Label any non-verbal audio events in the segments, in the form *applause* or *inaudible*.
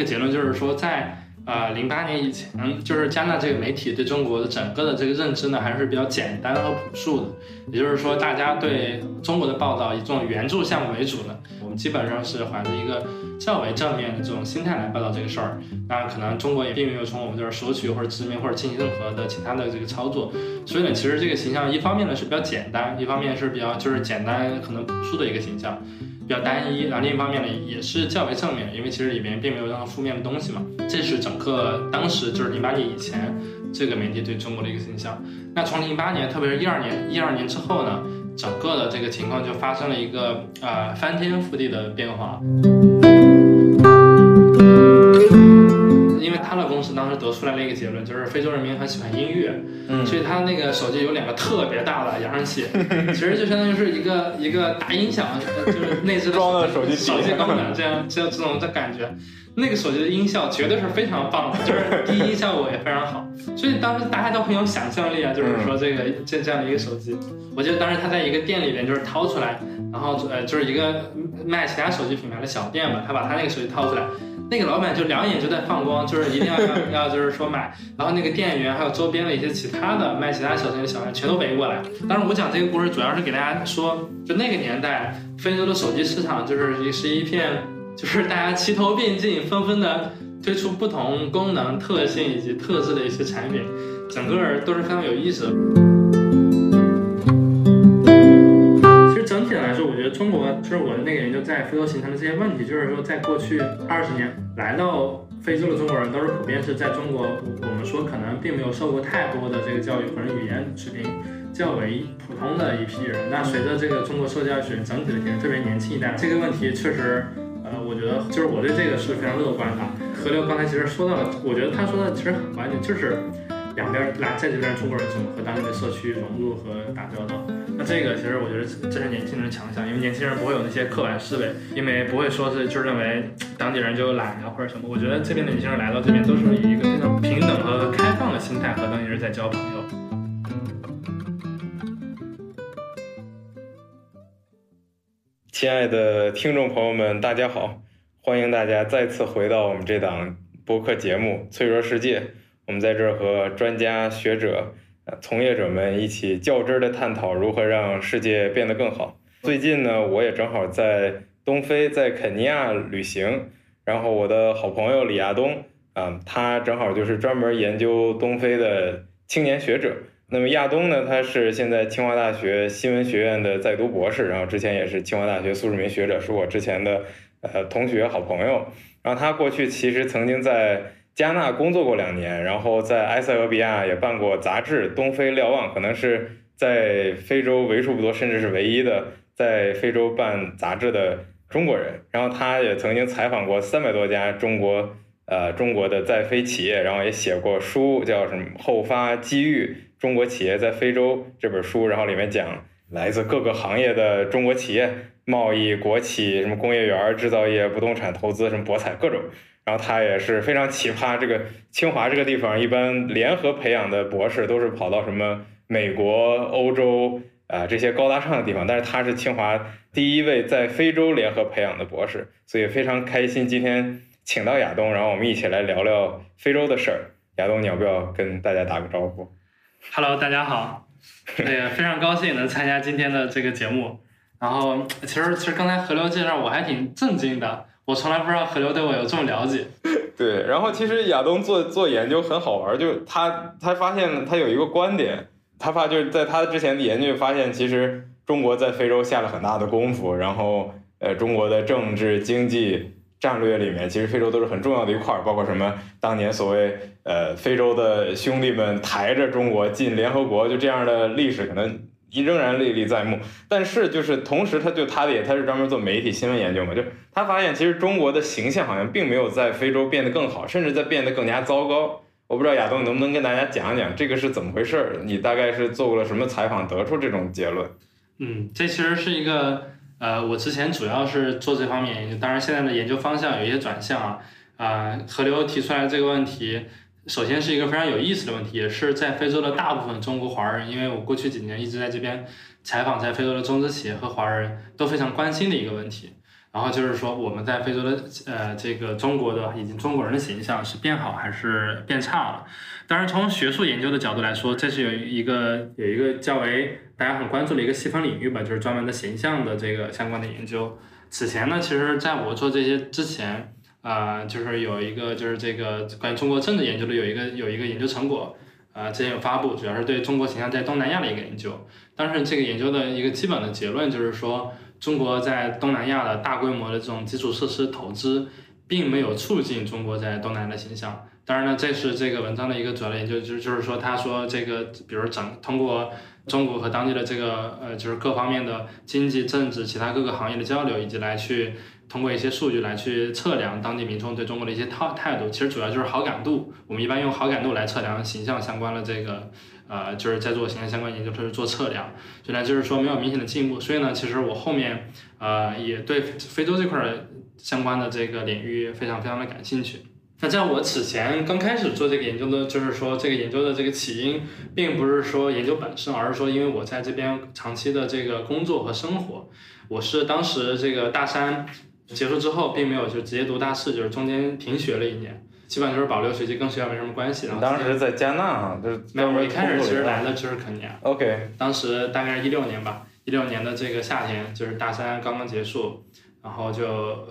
这个结论，就是说在。呃，零八年以前，就是加纳这个媒体对中国的整个的这个认知呢，还是比较简单和朴素的。也就是说，大家对中国的报道以这种援助项目为主的，我们基本上是怀着一个较为正面的这种心态来报道这个事儿。当然，可能中国也并没有从我们这儿索取或者殖民或者进行任何的其他的这个操作。所以呢，其实这个形象一方面呢是比较简单，一方面是比较就是简单可能朴素的一个形象。比较单一，然后另一方面呢，也是较为正面，因为其实里面并没有任何负面的东西嘛。这是整个当时就是零八年以前这个媒体对中国的一个形象。那从零八年，特别是一二年，一二年之后呢，整个的这个情况就发生了一个呃翻天覆地的变化。因为他的公司当时得出来了一个结论，就是非洲人民很喜欢音乐，嗯，所以他那个手机有两个特别大的扬声器，其实就相当于是一个一个大音响，就是内置的装的手机手机功能，这样这样这种的感觉。那个手机的音效绝对是非常棒的，就是低音效果也非常好，所以当时大家都很有想象力啊，就是说这个这这样的一个手机，我记得当时他在一个店里边就是掏出来，然后呃就是一个卖其他手机品牌的小店嘛，他把他那个手机掏出来。那个老板就两眼就在放光，就是一定要要 *laughs* 要就是说买，然后那个店员还有周边的一些其他的卖其他小东的小孩全都围过来。当然我讲这个故事主要是给大家说，就那个年代非洲的手机市场就是是一片，就是大家齐头并进，纷纷的推出不同功能特性以及特质的一些产品，整个都是非常有意思的。整体来说，我觉得中国就是我的那个研究在非洲形成的这些问题，就是说在过去二十年来到非洲的中国人都是普遍是在中国，我们说可能并没有受过太多的这个教育，可能语言水平较为普通的一批人。那随着这个中国受教育水平整体的提升，特别年轻一代，这个问题确实，呃，我觉得就是我对这个是非常乐观的。何流刚才其实说到了，我觉得他说的其实很关键，就是。两边来在这边中国人怎么和当地的社区融入和打交道？那这个其实我觉得这是年轻人强项，因为年轻人不会有那些刻板思维，因为不会说是就认为当地人就懒呀或者什么。我觉得这边的年轻人来到这边都是以一个非常平等和开放的心态和当地人在交朋友。亲爱的听众朋友们，大家好，欢迎大家再次回到我们这档播客节目《脆弱世界》。我们在这儿和专家学者、从业者们一起较真儿的探讨如何让世界变得更好。最近呢，我也正好在东非，在肯尼亚旅行，然后我的好朋友李亚东啊，他正好就是专门研究东非的青年学者。那么亚东呢，他是现在清华大学新闻学院的在读博士，然后之前也是清华大学苏世民学者，是我之前的呃同学、好朋友。然后他过去其实曾经在。加纳工作过两年，然后在埃塞俄比亚也办过杂志《东非瞭望》，可能是在非洲为数不多，甚至是唯一的在非洲办杂志的中国人。然后他也曾经采访过三百多家中国呃中国的在非企业，然后也写过书，叫什么《后发机遇：中国企业在非洲》这本书，然后里面讲来自各个行业的中国企业，贸易、国企、什么工业园、制造业、不动产投资、什么博彩各种。然后他也是非常奇葩，这个清华这个地方一般联合培养的博士都是跑到什么美国、欧洲啊这些高大上的地方，但是他是清华第一位在非洲联合培养的博士，所以非常开心今天请到亚东，然后我们一起来聊聊非洲的事儿。亚东，你要不要跟大家打个招呼？Hello，大家好，哎呀，非常高兴能参加今天的这个节目。然后其实其实刚才何流介绍我还挺震惊的。我从来不知道河流对我有这么了解。*laughs* 对，然后其实亚东做做研究很好玩，就他他发现他有一个观点，他发就是在他之前的研究发现，其实中国在非洲下了很大的功夫，然后呃中国的政治经济战略里面，其实非洲都是很重要的一块儿，包括什么当年所谓呃非洲的兄弟们抬着中国进联合国，就这样的历史可能。仍然历历在目，但是就是同时，他就他的也他是专门做媒体新闻研究嘛，就他发现其实中国的形象好像并没有在非洲变得更好，甚至在变得更加糟糕。我不知道亚东能不能跟大家讲讲这个是怎么回事儿？你大概是做过了什么采访得出这种结论？嗯，这其实是一个呃，我之前主要是做这方面研究，当然现在的研究方向有一些转向啊啊，河流提出来这个问题。首先是一个非常有意思的问题，也是在非洲的大部分中国华人，因为我过去几年一直在这边采访，在非洲的中资企业和华人都非常关心的一个问题。然后就是说我们在非洲的呃这个中国的以及中国人的形象是变好还是变差了？当然从学术研究的角度来说，这是有一个有一个较为大家很关注的一个细分领域吧，就是专门的形象的这个相关的研究。此前呢，其实在我做这些之前，啊，就是有一个就是这个关于中国政治研究的有一个有一个研究成果，啊，之前有发布，主要是对中国形象在东南亚的一个研究。但是这个研究的一个基本的结论就是说。中国在东南亚的大规模的这种基础设施投资，并没有促进中国在东南亚的形象。当然呢，这是这个文章的一个主要的研究，就是就是说，他说这个，比如整通过中国和当地的这个呃，就是各方面的经济、政治、其他各个行业的交流，以及来去通过一些数据来去测量当地民众对中国的一些态态度。其实主要就是好感度，我们一般用好感度来测量形象相关的这个。呃，就是在做形象相关研究，就是做测量，所以呢，就是说没有明显的进步。所以呢，其实我后面呃也对非洲这块儿相关的这个领域非常非常的感兴趣。那在我此前刚开始做这个研究的，就是说这个研究的这个起因，并不是说研究本身，而是说因为我在这边长期的这个工作和生活。我是当时这个大三结束之后，并没有就直接读大四，就是中间停学了一年。基本上就是保留学籍，跟学校没什么关系。当时在加纳啊，就没有。我一开始其实来的就是肯尼亚。OK。当时大概是一六年吧，一六年的这个夏天，就是大三刚刚结束，然后就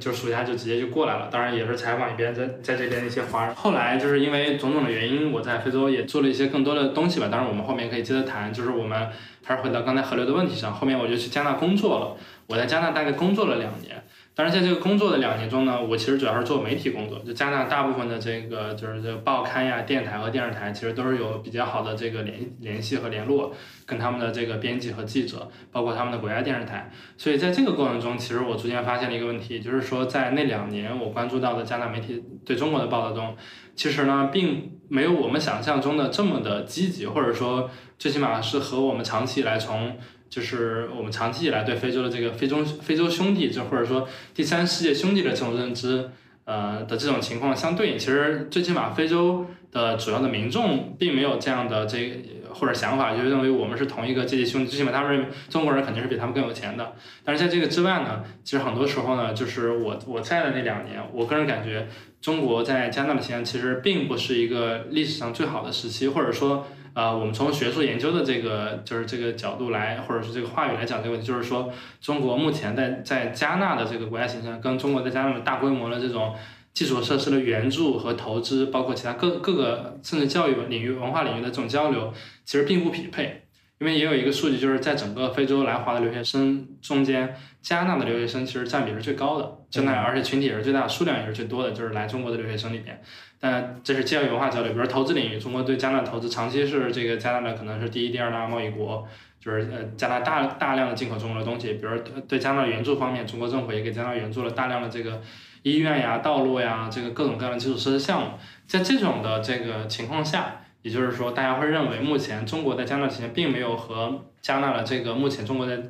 就暑假就直接就过来了。当然也是采访一边在在这边的一些华人。后来就是因为种种的原因，我在非洲也做了一些更多的东西吧。当然我们后面可以接着谈，就是我们还是回到刚才河流的问题上。后面我就去加纳工作了，我在加纳大概工作了两年。但是在这个工作的两年中呢，我其实主要是做媒体工作。就加拿大大部分的这个就是这报刊呀、电台和电视台，其实都是有比较好的这个联联系和联络，跟他们的这个编辑和记者，包括他们的国家电视台。所以在这个过程中，其实我逐渐发现了一个问题，就是说在那两年我关注到的加拿大媒体对中国的报道中，其实呢并没有我们想象中的这么的积极，或者说最起码是和我们长期以来从就是我们长期以来对非洲的这个非洲非洲兄弟，就或者说第三世界兄弟的这种认知，呃的这种情况相对应，其实最起码非洲的主要的民众并没有这样的这或者想法，就认为我们是同一个阶级兄弟，最起码他们认为中国人肯定是比他们更有钱的。但是在这个之外呢，其实很多时候呢，就是我我在的那两年，我个人感觉中国在加拿大的形象其实并不是一个历史上最好的时期，或者说。啊，我们从学术研究的这个就是这个角度来，或者是这个话语来讲这个问题，就是说中国目前在在加纳的这个国家形象，跟中国在加纳的大规模的这种基础设施的援助和投资，包括其他各各个甚至教育领域、文化领域的这种交流，其实并不匹配。因为也有一个数据，就是在整个非洲来华的留学生中间，加纳的留学生其实占比是最高的，就那而且群体也是最大，数量也是最多的，就是来中国的留学生里面。但这是教育文化交流，比如投资领域，中国对加拿大投资长期是这个加拿大可能是第一、第二大贸易国，就是呃加拿大大量的进口中国的东西，比如对加拿大援助方面，中国政府也给加拿大援助了大量的这个医院呀、道路呀，这个各种各样的基础设施项目。在这种的这个情况下，也就是说，大家会认为目前中国在加拿大体现并没有和加纳的这个目前中国在。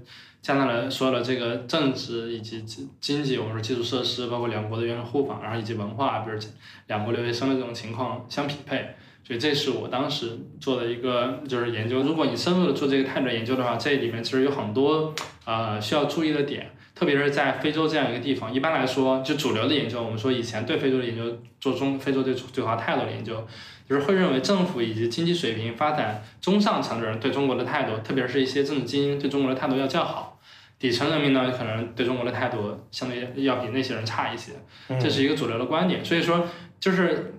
加拿大所有的这个政治以及经经济，我们说基础设施，包括两国的援助互访，然后以及文化，比如两国留学生的这种情况相匹配，所以这是我当时做的一个就是研究。如果你深入的做这个态度研究的话，这里面其实有很多呃需要注意的点，特别是在非洲这样一个地方。一般来说，就主流的研究，我们说以前对非洲的研究，做中非洲对对华态度的研究，就是会认为政府以及经济水平发展中上层的人对中国的态度，特别是一些政治精英对中国的态度要较好。底层人民呢，可能对中国的态度相对要比那些人差一些，这是一个主流的观点。所以说，就是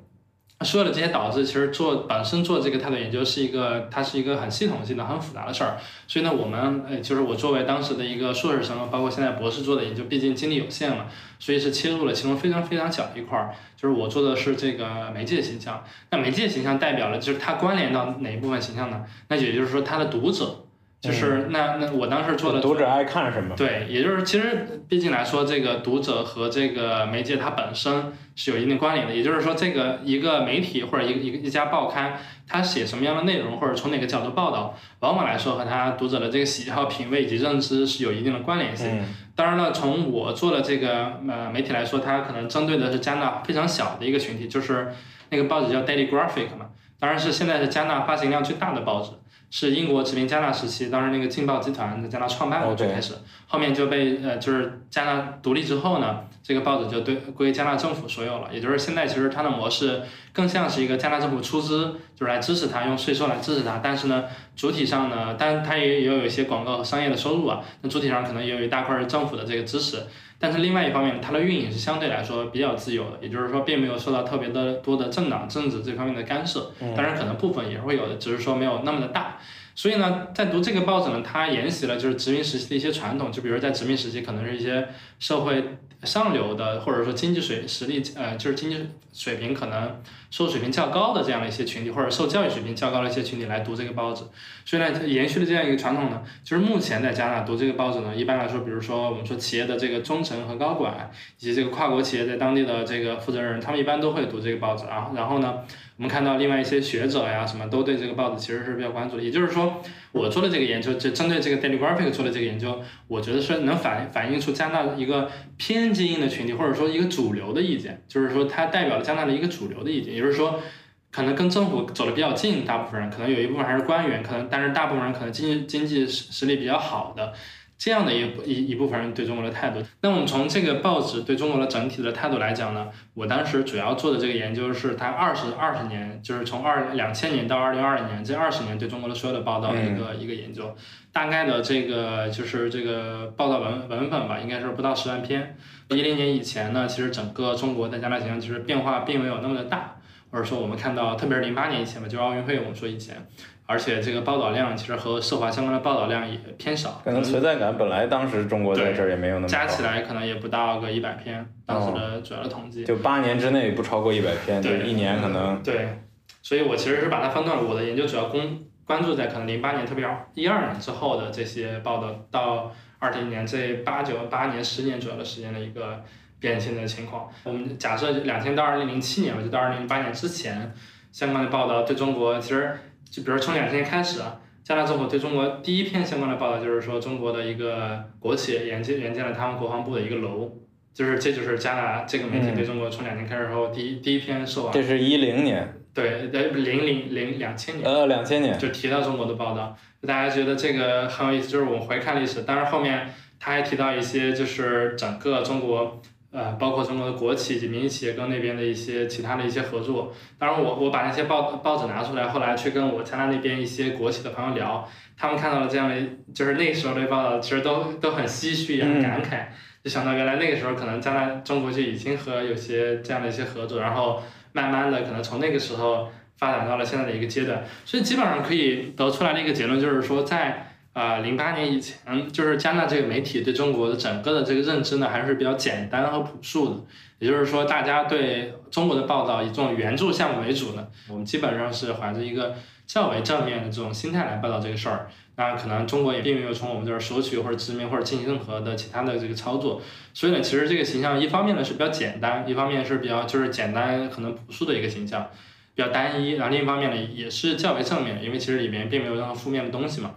所有的这些导致，其实做本身做这个态度研究是一个，它是一个很系统性的、很复杂的事儿。所以呢，我们呃，就是我作为当时的一个硕士生，包括现在博士做的研究，毕竟精力有限嘛，所以是切入了其中非常非常小的一块儿。就是我做的是这个媒介形象。那媒介形象代表了，就是它关联到哪一部分形象呢？那也就是说，它的读者。就是那那我当时做的读者爱看什么？对，也就是其实毕竟来说，这个读者和这个媒介它本身是有一定关联的。也就是说，这个一个媒体或者一个一个一家报刊，它写什么样的内容或者从哪个角度报道，往往来说和他读者的这个喜好、品味以及认知是有一定的关联性。当然了，从我做的这个呃媒体来说，它可能针对的是加纳非常小的一个群体，就是那个报纸叫 Daily Graphic 嘛，当然是现在是加纳发行量最大的报纸。是英国殖民加纳时期，当时那个《劲爆》集团在加纳创办的就开始，后面就被呃，就是加纳独立之后呢，这个报纸就对归加纳政府所有了。也就是现在其实它的模式更像是一个加纳政府出资，就是来支持它，用税收来支持它。但是呢，主体上呢，但它也也有一些广告和商业的收入啊。那主体上可能也有一大块是政府的这个支持。但是另外一方面，它的运营是相对来说比较自由的，也就是说，并没有受到特别的多的政党政治这方面的干涉。当然，可能部分也会有的，只是说没有那么的大。所以呢，在读这个报纸呢，它沿袭了就是殖民时期的一些传统，就比如在殖民时期，可能是一些社会上流的，或者说经济水实力，呃，就是经济水平可能收入水平较高的这样的一些群体，或者受教育水平较高的一些群体来读这个报纸。所以呢，延续了这样一个传统呢，就是目前在加拿大读这个报纸呢，一般来说，比如说我们说企业的这个中层和高管，以及这个跨国企业在当地的这个负责人，他们一般都会读这个报纸啊。然后呢？我们看到另外一些学者呀，什么都对这个报纸其实是比较关注的。也就是说，我做的这个研究，就针对这个 Daily Graphic 做的这个研究，我觉得是能反反映出加拿大一个偏精英的群体，或者说一个主流的意见，就是说它代表了加拿大的一个主流的意见。也就是说，可能跟政府走的比较近，大部分人可能有一部分还是官员，可能但是大部分人可能经济经济实实力比较好的。这样的一一一部分人对中国的态度，那我们从这个报纸对中国的整体的态度来讲呢，我当时主要做的这个研究是它二十二十年，就是从二两千年到二零二零年这二十年对中国的所有的报道的一个一个研究，大概的这个就是这个报道文文本吧，应该是不到十万篇。一零年以前呢，其实整个中国在加拿大形象其实变化并没有那么的大，或者说我们看到，特别是零八年以前吧，就奥运会，我们说以前。而且这个报道量其实和涉华相关的报道量也偏少，可能存在感本来当时中国在这儿也没有那么加起来可能也不到个一百篇，当时的主要的统计就八年之内不超过一百篇，对，一年可能对，所以我其实是把它分段了，我的研究主要关关注在可能零八年，特别一二年之后的这些报道，到二零年这八九八年十年左右的时间的一个变迁的情况。我们假设两千到二零零七年，我就到二零零八年之前相关的报道对中国其实。就比如从两千年开始啊，加拿大政府对中国第一篇相关的报道就是说，中国的一个国企援建援建了他们国防部的一个楼，就是这就是加拿大这个媒体对中国从两年开始后第一第一篇受啊。这是一零年。对，呃，零零零两千年。呃，两千年。就提到中国的报道，大家觉得这个很有意思，就是我们回看历史，当然后面他还提到一些就是整个中国。呃，包括中国的国企以及民营企业跟那边的一些其他的一些合作。当然，我我把那些报报纸拿出来，后来去跟我加拿大那边一些国企的朋友聊，他们看到了这样的，就是那时候的报道，其实都都很唏嘘也很，感慨，就想到原来那个时候可能加拿大中国就已经和有些这样的一些合作，然后慢慢的可能从那个时候发展到了现在的一个阶段。所以基本上可以得出来的一个结论就是说，在啊，零八年以前，就是加纳这个媒体对中国的整个的这个认知呢，还是比较简单和朴素的。也就是说，大家对中国的报道以这种援助项目为主呢，我们基本上是怀着一个较为正面的这种心态来报道这个事儿。那可能中国也并没有从我们这儿索取或者殖民或者进行任何的其他的这个操作。所以呢，其实这个形象一方面呢是比较简单，一方面是比较就是简单可能朴素的一个形象，比较单一。然后另一方面呢也是较为正面，因为其实里面并没有任何负面的东西嘛。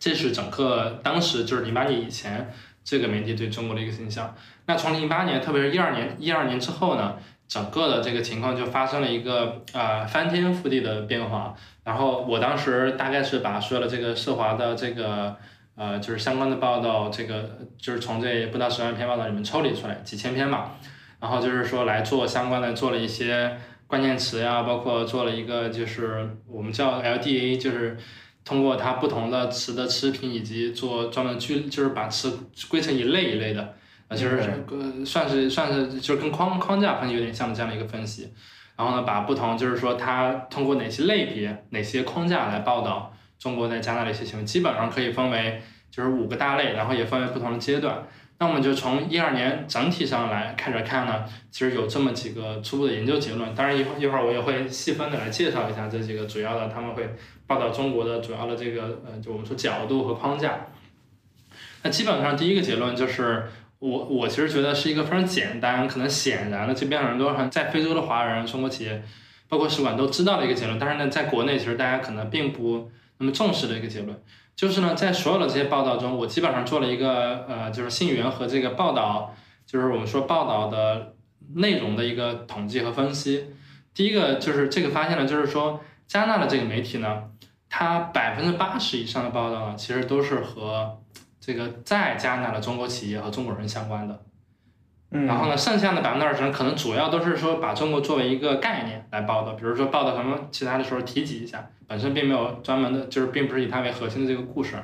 这是整个当时就是零八年以前这个媒体对中国的一个形象。那从零八年，特别是一二年、一二年之后呢，整个的这个情况就发生了一个啊翻天覆地的变化。然后我当时大概是把所有的这个涉华的这个呃就是相关的报道，这个就是从这不到十万篇报道里面抽离出来几千篇吧，然后就是说来做相关的，做了一些关键词呀，包括做了一个就是我们叫 LDA，就是。通过它不同的词的词频，以及做专门去，就是把词归成一类一类的，啊，就是呃，算是算是就是跟框框架分析有点像的这样的一个分析。然后呢，把不同就是说它通过哪些类别、哪些框架来报道中国在加拿大的一些行为，基本上可以分为就是五个大类，然后也分为不同的阶段。那我们就从一二年整体上来开始看呢，其实有这么几个初步的研究结论。当然一会一会儿我也会细分的来介绍一下这几个主要的，他们会。报道中国的主要的这个呃，就我们说角度和框架。那基本上第一个结论就是，我我其实觉得是一个非常简单，可能显然的，这边很多人在非洲的华人、中国企业，包括使馆都知道的一个结论。但是呢，在国内其实大家可能并不那么重视的一个结论，就是呢，在所有的这些报道中，我基本上做了一个呃，就是信源和这个报道，就是我们说报道的内容的一个统计和分析。第一个就是这个发现呢，就是说加纳的这个媒体呢。它百分之八十以上的报道呢，其实都是和这个在加纳的中国企业和中国人相关的。嗯，然后呢，剩下的百分之二十，可能主要都是说把中国作为一个概念来报道，比如说报道什么其他的时候提及一下，本身并没有专门的，就是并不是以它为核心的这个故事。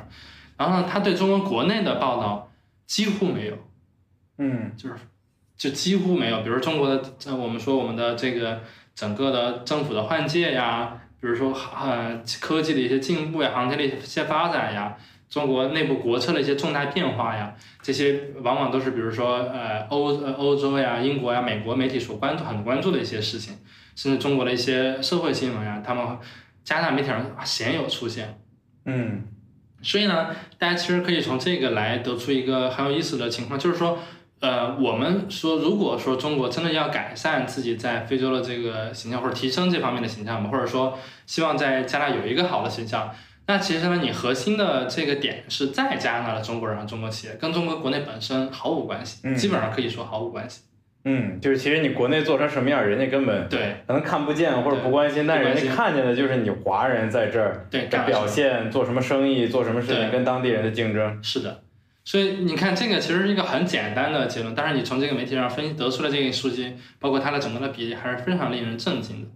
然后呢，他对中国国内的报道几乎没有，嗯，就是就几乎没有。比如中国的，呃，我们说我们的这个整个的政府的换届呀，比如说呃科技的一些进步呀，航天的一些发展呀。中国内部国策的一些重大变化呀，这些往往都是比如说呃欧呃欧洲呀、英国呀、美国媒体所关注很关注的一些事情，甚至中国的一些社会新闻呀，他们加拿大媒体上鲜有出现。嗯，所以呢，大家其实可以从这个来得出一个很有意思的情况，就是说，呃，我们说如果说中国真的要改善自己在非洲的这个形象，或者提升这方面的形象嘛，或者说希望在加拿大有一个好的形象。那其实呢，你核心的这个点是在加拿大的中国人和中国企业，跟中国国内本身毫无关系，基本上可以说毫无关系。嗯，就是其实你国内做成什么样，人家根本对可能看不见或者不关心，但是人家看见的就是你华人在这儿的表现，做什么生意，做什么事情，跟当地人的竞争。是的，所以你看这个其实是一个很简单的结论，但是你从这个媒体上分析得出的这个数据，包括它的整个的比例，还是非常令人震惊的。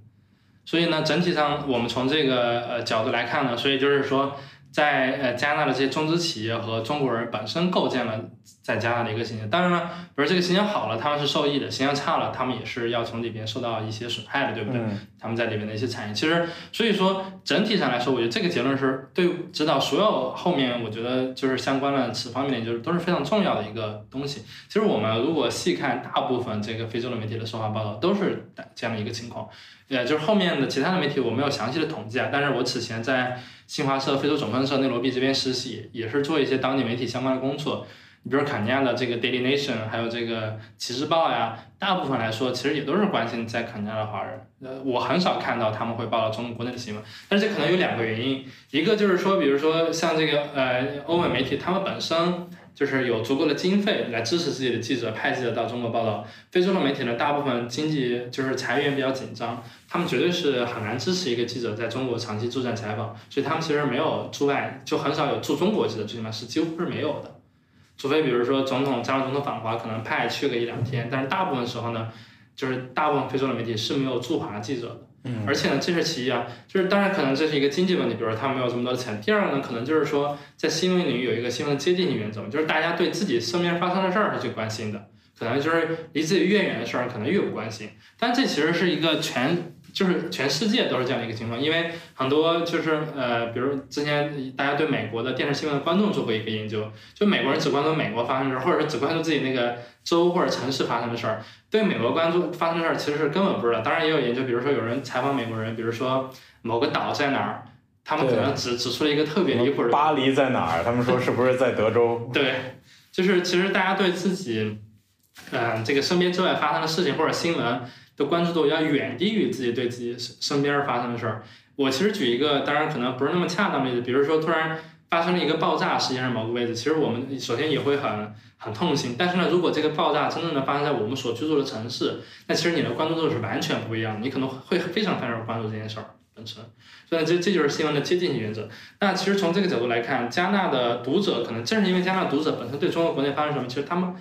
所以呢，整体上我们从这个呃角度来看呢，所以就是说。在呃加拿大的这些中资企业和中国人本身构建了在加拿大的一个形象，当然了，比如这个形象好了，他们是受益的；形象差了，他们也是要从里边受到一些损害的，对不对？他们在里面的一些产业，其实所以说整体上来说，我觉得这个结论是对指导所有后面，我觉得就是相关的此方面的就是都是非常重要的一个东西。其实我们如果细看大部分这个非洲的媒体的说话报道，都是这样的一个情况。也，就是后面的其他的媒体我没有详细的统计啊，但是我此前在新华社非洲总分社内罗毕这边实习，也是做一些当地媒体相关的工作。你比如肯尼亚的这个 Daily Nation，还有这个骑士报呀，大部分来说其实也都是关心在肯尼亚的华人。呃，我很少看到他们会报道中国国内的新闻，但是可能有两个原因，一个就是说，比如说像这个呃欧美媒体，他们本身。就是有足够的经费来支持自己的记者派记者到中国报道。非洲的媒体呢，大部分经济就是裁员比较紧张，他们绝对是很难支持一个记者在中国长期驻站采访，所以他们其实没有驻外，就很少有驻中国记者，最起码是几乎是没有的。除非比如说总统加入总统访华，可能派去个一两天，但是大部分时候呢，就是大部分非洲的媒体是没有驻华记者的。而且呢，这是其一啊，就是当然可能这是一个经济问题，比如说他没有这么多钱。第二个呢，可能就是说在新闻领域有一个新闻的接近性原则，就是大家对自己身边发生的事儿是最关心的，可能就是离自己越远的事儿可能越不关心。但这其实是一个全。就是全世界都是这样的一个情况，因为很多就是呃，比如之前大家对美国的电视新闻的观众做过一个研究，就美国人只关注美国发生的事儿，或者是只关注自己那个州或者城市发生的事儿，对美国关注发生的事儿其实是根本不知道。当然也有研究，比如说有人采访美国人，比如说某个岛在哪儿，他们可能指指出了一个特别离谱的。巴黎在哪儿？他们说是不是在德州？*laughs* 对，就是其实大家对自己，嗯，这个身边之外发生的事情或者新闻。的关注度要远低于自己对自己身身边发生的事儿。我其实举一个，当然可能不是那么恰当的例子，比如说突然发生了一个爆炸，世界上某个位置，其实我们首先也会很很痛心。但是呢，如果这个爆炸真正的发生在我们所居住的城市，那其实你的关注度是完全不一样的，你可能会非常非常关注这件事儿本身。所以这这就是新闻的接近性原则。那其实从这个角度来看，加纳的读者可能正是因为加纳读者本身对中国国内发生什么，其实他们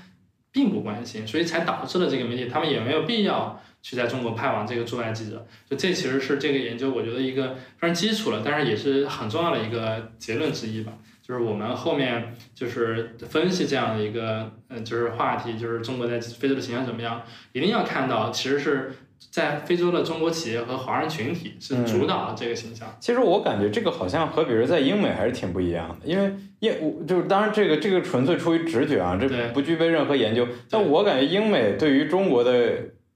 并不关心，所以才导致了这个媒体他们也没有必要。去在中国派往这个驻外记者，就这其实是这个研究我觉得一个非常基础了，但是也是很重要的一个结论之一吧。就是我们后面就是分析这样的一个嗯就是话题，就是中国在非洲的形象怎么样，一定要看到其实是在非洲的中国企业和华人群体是主导了这个形象。其实我感觉这个好像和比如在英美还是挺不一样的，因为英我就是当然这个这个纯粹出于直觉啊，这不具备任何研究。但我感觉英美对于中国的。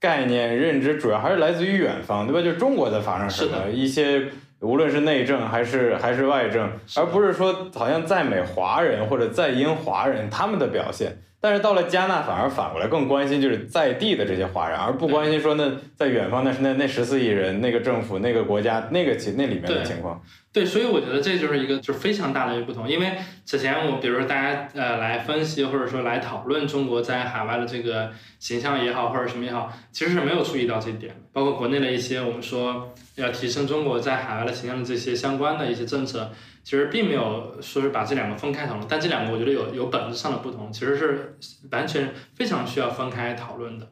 概念认知主要还是来自于远方，对吧？就中国在发生什么一些，无论是内政还是还是外政，而不是说好像在美华人或者在英华人他们的表现。但是到了加纳，反而反过来更关心就是在地的这些华人，而不关心说那在远方那是那那十四亿人那个政府那个国家那个情那里面的情况。对，所以我觉得这就是一个就是非常大的一个不同。因为此前我比如说大家呃来分析或者说来讨论中国在海外的这个形象也好或者什么也好，其实是没有注意到这一点。包括国内的一些我们说要提升中国在海外的形象的这些相关的一些政策。其实并没有说是把这两个分开讨论，但这两个我觉得有有本质上的不同，其实是完全非常需要分开讨论的。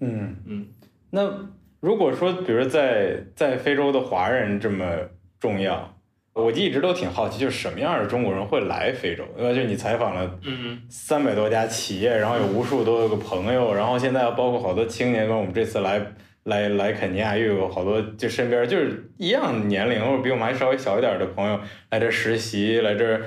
嗯嗯，那如果说，比如在在非洲的华人这么重要，我一直都挺好奇，就是什么样的中国人会来非洲？呃，就你采访了三百多家企业，然后有无数多个朋友，然后现在包括好多青年，跟我们这次来。来来肯尼亚又有好多，就身边就是一样年龄或者比我们还稍微小一点的朋友来这实习，来这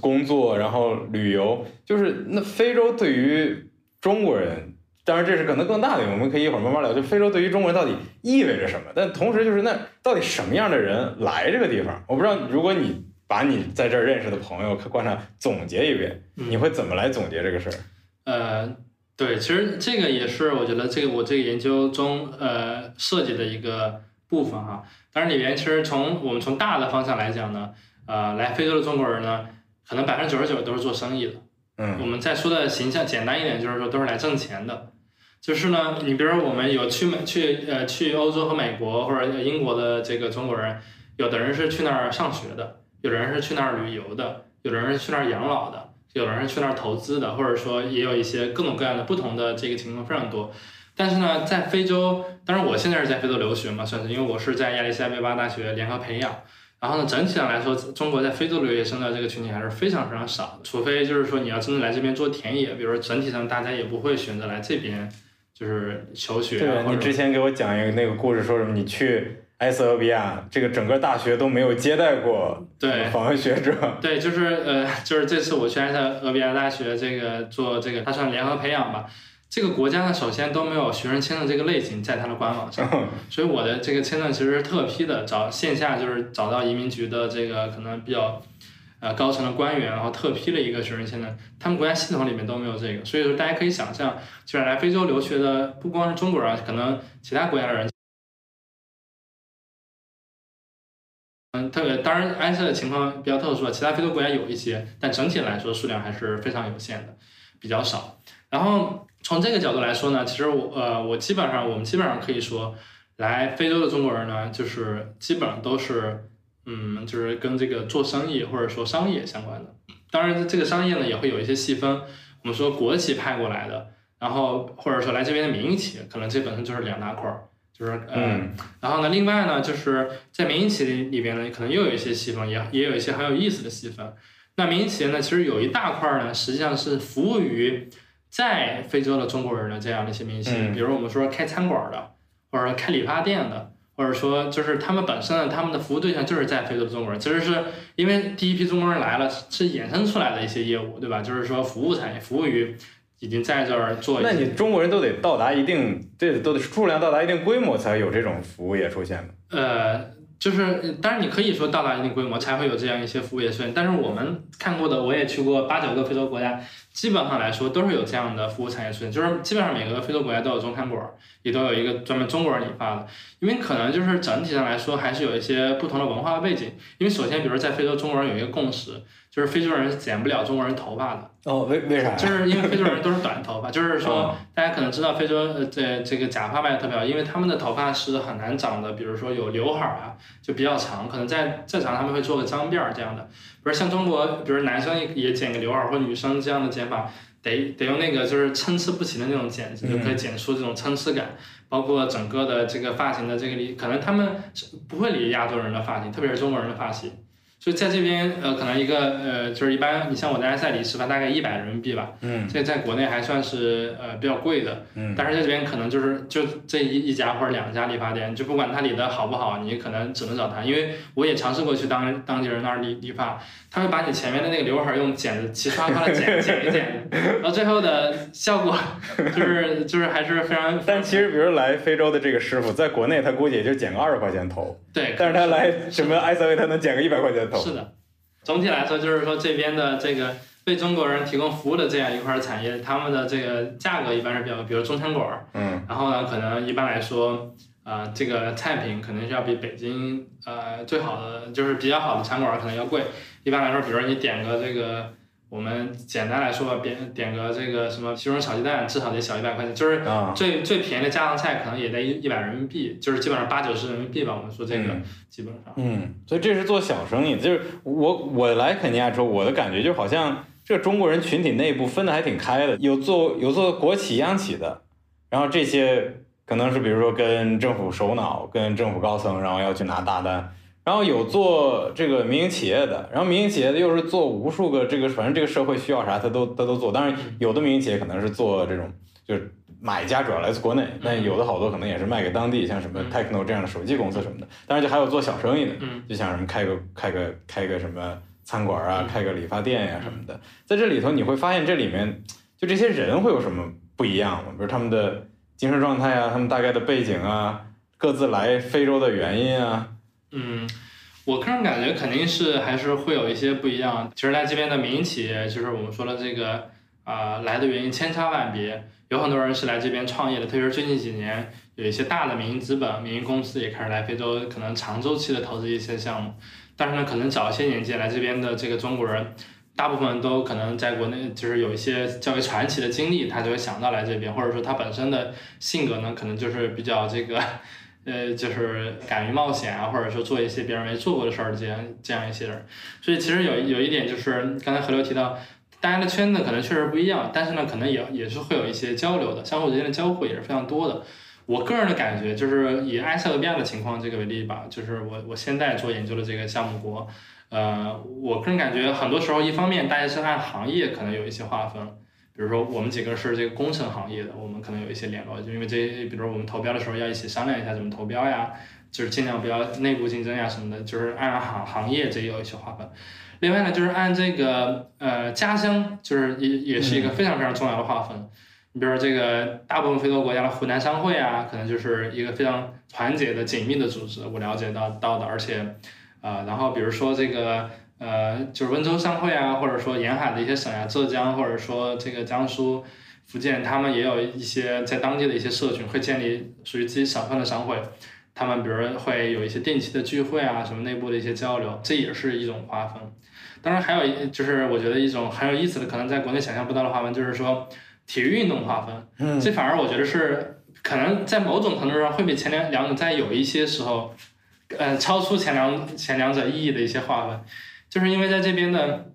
工作，然后旅游。就是那非洲对于中国人，当然这是可能更大的，我们可以一会儿慢慢聊。就非洲对于中国人到底意味着什么？但同时就是那到底什么样的人来这个地方？我不知道，如果你把你在这儿认识的朋友观察总结一遍，你会怎么来总结这个事儿？呃。对，其实这个也是我觉得这个我这个研究中呃设计的一个部分哈。当然里边其实从我们从大的方向来讲呢，呃，来非洲的中国人呢，可能百分之九十九都是做生意的。嗯。我们再说的形象简单一点，就是说都是来挣钱的。就是呢，你比如说我们有去美去呃去欧洲和美国或者英国的这个中国人，有的人是去那儿上学的，有的人是去那儿旅游的，有的人是去那儿养老的。有的人去那儿投资的，或者说也有一些各种各样的不同的这个情况非常多。但是呢，在非洲，当然我现在是在非洲留学嘛，算是因为我是在亚利桑那州大学联合培养。然后呢，整体上来说，中国在非洲留学生的这个群体还是非常非常少的。除非就是说你要真的来这边做田野，比如说整体上大家也不会选择来这边就是求学。对，你之前给我讲一个那个故事，说什么你去。埃塞俄比亚这个整个大学都没有接待过对访问学者。对，就是呃，就是这次我去埃塞俄比亚大学这个做这个，它算联合培养吧。这个国家呢，首先都没有学生签证这个类型在它的官网上，*laughs* 所以我的这个签证其实是特批的，找线下就是找到移民局的这个可能比较呃高层的官员，然后特批了一个学生签证。他们国家系统里面都没有这个，所以说大家可以想象，就是来非洲留学的不光是中国人，可能其他国家的人。嗯，特别当然，埃塞的情况比较特殊其他非洲国家有一些，但整体来说数量还是非常有限的，比较少。然后从这个角度来说呢，其实我呃，我基本上我们基本上可以说，来非洲的中国人呢，就是基本上都是嗯，就是跟这个做生意或者说商业相关的。当然，这个商业呢也会有一些细分，我们说国企派过来的，然后或者说来这边的民营企业，可能这本身就是两大块儿。就是嗯，然后呢，另外呢，就是在民营企业里边呢，可能又有一些细分，也也有一些很有意思的细分。那民营企业呢，其实有一大块呢，实际上是服务于在非洲的中国人的这样的一些民营企业，比如我们说开餐馆的，或者说开理发店的，或者说就是他们本身呢，他们的服务对象就是在非洲的中国人，其实是因为第一批中国人来了，是衍生出来的一些业务，对吧？就是说服务产业服务于。已经在这儿做，那你中国人都得到达一定，这都得数量到达一定规模才有这种服务业出现的。呃，就是，当然你可以说到达一定规模才会有这样一些服务业出现，但是我们看过的，我也去过八九个非洲国家，基本上来说都是有这样的服务产业出现，就是基本上每个非洲国家都有中餐馆，也都有一个专门中国人理发的，因为可能就是整体上来说还是有一些不同的文化背景，因为首先，比如在非洲，中国人有一个共识。就是非洲人是剪不了中国人头发的哦，为为啥？就是因为非洲人都是短头发，就是说大家可能知道非洲呃这这个假发卖的特别好，因为他们的头发是很难长的，比如说有刘海啊，就比较长，可能再再长他们会做个脏辫儿这样的。不是像中国，比如男生也也剪个刘海，或女生这样的剪法，得得用那个就是参差不齐的那种剪子，就可以剪出这种参差感，包括整个的这个发型的这个理，可能他们是不会理亚洲人的发型，特别是中国人的发型。所以在这边，呃，可能一个，呃，就是一般，你像我在埃塞里吃饭，大概一百人民币吧。嗯。这在国内还算是呃比较贵的。嗯。但是在这边可能就是就这一一家或者两家理发店，就不管他理的好不好，你可能只能找他。因为我也尝试过去当当地人那儿理理发，他会把你前面的那个刘海用剪子齐刷刷的剪剪一剪，*laughs* 然后最后的效果就是就是还是非常。*laughs* 但其实，比如来非洲的这个师傅，在国内他估计也就剪个二十块钱头。对。但是他来什么埃塞维，他能剪个一百块钱。是的，总体来说就是说这边的这个为中国人提供服务的这样一块产业，他们的这个价格一般是比较，比如中餐馆儿，嗯。然后呢，可能一般来说，呃，这个菜品肯定是要比北京呃最好的就是比较好的餐馆儿可能要贵。一般来说，比如说你点个这个，我们简单来说吧，点点个这个什么西红柿炒鸡蛋，至少得小一百块钱，就是啊，最最便宜的家常菜可能也得一一百人民币，就是基本上八九十人民币吧。我们说这个嗯基本上，嗯，所以这是做小生意，就是我我来肯尼亚之后，我的感觉就好像这中国人群体内部分的还挺开的，有做有做国企央企的，然后这些可能是比如说跟政府首脑、跟政府高层，然后要去拿大单，然后有做这个民营企业的，然后民营企业的又是做无数个这个，反正这个社会需要啥他都他都做，当然有的民营企业可能是做这种就是。买家主要来自国内，但有的好多可能也是卖给当地，像什么嗯。Techno 这样的手机公司什么的。当然，就还有做小生意的，嗯。就像什么开个开个开个什么餐馆啊，嗯。开个理发店呀、什么的，在这里头你会发现这里面就这些人会有什么不一样吗？比如他们的精神状态啊，他们大概的背景啊，各自来非洲的原因啊，嗯，我个人感觉肯定是还是会有一些不一样。其实在这边的民营企业，就是我们说的这个啊、来的原因千差万别，有很多人是来这边创业的，特别是最近几年有一些大的民营资本、民营公司也开始来非洲，可能长周期的投资一些项目。但是呢，可能早些年间来这边的这个中国人，大部分都可能在国内就是有一些较为传奇的经历，他就会想到来这边，或者说他本身的性格呢，可能就是比较这个。呃，就是敢于冒险啊，或者说做一些别人没做过的事儿，这样这样一些人，所以其实有有一点就是刚才何流提到，大家的圈子可能确实不一样，但是呢，可能也也是会有一些交流的，相互之间的交互也是非常多的。我个人的感觉就是以埃塞俄比亚的情况这个为例吧，就是我我现在做研究的这个项目国，呃，我个人感觉很多时候一方面大家是按行业可能有一些划分，比如说我们几个是这个工程行业的，我们可能有一些联络，就因为这，比如说我们投标的时候要一起商量一下怎么投标呀，就是尽量不要内部竞争呀什么的，就是按行行业这有一些划分。另外呢，就是按这个呃家乡，就是也也是一个非常非常重要的划分。你比如说这个大部分非洲国家的湖南商会啊，可能就是一个非常团结的、紧密的组织，我了解到到的，而且，呃，然后比如说这个呃，就是温州商会啊，或者说沿海的一些省啊，浙江或者说这个江苏、福建，他们也有一些在当地的一些社群会建立属于自己省份的商会，他们比如会有一些定期的聚会啊，什么内部的一些交流，这也是一种划分。当然还有一就是我觉得一种很有意思的，可能在国内想象不到的划分，就是说体育运动划分。嗯这反而我觉得是可能在某种程度上会比前两两者在有一些时候，呃，超出前两前两者意义的一些划分，就是因为在这边的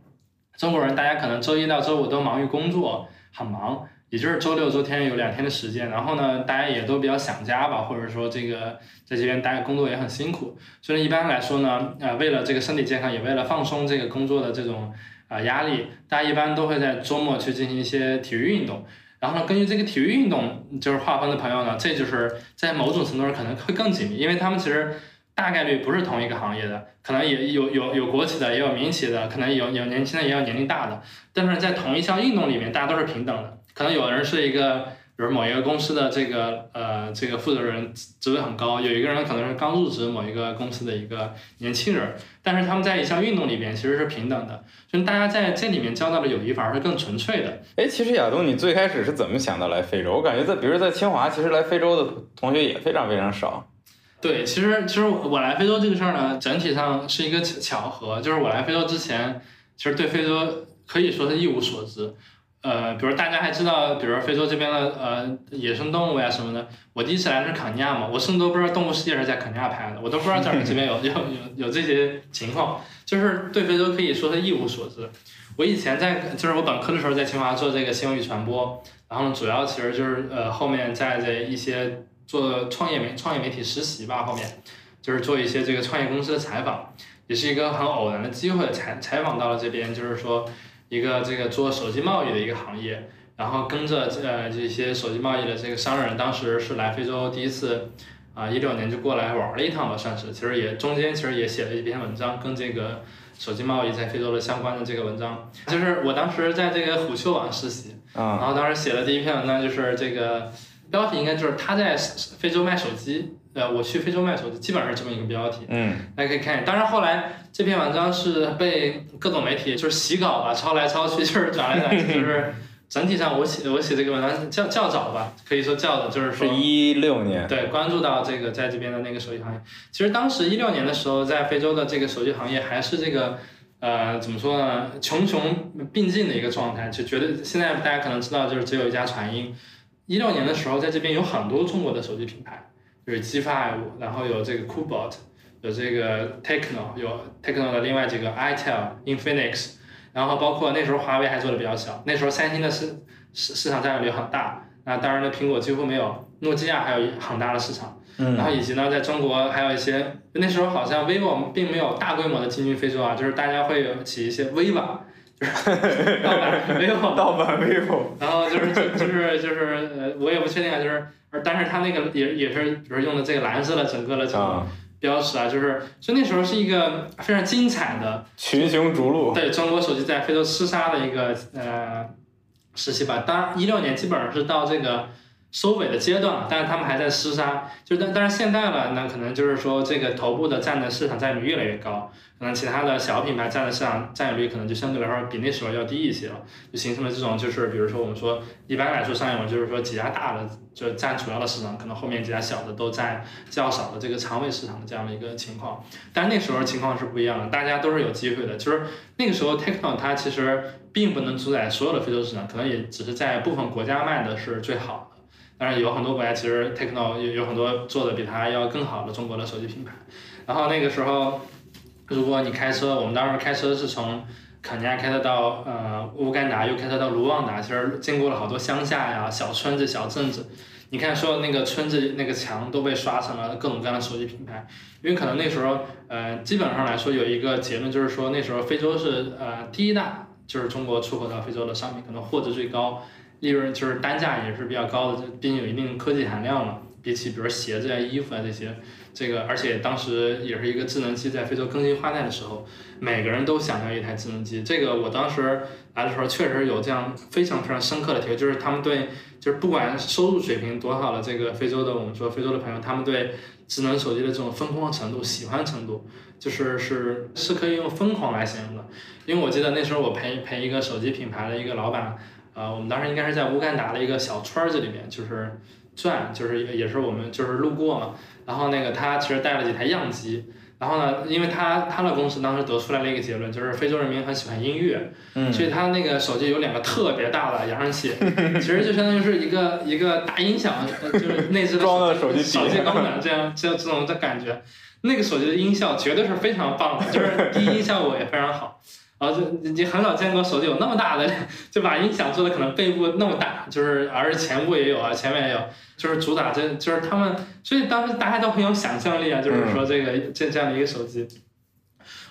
中国人，大家可能周一到周五都忙于工作，很忙，也就是周六周天有两天的时间，然后呢，大家也都比较想家吧，或者说这个在这边大家工作也很辛苦，所以一般来说呢，呃，为了这个身体健康，也为了放松这个工作的这种啊、压力，大家一般都会在周末去进行一些体育运动。然后呢，根据这个体育运动就是划分的朋友呢，这就是在某种程度上可能会更紧密，因为他们其实大概率不是同一个行业的，可能也有有有国企的，也有民企的，可能有有年轻的，也有年龄大的，但是在同一项运动里面，大家都是平等的。可能有人是一个，比如某一个公司的这个呃这个负责人职位很高，有一个人可能是刚入职某一个公司的一个年轻人，但是他们在一项运动里边其实是平等的，就大家在这里面交到的友谊反而是更纯粹的。哎，其实亚东，你最开始是怎么想到来非洲？我感觉在，比如在清华，其实来非洲的同学也非常非常少。对，其实其实我来非洲这个事儿呢，整体上是一个巧巧合，就是我来非洲之前，其实对非洲可以说是一无所知。呃，比如大家还知道，比如非洲这边的呃野生动物呀什么的，我第一次来是肯尼亚嘛，我甚至都不知道《动物世界》是在肯尼亚拍的，我都不知道这儿这边有 *laughs* 有有有这些情况，就是对非洲可以说是一无所知。我以前在就是我本科的时候在清华做这个新闻与传播，然后主要其实就是呃后面在这一些做创业媒创业媒体实习吧，后面就是做一些这个创业公司的采访，也是一个很偶然的机会采采访到了这边，就是说一个这个做手机贸易的一个行业，然后跟着呃这些手机贸易的这个商人，当时是来非洲第一次啊一六年就过来玩了一趟吧，算是，其实也中间其实也写了一篇文章，跟这个手机贸易在非洲的相关的这个文章，就是我当时在这个虎嗅网实习。啊、然后当时写的第一篇文章就是这个标题应该就是他在非洲卖手机，呃，我去非洲卖手机，基本上是这么一个标题。嗯大家可以看一下。当然后来这篇文章是被各种媒体就是洗稿吧，抄来抄去，就是转来转去，就是整体上我写我写这个文章较较早吧，可以说较早，就是说是一六年。对，关注到这个在这边的那个手机行业。其实当时一六年的时候，在非洲的这个手机行业还是这个呃怎么说呢，穷穷并进的一个状态，就觉得现在大家可能知道，就是只有一家传音。一六年的时候，在这边有很多中国的手机品牌，就是 G Five，然后有这个 Coolbot，有这个 Techno，有 Techno 的另外几个 itel、Infinix，然后包括那时候华为还做的比较小，那时候三星的市市市场占有率很大。那当然呢，苹果几乎没有，诺基亚还有很大的市场，嗯。然后以及呢，在中国还有一些，那时候好像 vivo 并没有大规模的进军非洲啊，就是大家会有起一些 vivo，就是盗版 vivo，盗版 vivo。然后就是就就是就是呃，我也不确定啊，就是，但是它那个也也是，比如用的这个蓝色的整个的这种啊，标识啊，就是，所以那时候是一个非常精彩的群雄逐鹿。对中国手机在非洲厮杀的一个呃时期吧。当然，一六年基本上是到这个收尾的阶段，但是他们还在厮杀。就但但是现在了，那可能就是说这个头部的占的市场占有率越来越高，可能其他的小品牌占的市场占有率可能就相对来说比那时候要低一些了，就形成了这种就是比如说我们说一般来说商业网就是说几家大的就占主要的市场，可能后面几家小的都占较少的这个长尾市场的这样的一个情况。但那时候情况是不一样的，大家都是有机会的。就是那个时候，Techno 它其实并不能主宰所有的非洲市场，可能也只是在部分国家卖的是最好的。当然，有很多国家其实 Techno 有有很多做的比它要更好的中国的手机品牌。然后那个时候，如果你开车，我们当时开车是从肯尼亚开车到呃乌干达，又开车到卢旺达，其实经过了好多乡下呀、小村子、小镇子。你看，说那个村子那个墙都被刷成了各种各样的手机品牌，因为可能那时候，呃，基本上来说有一个结论，就是说那时候非洲是呃第一大，就是中国出口到非洲的商品，可能货值最高，利润就是单价也是比较高的，这毕竟有一定科技含量嘛。比起比如鞋子啊、衣服啊这些，这个而且当时也是一个智能机在非洲更新换代的时候，每个人都想要一台智能机。这个我当时来的时候确实有这样非常非常深刻的体会，就是他们对就是不管收入水平多好的这个非洲的我们说非洲的朋友，他们对智能手机的这种疯狂程度、喜欢程度，就是是是可以用疯狂来形容的。因为我记得那时候我陪陪一个手机品牌的一个老板，呃，我们当时应该是在乌干达的一个小村子里面，就是转，就是也也是我们就是路过嘛。然后那个他其实带了几台样机，然后呢，因为他他的公司当时得出来了一个结论，就是非洲人民很喜欢音乐，嗯所以他那个手机有两个特别大的扬声器，其实就相当于是一个一个大音响，呃就是内置的手机底手机功能，这样这这种的感觉。那个手机的音效绝对是非常棒的，就是低音效果也非常好。然后就你很少见过手机有那么大的，就把音响做的可能背部那么大，就是而前部也有啊，前面也有，就是主打这就是他们，所以当时大家都很有想象力啊，就是说这个这这样的一个手机。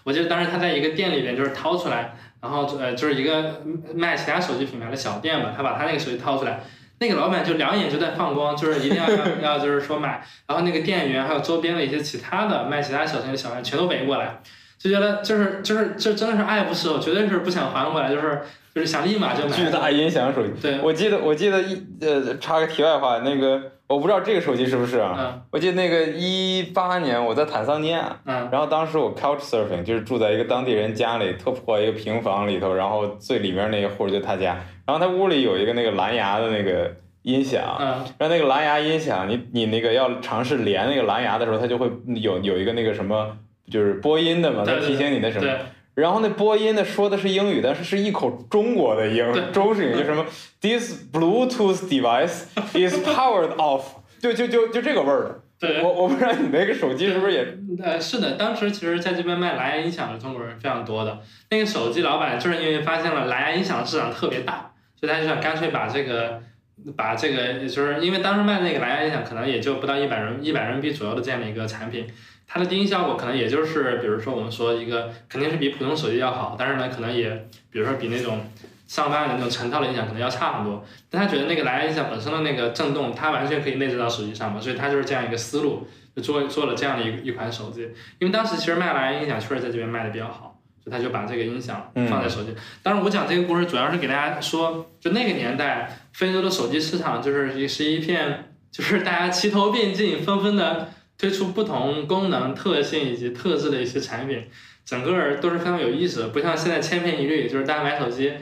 我记得当时他在一个店里边就是掏出来，然后呃就是一个卖其他手机品牌的小店嘛，他把他那个手机掏出来，那个老板就两眼就在放光，就是一定要要要就是说买，然后那个店员还有周边的一些其他的卖其他小型的小店全都围过来，就觉得就是就是这真的是爱不释手，绝对是不想还回来，就是就是想立马就买。巨大音响手机。对，我记得，我记得一呃，插个题外话，那个我不知道这个手机是不是啊？嗯我记得那个一八年我在坦桑尼亚，嗯然后当时我 couch surfing，就是住在一个当地人家里，特破一个平房里头，然后最里面那一户就他家，然后他屋里有一个那个蓝牙的那个音响，嗯然后那个蓝牙音响，你你那个要尝试连那个蓝牙的时候，它就会有有一个那个什么，就是播音的嘛，它对对提醒你那什么。对然后那播音的说的是英语，但是是一口中国的英，中式英语，就什么 *laughs* This Bluetooth device is powered off，就就就就这个味儿的。对。我我不知道你那个手机是不是也呃，是的，当时其实在这边卖蓝牙音响的中国人非常多的。那个手机老板就是因为发现了蓝牙音响的市场特别大，所以他就想干脆把这个，把这个，就是因为当时卖那个蓝牙音响可能也就不到一百人一百人民币左右的这样的一个产品，它的低音效果可能也就是，比如说我们说一个肯定是比普通手机要好，但是呢，可能也比如说比那种上万的那种成套的音响可能要差很多。但他觉得那个蓝牙音响本身的那个震动，它完全可以内置到手机上嘛，所以他就是这样一个思路，就做做了这样的一一款手机。因为当时其实卖蓝牙音响确实在这边卖的比较好，所以他就把这个音响放在手机。当然，我讲这个故事主要是给大家说，就那个年代非洲的手机市场就是是一片，就是大家齐头并进，纷纷的推出不同功能特性以及特质的一些产品，整个都是非常有意思的，不像现在千篇一律，就是大家买手机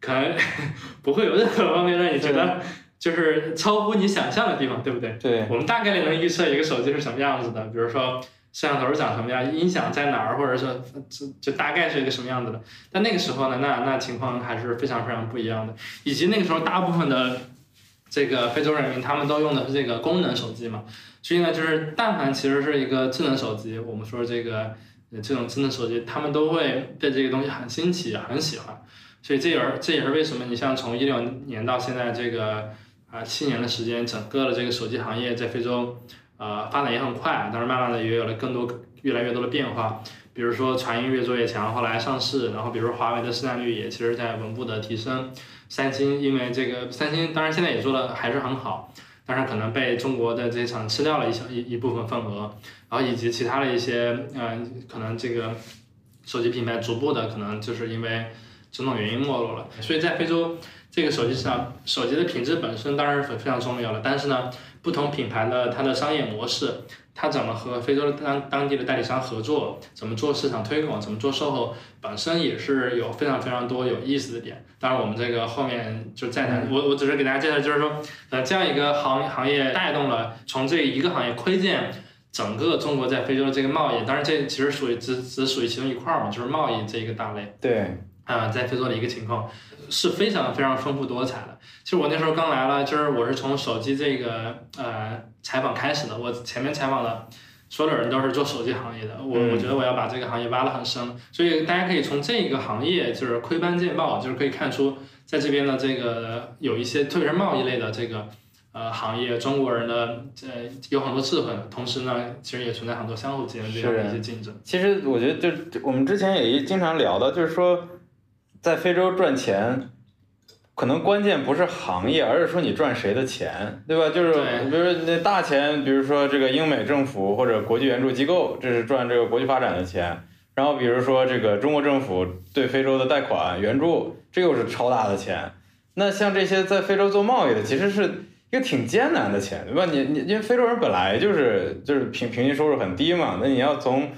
可能 *laughs* 不会有任何方面让你觉得就是超乎你想象的地方，对不对？对，我们大概率能预测一个手机是什么样子的，比如说。摄像头长什么样，音响在哪儿，或者说就就大概是一个什么样子的。但那个时候呢，那那情况还是非常非常不一样的。以及那个时候，大部分的这个非洲人民他们都用的是这个功能手机嘛，所以呢，就是但凡其实是一个智能手机，我们说这个这种智能手机，他们都会对这个东西很新奇，很喜欢。所以这也是这也是为什么你像从一六年到现在这个啊七年的时间，整个的这个手机行业在非洲。呃，发展也很快，但是慢慢的也有了更多、越来越多的变化。比如说，传音越做越强，后来上市，然后比如华为的市占率也其实在稳步的提升。三星因为这个，三星当然现在也做的还是很好，但是可能被中国的这些厂吃掉了一小一一部分份额，然后以及其他的一些，嗯，可能这个手机品牌逐步的可能就是因为种种原因没落了。所以在非洲这个手机市场，手机的品质本身当然是非常重要的，但是呢。不同品牌的它的商业模式，它怎么和非洲当当地的代理商合作，怎么做市场推广，怎么做售后，本身也是有非常非常多有意思的点。当然，我们这个后面就再谈。我我只是给大家介绍，就是说，呃，这样一个行行业带动了从这一个行业窥见整个中国在非洲的这个贸易。当然，这其实属于只只属于其中一块儿嘛，就是贸易这一个大类。对。啊，在非洲的一个情况是非常非常丰富多彩的。其实我那时候刚来了，就是我是从手机这个呃采访开始的。我前面采访的所有人都是做手机行业的，我我觉得我要把这个行业挖得很深。所以大家可以从这个行业就是窥斑见豹，就是可以看出在这边的这个有一些特别是贸易类的这个呃行业，中国人的呃有很多智慧，同时呢，其实也存在很多相互之间的这样的一些竞争。其实我觉得就我们之前也经常聊的，就是说。在非洲赚钱，可能关键不是行业，而是说你赚谁的钱，对吧？就是比如那大钱，比如说这个英美政府或者国际援助机构，这是赚这个国际发展的钱。然后比如说这个中国政府对非洲的贷款援助，这又是超大的钱。那像这些在非洲做贸易的，其实是一个挺艰难的钱，对吧？你你因为非洲人本来就是就是平平均收入很低嘛，那你要从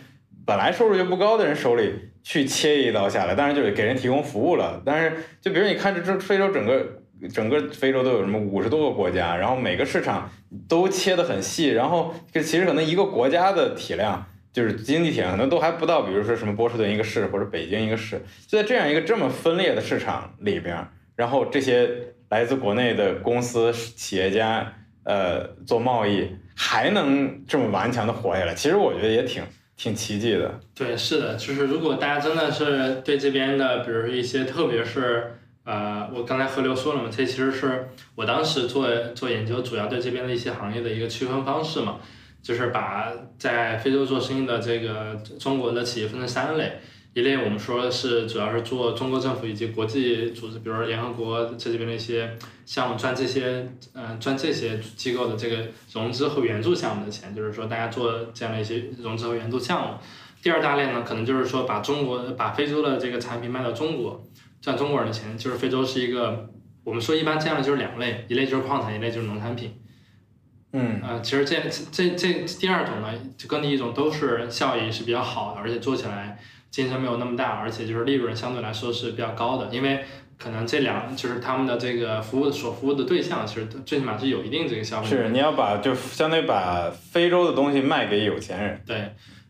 本来收入就不高的人手里。去切一刀下来，当然就是给人提供服务了。但是，就比如你看这这非洲整个整个非洲都有什么五十多个国家，然后每个市场都切得很细，然后这其实可能一个国家的体量就是经济体量可能都还不到，比如说什么波士顿一个市或者北京一个市，就在这样一个这么分裂的市场里边，然后这些来自国内的公司企业家呃做贸易还能这么顽强的活下来，其实我觉得也挺。挺奇迹的，对，是的，就是如果大家真的是对这边的，比如说一些，特别是呃，我刚才河流说了嘛，这其实是我当时做做研究，主要对这边的一些行业的一个区分方式嘛，就是把在非洲做生意的这个中国的企业分成三类。一类我们说是主要是做中国政府以及国际组织，比如说联合国在这边的一些项目赚这些，嗯，赚这些机构的这个融资和援助项目的钱，就是说大家做这样的一些融资和援助项目。第二大类呢，可能就是说把中国把非洲的这个产品卖到中国，赚中国人的钱。就是非洲是一个，我们说一般这样的就是两类，一类就是矿产，一类就是农产品。嗯，呃，其实这这这第二种呢，就跟第一种都是效益是比较好的，而且做起来。竞争没有那么大，而且就是利润相对来说是比较高的，因为可能这两就是他们的这个服务所服务的对象，其实最起码是有一定这个消费。是，你要把就相当于把非洲的东西卖给有钱人。对，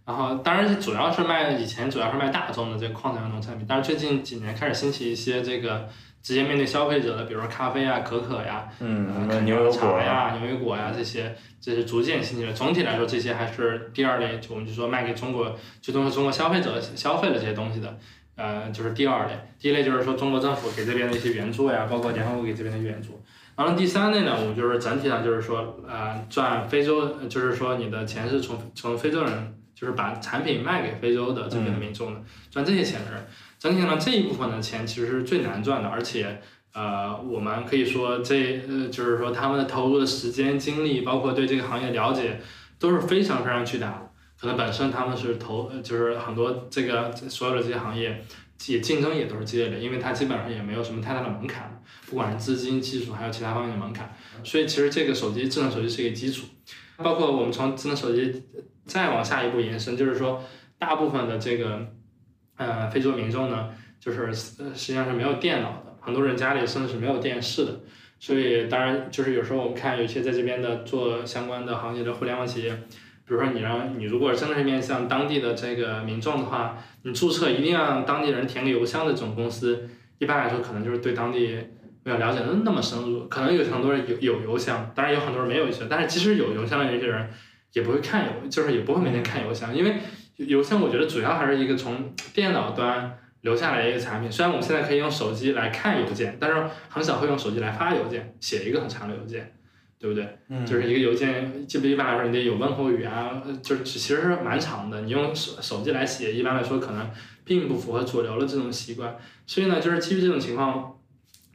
然后当然主要是卖以前主要是卖大宗的这个矿产和农产品，但是最近几年开始兴起一些这个。直接面对消费者的，比如说咖啡啊、可可呀、嗯，牛油茶呀、牛油果呀这些，这是逐渐兴起的。总体来说，这些还是第二类，我们就说卖给中国，最终是中国消费者消费的这些东西的，呃，就是第二类。第一类就是说中国政府给这边的一些援助呀，包括联合国给这边的援助。然后，第三类呢，我们就是整体上就是说，呃，赚非洲，就是说你的钱是从从非洲人，就是把产品卖给非洲的这边的民众的，赚这些钱的人。整体上这一部分的钱其实是最难赚的，而且，呃，我们可以说这呃，就是说他们的投入的时间、精力，包括对这个行业了解，都是非常非常巨大的。可能本身他们是投，就是很多这个所有的这些行业，也竞争也都是激烈的，因为它基本上也没有什么太大的门槛，不管是资金、技术还有其他方面的门槛，所以其实这个手机智能手机是一个基础。包括我们从智能手机再往下一步延伸，就是说大部分的这个呃非洲民众呢，就是实际上是没有电脑的，很多人家里甚至是没有电视的。所以当然就是有时候我们看有些在这边的做相关的行业的互联网企业，比如说你让你如果真的是面向当地的这个民众的话，你注册一定要当地人填个邮箱的这种公司，一般来说可能就是对当地。没有了解的那么深入，可能有很多人有有邮箱，当然有很多人没有邮箱，但是即使有邮箱的这些人，也不会看邮，就是也不会每天看邮箱，因为邮箱我觉得主要还是一个从电脑端留下来的一个产品。虽然我们现在可以用手机来看邮件，但是很少会用手机来发邮件，写一个很长的邮件，对不对？嗯，就是一个邮件，基本一般来说你得有问候语啊，就是其实是蛮长的。你用手手机来写，一般来说可能并不符合主流的这种习惯。所以呢，就是基于这种情况。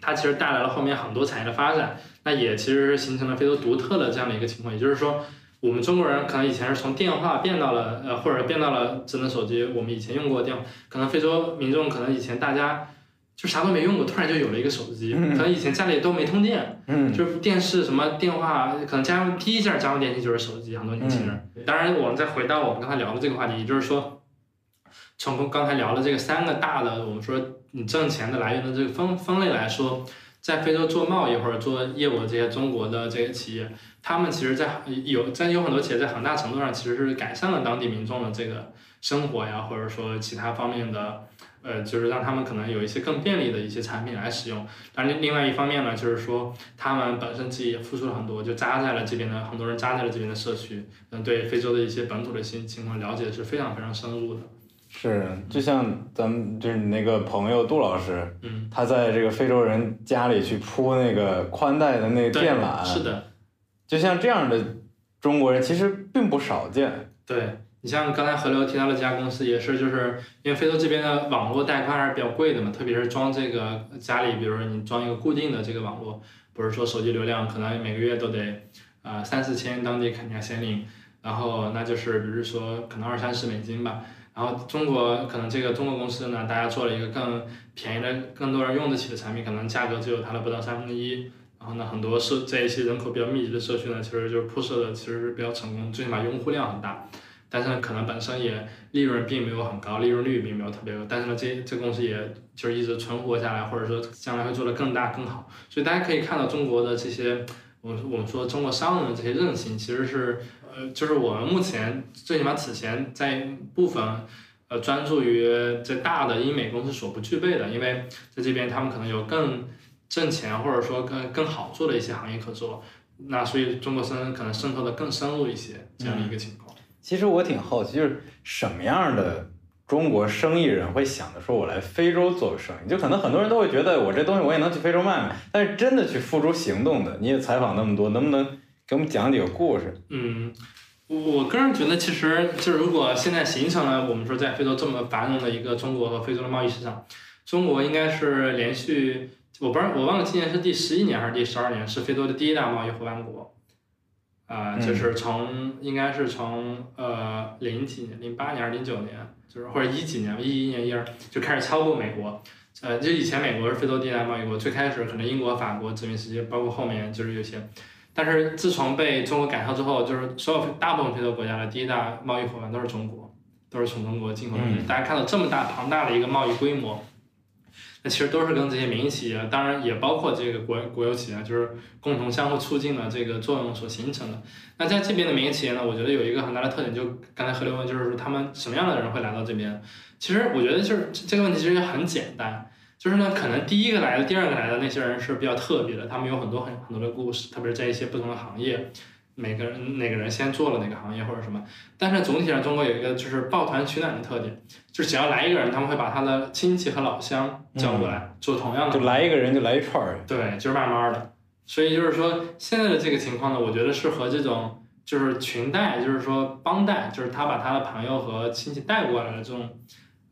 它其实带来了后面很多产业的发展，那也其实是形成了非常独特的这样的一个情况。也就是说，我们中国人可能以前是从电话变到了呃，或者变到了智能手机。我们以前用过电话，可能非洲民众可能以前大家就啥都没用过，突然就有了一个手机。可能以前家里都没通电，就是电视什么电话，可能家用第一件家用电器就是手机。很多年轻人。当然，我们再回到我们刚才聊的这个话题，也就是说，从刚才聊的这个三个大的，我们说。你挣钱的来源的这个分分类来说，在非洲做贸易或者做业务的这些中国的这些企业，他们其实，在有在有很多企业在很大程度上其实是改善了当地民众的这个生活呀，或者说其他方面的，呃，就是让他们可能有一些更便利的一些产品来使用。但另另外一方面呢，就是说他们本身自己也付出了很多，就扎在了这边的很多人扎在了这边的社区，嗯，对非洲的一些本土的新情况了解是非常非常深入的。是，就像咱们就是你那个朋友杜老师，嗯，他在这个非洲人家里去铺那个宽带的那个电缆，是的，就像这样的中国人其实并不少见。对你像刚才河流提到的这家公司，也是就是因为非洲这边的网络带宽还是比较贵的嘛，特别是装这个家里，比如说你装一个固定的这个网络，不是说手机流量可能每个月都得啊三四千当地肯尼亚先令，然后那就是比如说可能二三十美金吧。然后中国可能这个中国公司呢，大家做了一个更便宜的、更多人用得起的产品，可能价格只有它的不到三分之一。然后呢，很多社在一些人口比较密集的社区呢，其实就是铺设的其实是比较成功，最起码用户量很大。但是呢，可能本身也利润并没有很高，利润率并没有特别高。但是呢，这这公司也就是一直存活下来，或者说将来会做得更大更好。所以大家可以看到中国的这些，我我们说中国商人的这些韧性，其实是。呃，就是我们目前最起码此前在部分，呃，专注于这大的英美公司所不具备的，因为在这边他们可能有更挣钱或者说更更好做的一些行业可做，那所以中国生可能渗透的更深入一些这样的一个情况。其实我挺好奇，就是什么样的中国生意人会想着说我来非洲做生意？就可能很多人都会觉得我这东西我也能去非洲卖卖，但是真的去付诸行动的，你也采访那么多，能不能？给我们讲几个故事。嗯，我个人觉得，其实就是如果现在形成了我们说在非洲这么繁荣的一个中国和非洲的贸易市场，中国应该是连续，我不知道我忘了今年是第十一年还是第十二年，是非洲的第一大贸易伙伴国。啊，就是从应该是从呃零几年，零八年还是零九年，就是或者一几年，一一年一二就开始超过美国。呃，就以前美国是非洲第一大贸易国，最开始可能英国、法国殖民时期，包括后面就是有些。但是自从被中国赶超之后，就是所有大部分非洲国家的第一大贸易伙伴都是中国，都是从中国进口东西。大家看到这么大庞大的一个贸易规模，那其实都是跟这些民营企业，当然也包括这个国国有企业，就是共同相互促进的这个作用所形成的。那在这边的民营企业呢，我觉得有一个很大的特点，就刚才何刘问，就是说他们什么样的人会来到这边？其实我觉得就是这个问题其实很简单。就是呢，可能第一个来的、第二个来的那些人是比较特别的，他们有很多很很多的故事，特别是在一些不同的行业，每个人哪个人先做了哪个行业或者什么。但是总体上，中国有一个就是抱团取暖的特点，就是只要来一个人，他们会把他的亲戚和老乡叫过来做同样的。就来一个人就来一串儿。对，就是慢慢的。所以就是说，现在的这个情况呢，我觉得是和这种就是群带，就是说帮带，就是他把他的朋友和亲戚带过来的这种。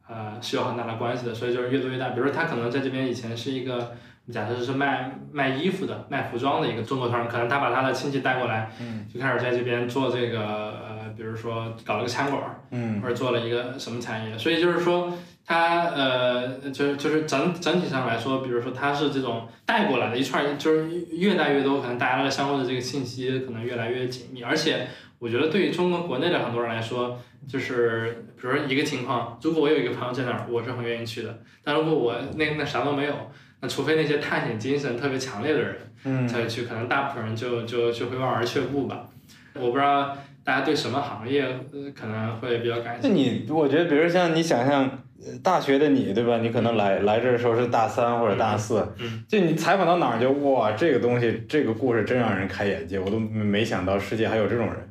呃，是有很大的关系的，所以就是越做越大。比如说，他可能在这边以前是一个，假设是卖卖衣服的、卖服装的一个中国团，可能他把他的亲戚带过来，嗯，就开始在这边做这个，呃，比如说搞了个餐馆，嗯，或者做了一个什么产业。所以就是说，他呃，就是就是整整体上来说，比如说他是这种带过来的一串儿，就是越带越多，可能大家的相互的这个信息可能越来越紧密。而且我觉得对于中国国内的很多人来说，就是比如说一个情况，如果我有一个朋友在那儿，我是很愿意去的。但如果我那那啥都没有，那除非那些探险精神特别强烈的人，嗯才会去，可能大部分人就就就会望而却步吧。我不知道大家对什么行业呃可能会比较感兴趣。你，我觉得，比如像你想象，呃大学的你，对吧？你可能来来这儿的时候是大三或者大四，嗯就你采访到哪儿就哇，这个东西，这个故事真让人开眼界，我都没想到世界还有这种人。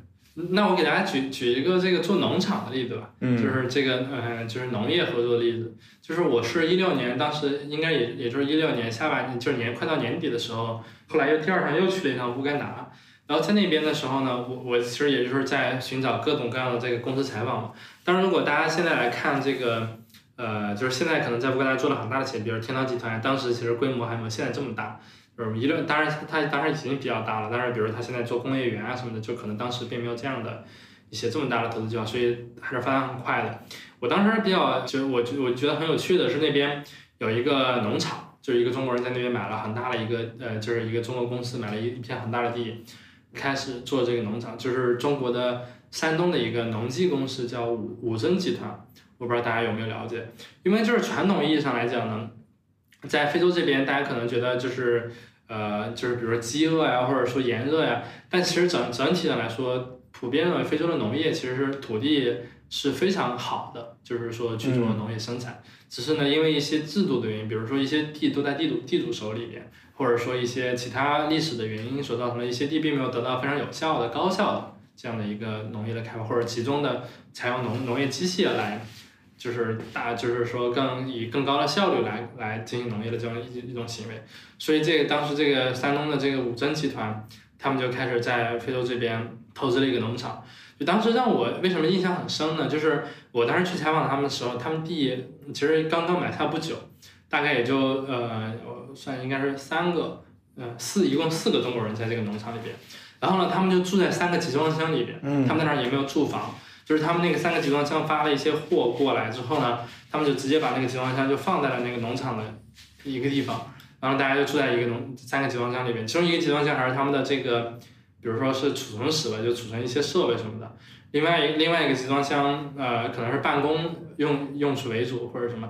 那我给大家举举一个这个做农场的例子吧。嗯，就是这个呃，就是农业合作的例子，就是我是一六年，当时应该也也就是一六年下半年，就是年快到年底的时候，后来又第二趟又去了一趟乌干达，然后在那边的时候呢，我我其实也就是在寻找各种各样的这个公司采访嘛。当然，如果大家现在来看这个，呃，就是现在可能在乌干达做了很大的企业，比如天涛集团，当时其实规模还没有现在这么大。就是一六，当然它当然已经比较大了，但是比如他现在做工业园啊什么的，就可能当时并没有这样的一些这么大的投资计划，所以还是发展很快的。我当时比较，就我觉我觉得很有趣的是那边有一个农场，就是一个中国人在那边买了很大的一个呃，就是一个中国公司买了一一片很大的地，开始做这个农场，就是中国的山东的一个农技公司叫武武征集团，我不知道大家有没有了解，因为就是传统意义上来讲呢，在非洲这边大家可能觉得就是呃，就是比如说饥饿呀，或者说炎热呀，但其实整整体上来说，普遍认为非洲的农业其实是土地是非常好的，就是说去做农业生产。只是呢，因为一些制度的原因，比如说一些地都在地主地主手里边，或者说一些其他历史的原因所造成的一些地并没有得到非常有效的、高效的这样的一个农业的开发，或者集中的采用农农业机械来，就是大就是说更以更高的效率来来进行农业的这种一一种行为。所以这个当时这个山东的这个五征集团，他们就开始在非洲这边投资了一个农场。就当时让我为什么印象很深呢？就是我当时去采访他们的时候，他们地其实刚刚买下不久，大概也就呃，我算应该是三个，呃，四一共四个中国人在这个农场里边。然后呢，他们就住在三个集装箱里边，嗯他们在那儿也没有住房，就是他们那个三个集装箱发了一些货过来之后呢，他们就直接把那个集装箱就放在了那个农场的一个地方，然后大家就住在一个农三个集装箱里面，其中一个集装箱还是他们的这个，比如说是储存室吧，就储存一些设备什么的。另外一另外一个集装箱，呃，可能是办公用用处为主或者什么，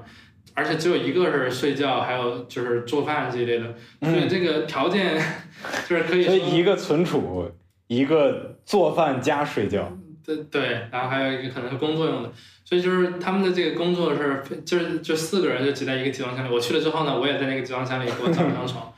而且只有一个是睡觉，还有就是做饭这一类的，所以这个条件 *laughs* 就是可以说所以一个存储，一个做饭加睡觉。对对，然后还有一个可能是工作用的，所以就是他们的这个工作是就是就四个人就挤在一个集装箱里。我去了之后呢，我也在那个集装箱里给我找了张床，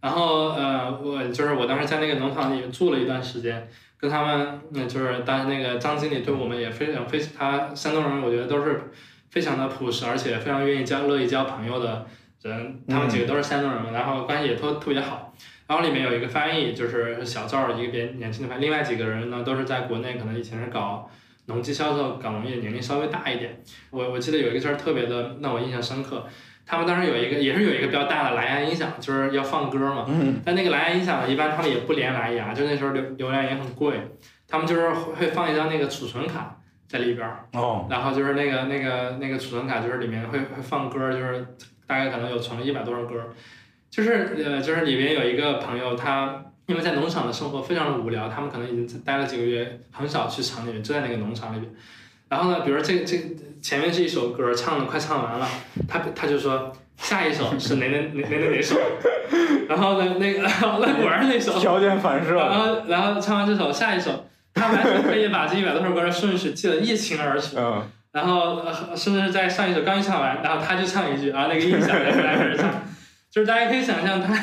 然后呃，我就是我当时在那个农场里住了一段时间，跟他们嗯就是当时那个张经理对我们也非常非他山东人，我觉得都是非常的朴实，而且非常愿意交乐意交朋友的人，他们几个都是山东人嘛，然后关系也都特别好。然后里面有一个翻译，就是小赵，一个别年轻的翻译，另外几个人呢都是在国内，可能以前是搞农机销售、搞农业，年龄稍微大一点。我我记得有一个事儿特别的让我印象深刻，他们当时有一个也是有一个比较大的蓝牙音响，就是要放歌嘛。嗯。但那个蓝牙音响呢，一般他们也不连蓝牙，就那时候流流量也很贵，他们就是会放一张那个储存卡在里边儿，哦，然后就是那个那个那个储存卡，就是里面会会放歌，就是大概可能有存了一百多首歌，就是呃就是里面有一个朋友，他因为在农场的生活非常的无聊，他们可能已经待了几个月，很少去厂里面，就在那个农场里面。然后呢，比如这这前面是一首歌，唱的快唱完了，他他就说下一首是哪哪哪哪哪哪首，然后呢那个那果 *laughs* 然是那首，条件反射。然后然后唱完这首，下一首，他完全可以把这一百多首歌的顺序记得一清二楚。嗯，然后呃甚至在上一首刚一唱完，然后他就唱一句，然后那个音响来开始唱，就是大家可以想象他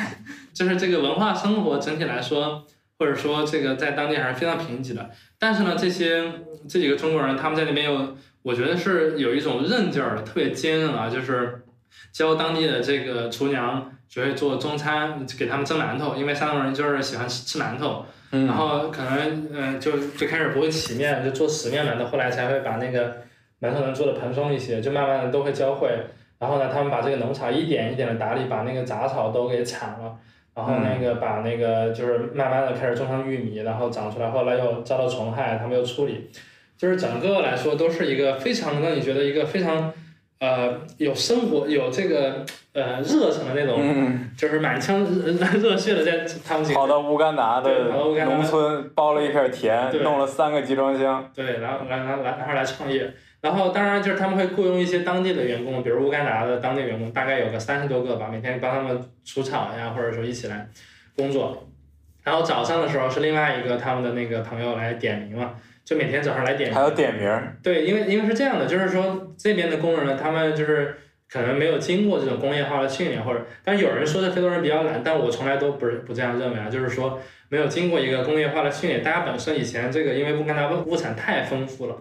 就是这个文化生活整体来说，或者说这个在当地还是非常贫瘠的。但是呢，这些这几个中国人他们在那边又，我觉得是有一种韧劲儿的，特别坚韧啊，就是教当地的这个厨娘学会做中餐，给他们蒸馒头，因为山东人就是喜欢吃吃馒头。然嗯，后可能呃就最开始不会起面，就做死面馒头，后来才会把那个馒头能做的蓬松一些，就慢慢的都会教会。然后呢，他们把这个农场一点一点的打理，把那个杂草都给铲了，然后那个把那个就是慢慢的开始种上玉米，然后长出来，后来又遭到虫害，他们又处理，就是整个来说都是一个非常让你觉得一个非常呃有生活有这个呃热忱的那种，嗯，就是满腔热 *laughs* 热血的在他们几个跑到乌干达的对跑到乌干农村包了一片田，对弄了三个集装箱。对，然后来来来，然后来创业，然后当然就是他们会雇佣一些当地的员工，比如乌干达的当地员工，大概有个三十多个吧，每天帮他们除草呀，或者说一起来工作。然后早上的时候是另外一个他们的那个朋友来点名嘛，就每天早上来点名还。有点名儿，对，因为因为是这样的，就是说这边的工人呢，他们就是可能没有经过这种工业化的训练，或者，但有人说这非洲人比较懒，但我从来都不是不这样认为啊，就是说没有经过一个工业化的训练，大家本身以前这个因为乌干达物物产太丰富了，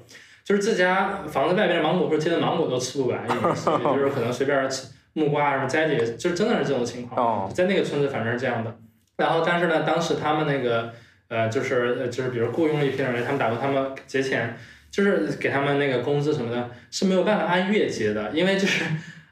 就是自家房子外边的芒果或者结的芒果都吃不完，*laughs* 也就是可能随便吃木瓜什么摘解，就真的是这种情况。哦，在那个村子反正是这样的。然后，但是呢，当时他们那个呃，就是呃就是比如雇佣了一批人，他们打过他们结钱，就是给他们那个工资什么的，是没有办法按月结的，因为就是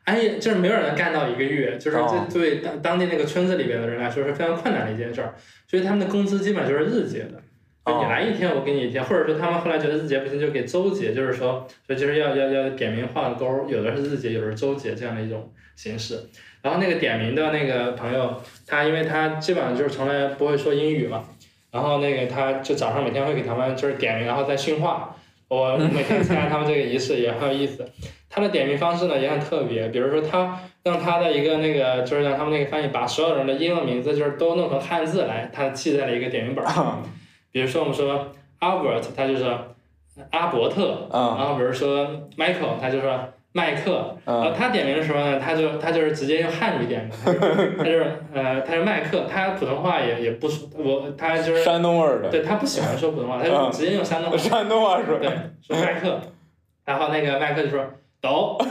按月就是没有人干到一个月，就是哦这对当当地那个村子里边的人来说是非常困难的一件事儿，所以他们的工资基本就是日结的。就你哦来一天，我给你一天，或者说他们后来觉得日结不行，就给周结，就是说，所以就是要要要点名画勾，有的是日结，有的是周结这样的一种形式。然后那个点名的那个朋友，他因为他基本上就是从来不会说英语嘛，然后那个他就早上每天会给他们就是点名，然后再训话。我 *laughs* 每天参加他们这个仪式也很有意思。他的点名方式呢也很特别，比如说他让他的一个那个就是让他们那个翻译把所有人的英文名字就是都弄成汉字来，他记在了一个点名本上。比如说我们说 Albert，他就说阿伯特，嗯然后比如说 Michael，他就说麦克，然后嗯他点名的时候呢，他就他就是直接用汉语点名，*laughs* 他就是他就是呃他是麦克，他普通话也也不说，我他就是山东味儿的，对他不喜欢说普通话，他就直接用山东话，山东话说，对，说麦克，然后那个麦克就说走，*laughs*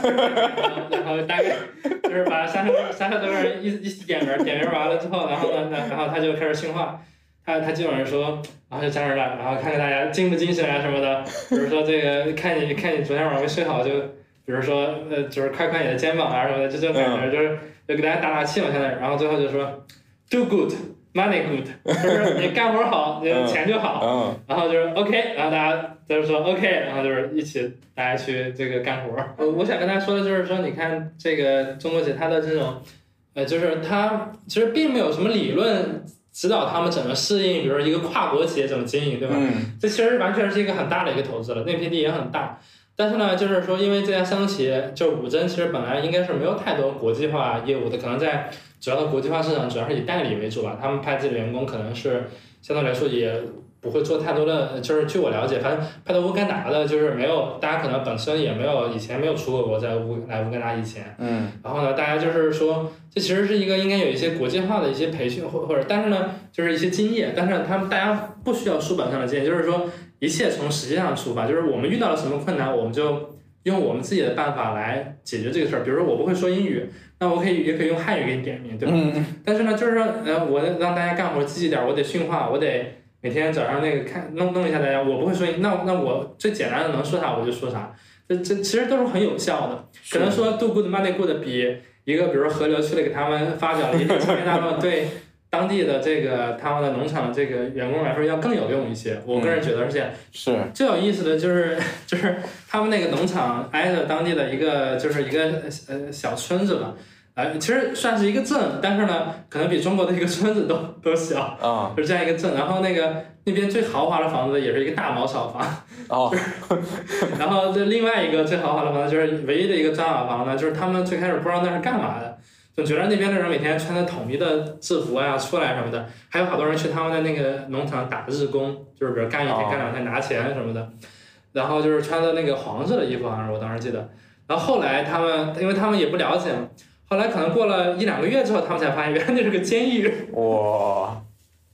然后大概就是把三十三十多个人一一起点名，点名完了之后，然后呢，然后他就开始训话。他他基本上说，然后就站那儿了，然后看看大家精不精神啊什么的。比如说这个，看你看你昨天晚上没睡好，就比如说呃，就是快快你的肩膀啊什么的，就这种感觉，就是就给大家打打气嘛，现在。然后最后就说，do good。Money good，*laughs* 就是你干活好，你钱就好。嗯然后就是 OK，然后大家就是说 OK，然后就是一起大家去这个干活。我我想跟大家说的就是说，你看这个中国姐她的这种，呃，就是她其实并没有什么理论指导他们怎么适应，比如说一个跨国企业怎么经营，对吧？嗯这其实完全是一个很大的一个投资了，那片地也很大。但是呢，就是说，因为这家商企业，就五针，其实本来应该是没有太多国际化业务的，可能在主要的国际化市场主要是以代理为主吧。他们派自己的员工可能是相对来说也不会做太多的，就是据我了解，反正派到乌干达的，就是没有大家可能本身也没有以前没有出过国，在乌来乌干达以前，嗯然后呢，大家就是说，这其实是一个应该有一些国际化的一些培训，或或者，但是呢，就是一些经验，但是他们大家不需要书本上的经验，就是说一切从实际上出发，就是我们遇到了什么困难，我们就用我们自己的办法来解决这个事儿。比如说我不会说英语，那我可以也可以用汉语给你点名，对吧？嗯但是呢，就是说，呃，我让大家干活积极点儿，我得训话，我得每天早上那个看弄弄一下大家。我不会说，那那我最简单的能说啥我就说啥，这这其实都是很有效的。可能说 do good money good 比一个比如说河流去了给他们发表了一点经验大论，*laughs* 对当地的这个他们的农场这个员工来说要更有用一些。我个人觉得是这样。是最有意思的就是就是他们那个农场挨着当地的一个就是一个呃小村子吧，哎，其实算是一个镇，但是呢，可能比中国的一个村子都都小，啊就是这样一个镇。然后那个那边最豪华的房子也是一个大茅草房，哦 *laughs* 然后这另外一个最豪华的房子就是唯一的一个砖瓦房呢，就是他们最开始不知道那是干嘛的。总觉得那边的人每天穿着统一的制服啊出来什么的，还有好多人去他们的那个农场打日工，就是比如干一天哦干两天拿钱什么的，然后就是穿的那个黄色的衣服，好像是我当时记得。然后后来他们，因为他们也不了解嘛，后来可能过了一两个月之后，他们才发现原来那是个监狱。哇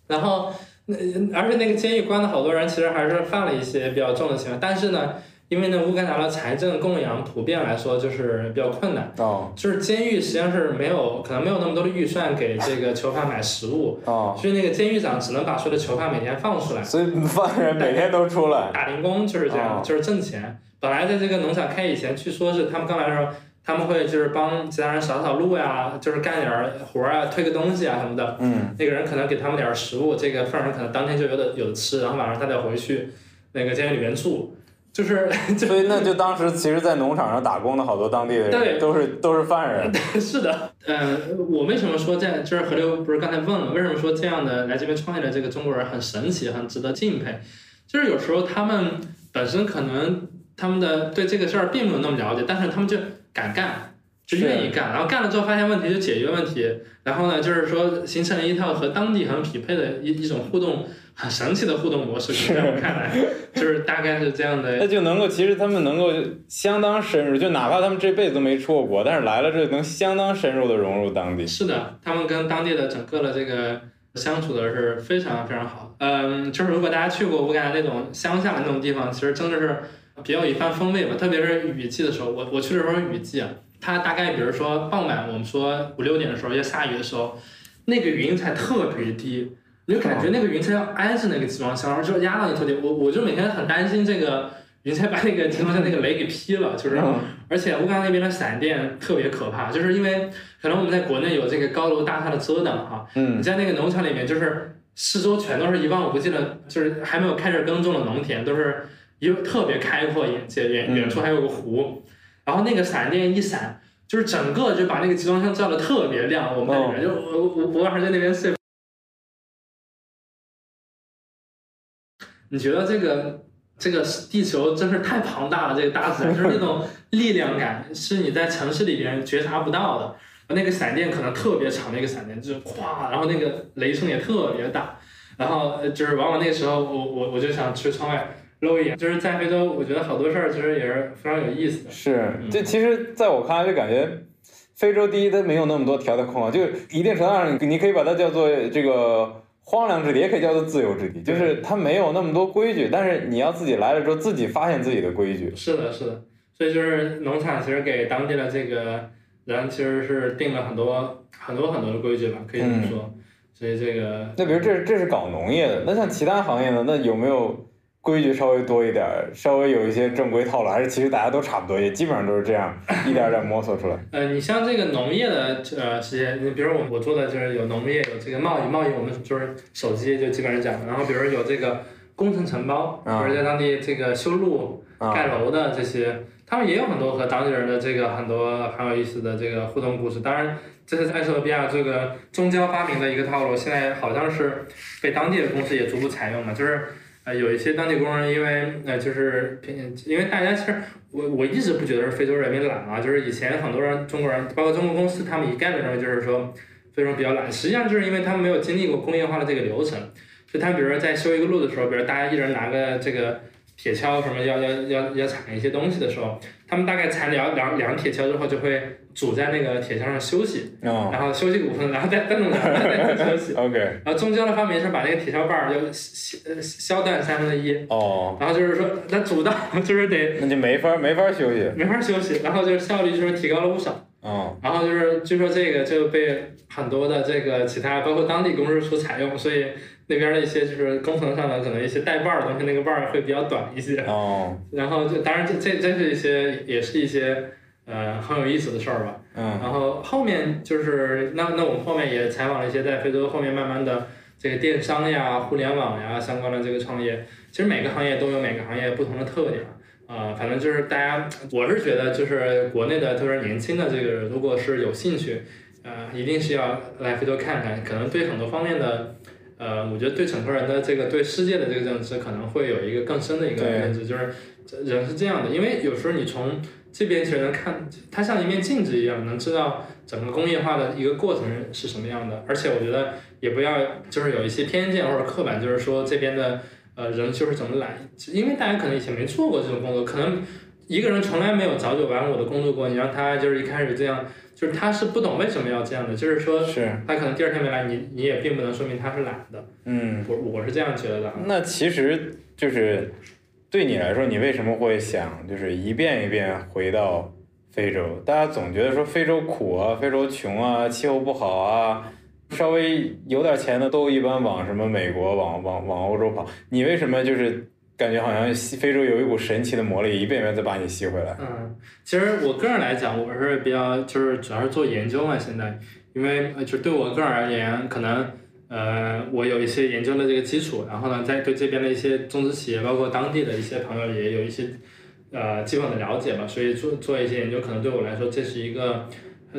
然后，那而且那个监狱关的好多人，其实还是犯了一些比较重的行为。但是呢，因为呢乌干达的财政供养普遍来说就是比较困难，哦就是监狱实际上是没有可能没有那么多的预算给这个囚犯买食物，哦，所以那个监狱长只能把所有的囚犯每天放出来。所以犯人每天都出来，打零工就是这样，哦就是挣钱。本来在这个农场开以前，据说是他们刚来的时候，他们会就是帮其他人扫扫路呀，就是干点儿活儿啊，推个东西啊什么的。嗯那个人可能给他们点儿食物，这个犯人可能当天就有的有的吃，然后晚上他得回去 *laughs* 那个监狱里面住。就是 *laughs* 所以那就当时其实，在农场上打工的好多当地的对人都是都是犯人。*laughs* 是的，呃，我为什么说这样？就是河流不是刚才问了，为什么说这样的来这边创业的这个中国人很神奇，很值得敬佩？就是有时候他们本身可能他们的对这个事儿并没有那么了解，但是他们就敢干，就愿意干，然后干了之后发现问题就解决问题，然后呢，就是说形成了一套和当地很匹配的一一种互动，很神奇的互动模式。在我看来，*laughs* 就是大概是这样的。那就能够，其实他们能够相当深入，就哪怕他们这辈子都没出过国，但是来了这能相当深入的融入当地。是的，他们跟当地的整个的这个相处的是非常非常好。嗯，就是如果大家去过乌干达那种乡下的那种地方，其实真的是别有一番风味吧。特别是雨季的时候，我我去的时候是雨季啊，它大概比如说傍晚，我们说五六点的时候要下雨的时候，那个云彩特别低，你就感觉那个云彩要挨着那个集装箱，然后就压到你头顶。我我就每天很担心这个云彩把那个集装箱那个雷给劈了，就是。而且乌干达那边的闪电特别可怕，就是因为可能我们在国内有这个高楼大厦的遮挡哈，嗯你在那个农场里面，就是四周全都是一望无际的，就是还没有开始耕种的农田，都是一个特别开阔眼界，远嗯远处还有个湖，然后那个闪电一闪，就是整个就把那个集装箱照的特别亮，我们在里面就我我我晚上在那边睡。你觉得这个这个地球真是太庞大了，这个大自然就是那种力量感，是你在城市里边觉察不到的。那个闪电可能特别长的一个闪电，就是咵，然后那个雷声也特别大，然后呃就是往往那个时候，我我我就想去窗外搂一眼。就是在非洲，我觉得好多事儿其实也是非常有意思的。是，嗯这其实在我看来就感觉，非洲第一它没有那么多条条框框，就一定程度上你可以把它叫做这个荒凉之地，也可以叫做自由之地，就是它没有那么多规矩，但是你要自己来了之后自己发现自己的规矩。是的，是的，所以就是农场其实给当地的这个人其实是定了很多很多很多的规矩吧，可以这么说。所以这个那比如这这是搞农业的，那像其他行业呢？那有没有规矩稍微多一点儿，稍微有一些正规套路，还是其实大家都差不多，也基本上都是这样 *laughs* 一点点摸索出来？呃，你像这个农业的呃事业，你比如我我做的就是有农业，有这个贸易，贸易我们就是手机就基本上讲，然后比如有这个工程承包，啊或者在当地这个修路、啊盖楼的这些，他们也有很多和当地人的这个很多很有意思的这个互动故事。当然，这是埃塞俄比亚这个中交发明的一个套路，现在好像是被当地的公司也逐步采用了，就是。啊，有一些当地工人，因为呃，就是，因为大家其实我我一直不觉得是非洲人民懒啊，就是以前很多人中国人，包括中国公司，他们一概的认为就是说非洲比较懒，实际上就是因为他们没有经历过工业化的这个流程，就他们比如说在修一个路的时候，比如大家一人拿个这个铁锹什么要要要要铲一些东西的时候，他们大概才两两两铁锹之后就会拄在那个铁锹上休息，哦然后休息五分钟，然后再再弄两个再再休息。*laughs* OK，然后中间的发明是把那个铁锹把儿就削呃削断三分之一，哦，然后就是说，那组到就是得那就没法没法休息。没法休息，然后就是效率就是提高了不少。哦，然后就是据说这个就被很多的这个其他包括当地公司所采用，所以那边的一些就是工程上的可能一些带把儿的东西，那个把儿会比较短一些。哦，*laughs* 然后就当然这这这是一些也是一些呃很有意思的事儿吧。嗯，然后后面就是那那我们后面也采访了一些在非洲后面慢慢的这个电商呀、互联网呀相关的这个创业，其实每个行业都有每个行业不同的特点。啊、反正就是大家，我是觉得就是国内的特别是年轻的这个，如果是有兴趣，呃，一定是要来非洲看看，可能对很多方面的。呃，我觉得对整个人的这个对世界的这个认知可能会有一个更深的一个认知，就是人是这样的，因为有时候你从这边其实能看，它像一面镜子一样，能知道整个工业化的一个过程是什么样的。而且我觉得也不要就是有一些偏见或者刻板，就是说这边的呃人就是怎么懒，因为大家可能以前没做过这种工作，可能一个人从来没有早九晚五的工作过，你让他就是一开始这样，就是他是不懂为什么要这样的，就是说是，他可能第二天没来，你你也并不能说明他是懒的。嗯，我我是这样觉得的。那其实就是对你来说，你为什么会想就是一遍一遍回到非洲？大家总觉得说非洲苦啊，非洲穷啊，气候不好啊，稍微有点钱的都一般往什么美国、往往往欧洲跑。你为什么就是感觉好像西非洲有一股神奇的魔力，一遍遍再把你吸回来？嗯，其实我个人来讲，我是比较就是主要是做研究嘛，现在，因为就对我个人而言，可能呃，我有一些研究的这个基础，然后呢，在对这边的一些中资企业，包括当地的一些朋友也有一些呃基本的了解吧，所以做做一些研究，可能对我来说这是一个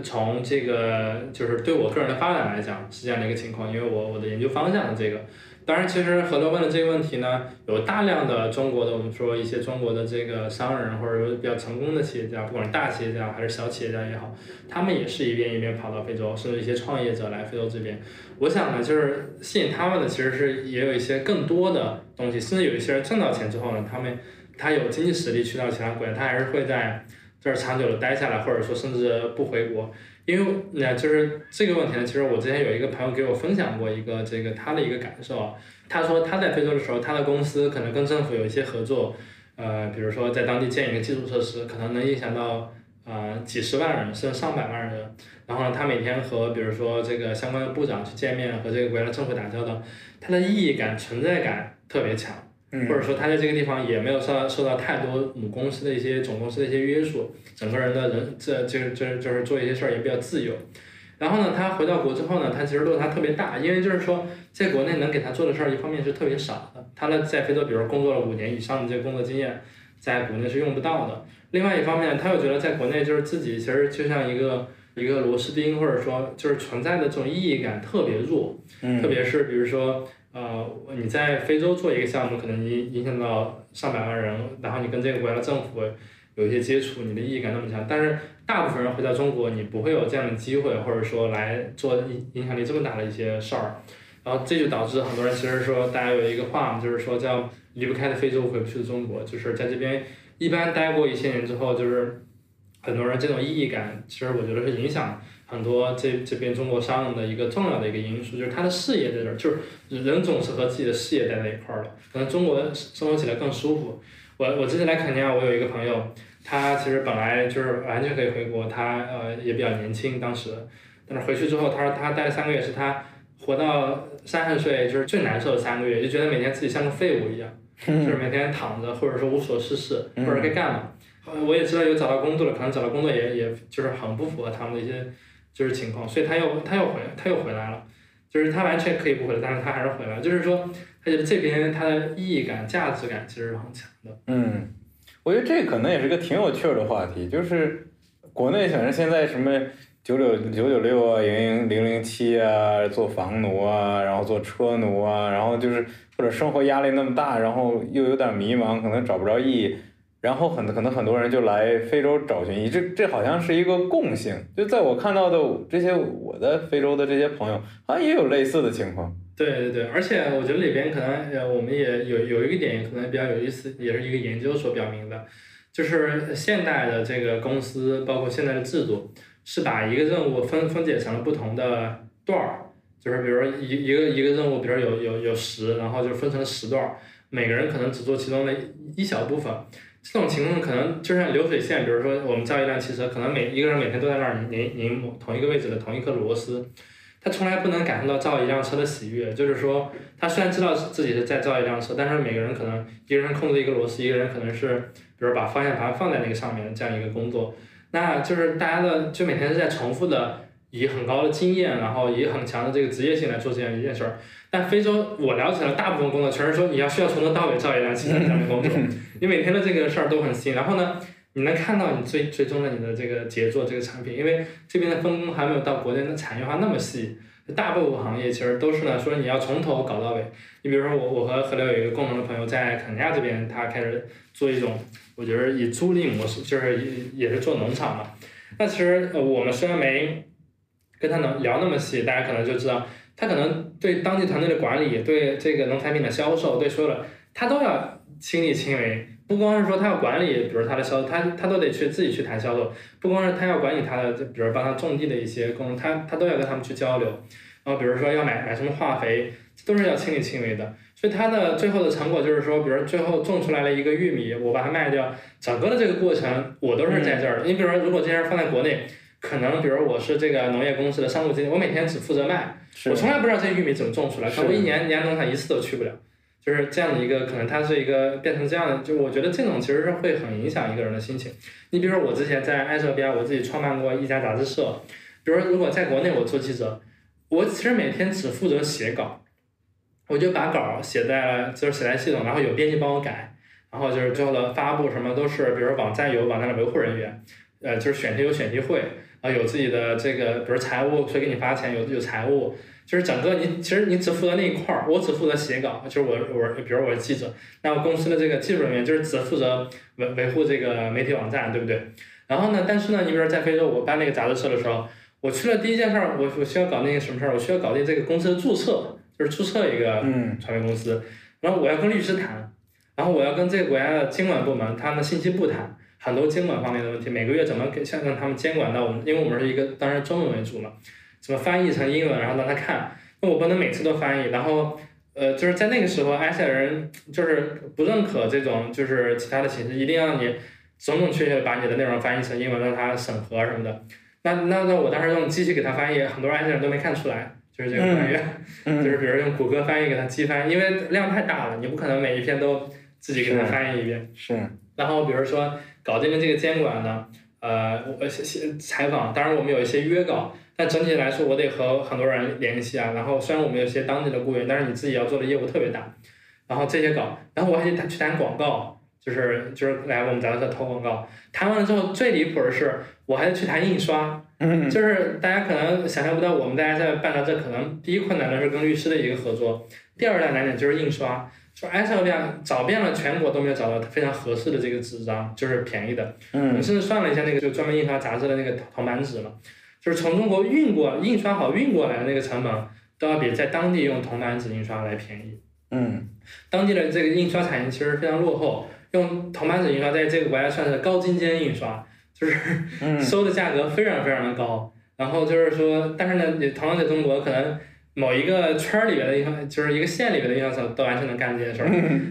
从这个就是对我个人的发展来讲是这样的一个情况，因为我我的研究方向的这个。当然，其实何乐问的这个问题呢，有大量的中国的，我们说一些中国的这个商人，或者说比较成功的企业家，不管是大企业家还是小企业家也好，他们也是一遍一遍跑到非洲，甚至一些创业者来非洲这边。我想呢，就是吸引他们的其实是也有一些更多的东西，甚至有一些人挣到钱之后呢，他们他有经济实力去到其他国家，他还是会在这儿长久的待下来，或者说甚至不回国。因为那就是这个问题呢，其实我之前有一个朋友给我分享过一个这个他的一个感受，他说他在非洲的时候，他的公司可能跟政府有一些合作，呃，比如说在当地建一个基础设施，可能能影响到呃几十万人甚至上百万人，然后呢，他每天和比如说这个相关的部长去见面，和这个国家的政府打交道，他的意义感、存在感特别强。或者说他在这个地方也没有受到受到太多母公司的一些总公司的一些约束，整个人的人这这这就是做一些事儿也比较自由。然后呢，他回到国之后呢，他其实落差特别大，因为就是说在国内能给他做的事儿，一方面是特别少的，他呢在非洲比如工作了五年以上的这个工作经验，在国内是用不到的。另外一方面，他又觉得在国内就是自己其实就像一个一个螺丝钉，或者说就是存在的这种意义感特别弱，特别是比如说。呃，你在非洲做一个项目，可能影影响到上百万人，然后你跟这个国家的政府有一些接触，你的意义感那么强。但是大部分人回到中国，你不会有这样的机会，或者说来做影影响力这么大的一些事儿。然后这就导致很多人其实说，大家有一个话嘛，就是说叫离不开的非洲，回不去的中国。就是在这边一般待过一些年之后，就是很多人这种意义感，其实我觉得是影响。很多这这边中国商人的一个重要的一个因素，就是他的事业在这儿，就是人总是和自己的事业待在一块儿的，可能中国生活起来更舒服。我我之前来肯尼亚，我有一个朋友，他其实本来就是完全可以回国，他呃也比较年轻当时，但是回去之后，他说他待了三个月，是他活到三十岁就是最难受的三个月，就觉得每天自己像个废物一样，*laughs* 就是每天躺着或者说无所事事，不知道该干嘛。我也知道有找到工作了，可能找到工作也也就是很不符合他们的一些。就是情况，所以他又他又回他又回来了，就是他完全可以不回来，但是他还是回来，就是说他觉得这边他的意义感、价值感其实是很强的。嗯，我觉得这可能也是个挺有趣的话题，就是国内反正现在什么九九九九六啊、零零零零七啊、做房奴啊，然后做车奴啊，然后就是或者生活压力那么大，然后又有点迷茫，可能找不着意义。然后很可能很多人就来非洲找寻，这这好像是一个共性。就在我看到的这些我的非洲的这些朋友，好像也有类似的情况。对对对，而且我觉得里边可能呃，我们也有有一个点可能比较有意思，也是一个研究所表明的，就是现代的这个公司，包括现在的制度，是把一个任务分分解成了不同的段儿，就是比如说一一个一个任务，比如有有有十，然后就分成十段儿，每个人可能只做其中的一小部分。这种情况可能就像流水线，比如说我们造一辆汽车，可能每一个人每天都在那儿拧拧同一个位置的同一颗螺丝，他从来不能感受到造一辆车的喜悦。就是说，他虽然知道自己是在造一辆车，但是每个人可能一个人控制一个螺丝，一个人可能是比如把方向盘放在那个上面这样一个工作，那就是大家的就每天是在重复的以很高的经验，然后以很强的这个职业性来做这样一件事儿。但非洲我了解了大部分工作全是说你要需要从头到尾造一辆汽车这样的工作，*laughs* 你每天的这个事儿都很新，然后呢，你能看到你最最终的你的这个杰作这个产品，因为这边的分工还没有到国内的产业化那么细，大部分行业其实都是呢说你要从头搞到尾。你比如说我我和何刘有一个共同的朋友在肯尼亚这边，他开始做一种我觉得以租赁模式，就是也也是做农场嘛。那其实我们虽然没跟他能聊那么细，大家可能就知道。他可能对当地团队的管理，对这个农产品的销售，对所有的他都要亲力亲为。不光是说他要管理，比如他的销，他他都得去自己去谈销售。不光是他要管理他的，就比如帮他种地的一些工人，他他都要跟他们去交流。然后比如说要买买什么化肥，都是要亲力亲为的。所以他的最后的成果就是说，比如最后种出来了一个玉米，我把它卖掉，整个的这个过程我都是在这儿。你比如说，如果这件事放在国内，可能比如我是这个农业公司的商务经理，我每天只负责卖。我从来不知道这玉米怎么种出来，可我一年年农场一次都去不了，就是这样的一个可能，它是一个变成这样的，就我觉得这种其实是会很影响一个人的心情。你比如说我之前在埃塞俄比亚，我自己创办过一家杂志社，比如说如果在国内我做记者，我其实每天只负责写稿，我就把稿写在就是写在系统，然后有编辑帮我改，然后就是最后的发布什么都是，比如网站有网站的维护人员，呃，就是选题有选题会，然后有自己的这个，比如财务谁给你发钱，有有财务，就是整个你其实你只负责那一块儿，我只负责写稿，就是我我比如我是记者，那我公司的这个技术人员就是只负责维维护这个媒体网站，对不对？然后呢，但是呢，你比如说在非洲，我办那个杂志社的时候。我去了第一件事儿，我我需要搞那个什么事儿？我需要搞定这个公司的注册，就是注册一个传媒公司。然后我要跟律师谈，然后我要跟这个国家的监管部门，他们的信息部谈，很多监管方面的问题。每个月怎么给像让他们监管到我们？因为我们是一个当然中文为主嘛，怎么翻译成英文，然后让他看。那我不能每次都翻译。然后呃，就是在那个时候，埃塞人就是不认可这种就是其他的形式，一定要你准准确确把你的内容翻译成英文，让他审核什么的。那那那我当时用机器给他翻译，很多埃塞人都没看出来，就是这个翻译，就是比如用谷歌翻译给他机翻，因为量太大了，你不可能每一篇都自己给他翻译一遍。是。然后比如说搞定了这个监管呢，呃，我采访，当然我们有一些约稿，但整体来说我得和很多人联系啊。然后虽然我们有些当地的雇员，但是你自己要做的业务特别大。然后这些搞，然后我还得去谈广告，就是就是来我们杂志社投广告。谈完了之后，最离谱的是。我还得去谈印刷，就是大家可能想象不到，我们大家在办杂志，可能第一困难的是跟律师的一个合作，第二大难点就是印刷。说埃塞俄比亚找遍了全国都没有找到非常合适的这个纸张，就是便宜的。我们甚至算了一下，那个就专门印刷杂志的那个铜版纸嘛，就是从中国运过印刷好运过来的那个成本，都要比在当地用铜版纸印刷来便宜。嗯，当地的这个印刷产业其实非常落后，用铜版纸印刷在这个国家算是高精尖印刷。就是 *laughs* 收的价格非常非常的高，然后就是说，但是呢，你同样在中国，可能某一个圈儿里边的印刷，就是一个县里边的印刷厂都完全能干这件事儿，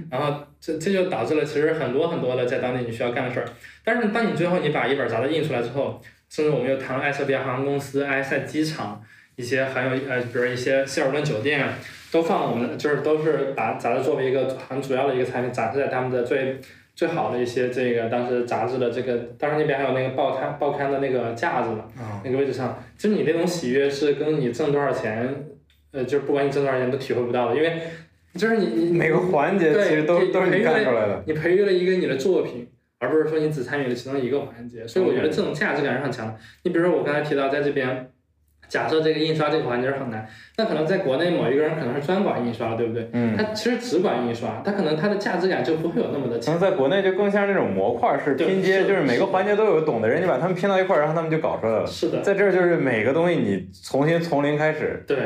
然后这这就导致了其实很多很多的在当地你需要干的事儿。但是当你最后你把一本杂志印出来之后，甚至我们又谈了埃塞俄比亚航空公司、埃塞机场一些还有呃，比如一些希尔顿酒店，都放我们就是都是把杂志作为一个很主要的一个产品展示在他们的最。最好的一些这个当时杂志的这个，当时那边还有那个报刊报刊的那个架子嘛，那个位置上，就是你那种喜悦是跟你挣多少钱，呃，就是不管你挣多少钱都体会不到的，因为就是你你每个环节其实都都是你干出来的，你培育了一个你的作品，而不是说你只参与了其中一个环节，所以我觉得这种价值感是很强的。你比如说我刚才提到在这边。假设这个印刷这个环节是很难，那可能在国内某一个人可能是专管印刷，对不对？嗯。他其实只管印刷，他可能他的价值感就不会有那么的强。可能在国内就更像那种模块式拼接，就是每个环节都有懂的人，你把他们拼到一块儿，然后他们就搞出来了。是的。在这儿就是每个东西你重新从零开始。对。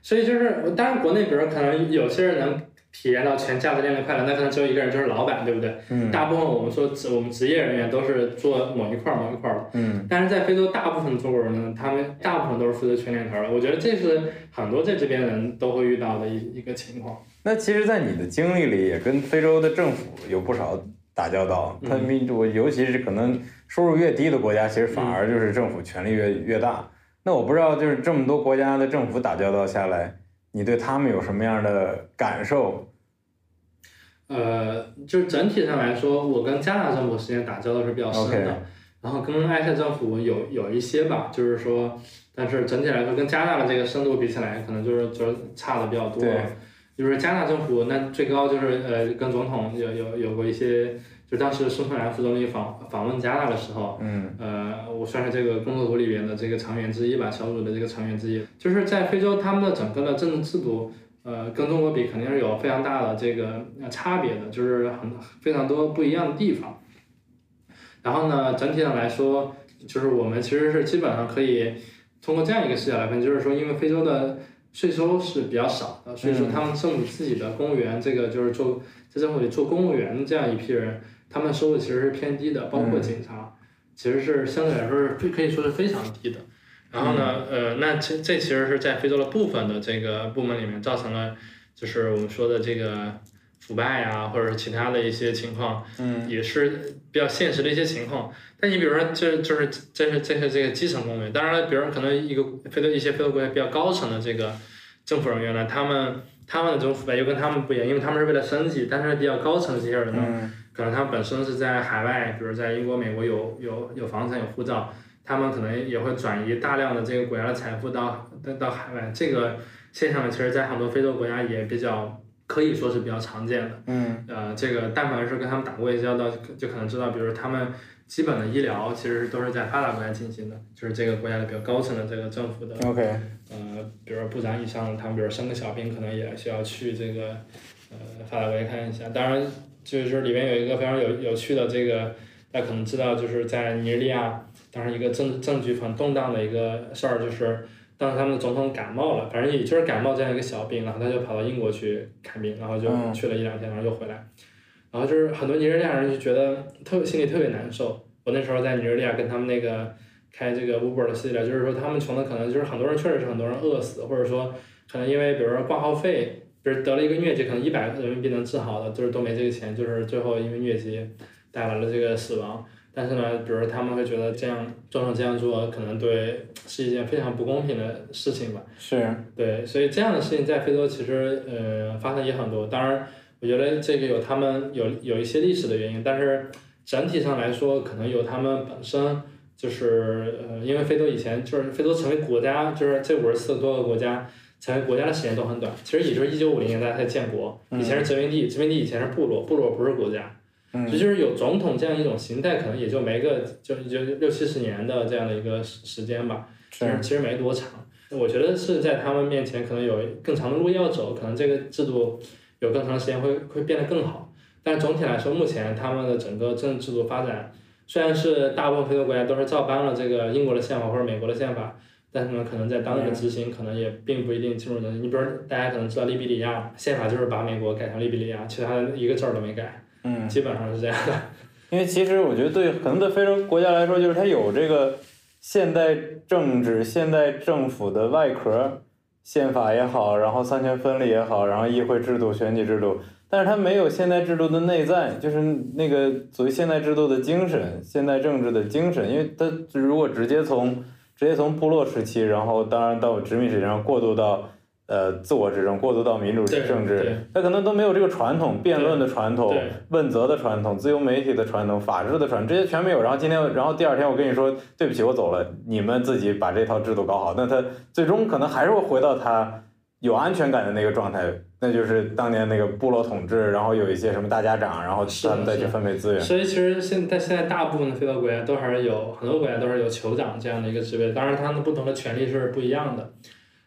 所以就是，当然国内比如可能有些人能。体验到全价值链的快乐，那可能只有一个人，就是老板，对不对？嗯。大部分我们说职我们职业人员都是做某一块儿某一块儿的。嗯。但是在非洲，大部分中国人呢，他们大部分都是负责全链条的。我觉得这是很多在这边人都会遇到的一一个情况。那其实，在你的经历里，也跟非洲的政府有不少打交道。他民主，尤其是可能收入越低的国家，其实反而就是政府权力越越大。那我不知道，就是这么多国家的政府打交道下来。你对他们有什么样的感受？呃，就是整体上来说，我跟加拿大政府实际上打交道是比较深的，然后跟埃塞政府有有一些吧，就是说，但是整体来说，跟加拿大的这个深度比起来，可能就是就是差的比较多。就是加拿大政府那最高就是呃，跟总统有有有过一些。就当时孙春兰副总理访访问加拿大的时候，嗯，呃，我算是这个工作组里边的这个成员之一吧，小组的这个成员之一。就是在非洲，他们的整个的政治制度，呃，跟中国比肯定是有非常大的这个差别的，就是很非常多不一样的地方。然后呢，整体上来说，就是我们其实是基本上可以通过这样一个视角来分析，就是说，因为非洲的税收是比较少的，所以说他们政府自己的公务员，这个就是做在政府里做公务员这样一批人。他们收入其实是偏低的，包括警察，其实是相对来说是可以说是非常低的。然后呢，呃，那这这其实是在非洲的部分的这个部门里面造成了，就是我们说的这个腐败啊，或者是其他的一些情况，嗯，也是比较现实的一些情况。但你比如说，这就是这是这是这个基层公务员，当然了，比如可能一个非洲一些非洲国家比较高层的这个政府人员呢，他们他们的这种腐败又跟他们不一样，因为他们是为了生计，但是比较高层的这些人呢。可能他们本身是在海外，比如在英国、美国有有有房产、有护照，他们可能也会转移大量的这个国家的财富到到到海外。这个现象呢，其实在很多非洲国家也比较可以说是比较常见的。嗯呃，这个但凡是跟他们打过一些交道，就可能知道，比如他们基本的医疗其实都是在发达国家进行的，就是这个国家的比较高层的这个政府的，OK，呃，比如说部长以上，他们比如生个小病，可能也需要去这个呃发达国家看一下。当然，就是里面有一个非常有有趣的这个，大家可能知道，就是在尼日利亚，当时一个政政局很动荡的一个事儿，就是当时他们的总统感冒了，反正也就是感冒这样一个小病，然后他就跑到英国去看病，然后就嗯去了一两天，然后又回来。然后就是很多尼日利亚人就觉得特心里特别难受。我那时候在尼日利亚跟他们那个开这个 Uber 的司机聊，就是说他们穷的可能就是很多人确实是很多人饿死，或者说可能因为比如说挂号费，比如得了一个疟疾，可能一百人民币能治好的，就是都没这个钱，就是最后因为疟疾带来了这个死亡。但是呢，比如他们会觉得这样总统这样做可能对是一件非常不公平的事情吧。是，对，所以这样的事情在非洲其实呃发生也很多。当然，我觉得这个有他们有有一些历史的原因，但是整体上来说，可能有他们本身就是呃，因为非洲以前就是非洲成为国家，就是这五十四多个国家成为国家的时间都很短，其实也就是一九五零年代才建国，以前是殖民地，殖民地以前是部落，部落不是国家。嗯这就是有总统这样一种形态，可能也就没个就就六七十年的这样的一个时时间吧。但是，其实没多长。我觉得是在他们面前可能有更长的路要走，可能这个制度有更长的时间会会变得更好。但总体来说，目前他们的整个政治制度发展，虽然是大部分非洲国家都是照搬了这个英国的宪法或者美国的宪法，但是呢，可能在当地的执行可能也并不一定尽如人意。你比如大家可能知道利比里亚宪法就是把美国改成利比里亚，其他的一个字儿都没改，嗯。基本上是这样的。*laughs* 因为其实我觉得对可能对非洲国家来说，就是它有这个现代政治、现代政府的外壳，宪法也好，然后三权分立也好，然后议会制度、选举制度，但是它没有现代制度的内在，就是那个所谓现代制度的精神、现代政治的精神。因为它如果直接从直接从部落时期，然后当然到殖民时期，然后过渡到呃自我执政，过渡到民主对政治，他可能都没有这个传统，辩论的传统。问责的传统、自由媒体的传统、法治的传统，这些全没有。然后今天，然后第二天我跟你说，对不起，我走了，你们自己把这套制度搞好。那他最终可能还是会回到他有安全感的那个状态，那就是当年那个部落统治，然后有一些什么大家长，然后是他们再去分配资源。所以其实现在现在大部分的非洲国家都还是有很多国家都是有酋长这样的一个职位，当然他们不同的权利是不一样的。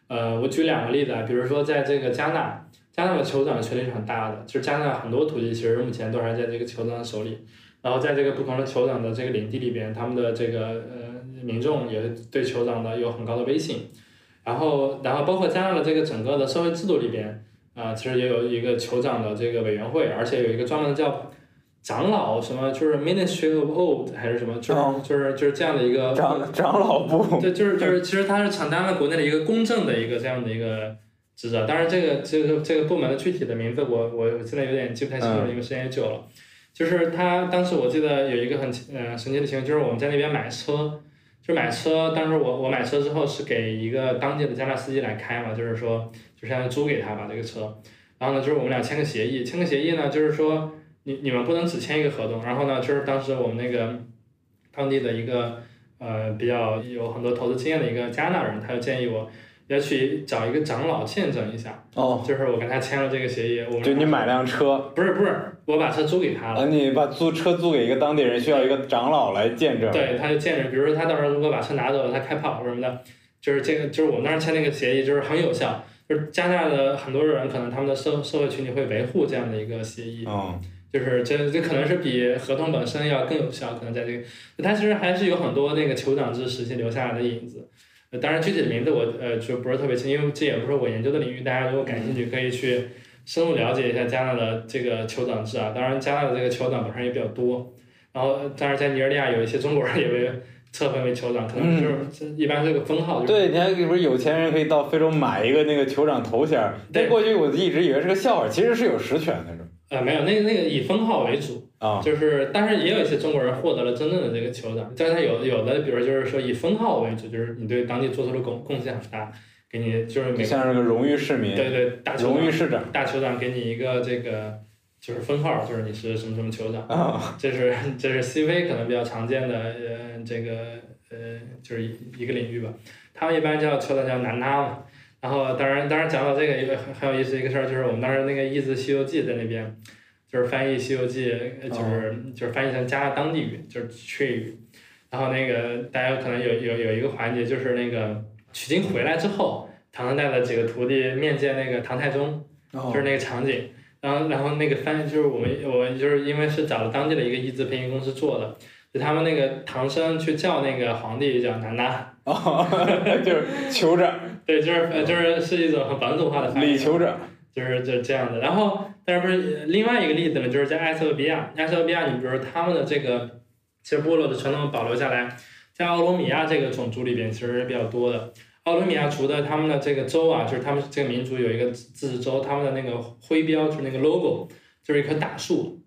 呃，我举两个例子啊，比如说在这个加纳，加纳的酋长的权力是很大的，就是加纳很多土地其实目前都还在这个酋长手里。然后在这个不同的酋长的这个领地里边，他们的这个呃民众也对酋长的有很高的威信。然后，然后包括加纳的这个整个的社会制度里边，啊、其实也有一个酋长的这个委员会，而且有一个专门叫长老什么，就是 Ministry of Old 还是什么，就是、哦就是就是这样的一个长长老部，对，*laughs* 就是就是，其实他是承担了国内的一个公正的一个这样的一个职责。当然，这个这个这个部门的具体的名字我我现在有点记不太清楚，嗯因为时间也久了。就是他当时我记得有一个很呃神奇的情况，就是我们在那边买车，就买车，当时我我买车之后是给一个当地的加拿大司机来开嘛，就是说就相当于租给他吧这个车。然后呢，就是我们俩签个协议，签个协议呢，就是说你你们不能只签一个合同。然后呢，就是当时我们那个当地的一个呃比较有很多投资经验的一个加拿大人，他就建议我要去找一个长老见证一下，哦，就是我跟他签了这个协议，我们就你买辆车，不是不是，我把车租给他了。啊，你把租车租给一个当地人，需要一个长老来见证。对，他就见证，比如说他到时候如果把车拿走了，他开跑什么的，就是这个，就是我们当时签那个协议，就是很有效。就是加拿大的很多人可能他们的社社会群体会维护这样的一个协议，嗯，就是这这可能是比合同本身要更有效，可能在这个，它其实还是有很多那个酋长制时期留下来的影子。呃当然具体的名字我呃就不是特别清，因为这也不是我研究的领域，大家如果感兴趣可以去深入了解一下加拿大的这个酋长制啊。当然加拿大的这个酋长本身也比较多，然后当然在尼日利亚有一些中国人也被 *laughs* 册封为酋长，可能就是、一般是个封号，就是对，你看不是有钱人可以到非洲买一个那个酋长头衔儿？过去我一直以为是个笑话，其实是有实权的，是吧？呃没有那个那个以封号为主。啊，就是，但是也有一些中国人获得了真正的这个酋长，但是他有有的，比如就是说以封号为主，就是你对当地做出了贡贡献很大，给你就是每像是个荣誉市民，对对大荣誉市长大酋长给你一个这个就是封号，就是你是什么什么酋长，啊，这是这是 CV 可能比较常见的呃这个呃，就是一一个领域吧。他们一般叫酋长叫南拉嘛。然后当然当然讲到这个一个很很有意思一个事儿，就是我们当时那个译制《西游记》在那边，就是翻译《西游记》，就是就是翻译成加当地语，就是雀语。然后那个大家可能有有有一个环节，就是那个取经回来之后，唐僧带了几个徒弟面见那个唐太宗，就是那个场景。然后然后那个翻译就是我们我就是因为是找了当地的一个译制配音公司做的，就他们那个唐僧去叫那个皇帝叫南呐，哦，*laughs* 就是酋长。对，就是就是是一种很本土化的翻译。就是就这样的。然后但是不是另外一个例子呢？就是在埃塞俄比亚，埃塞俄比亚，你比如说他们的这个。其实部落的传统保留下来，在奥罗米亚这个种族里边其实是比较多的。奥罗米亚族的他们的这个州啊，就是他们这个民族有一个自治州，他们的那个徽标就是那个 logo，就是一棵大树。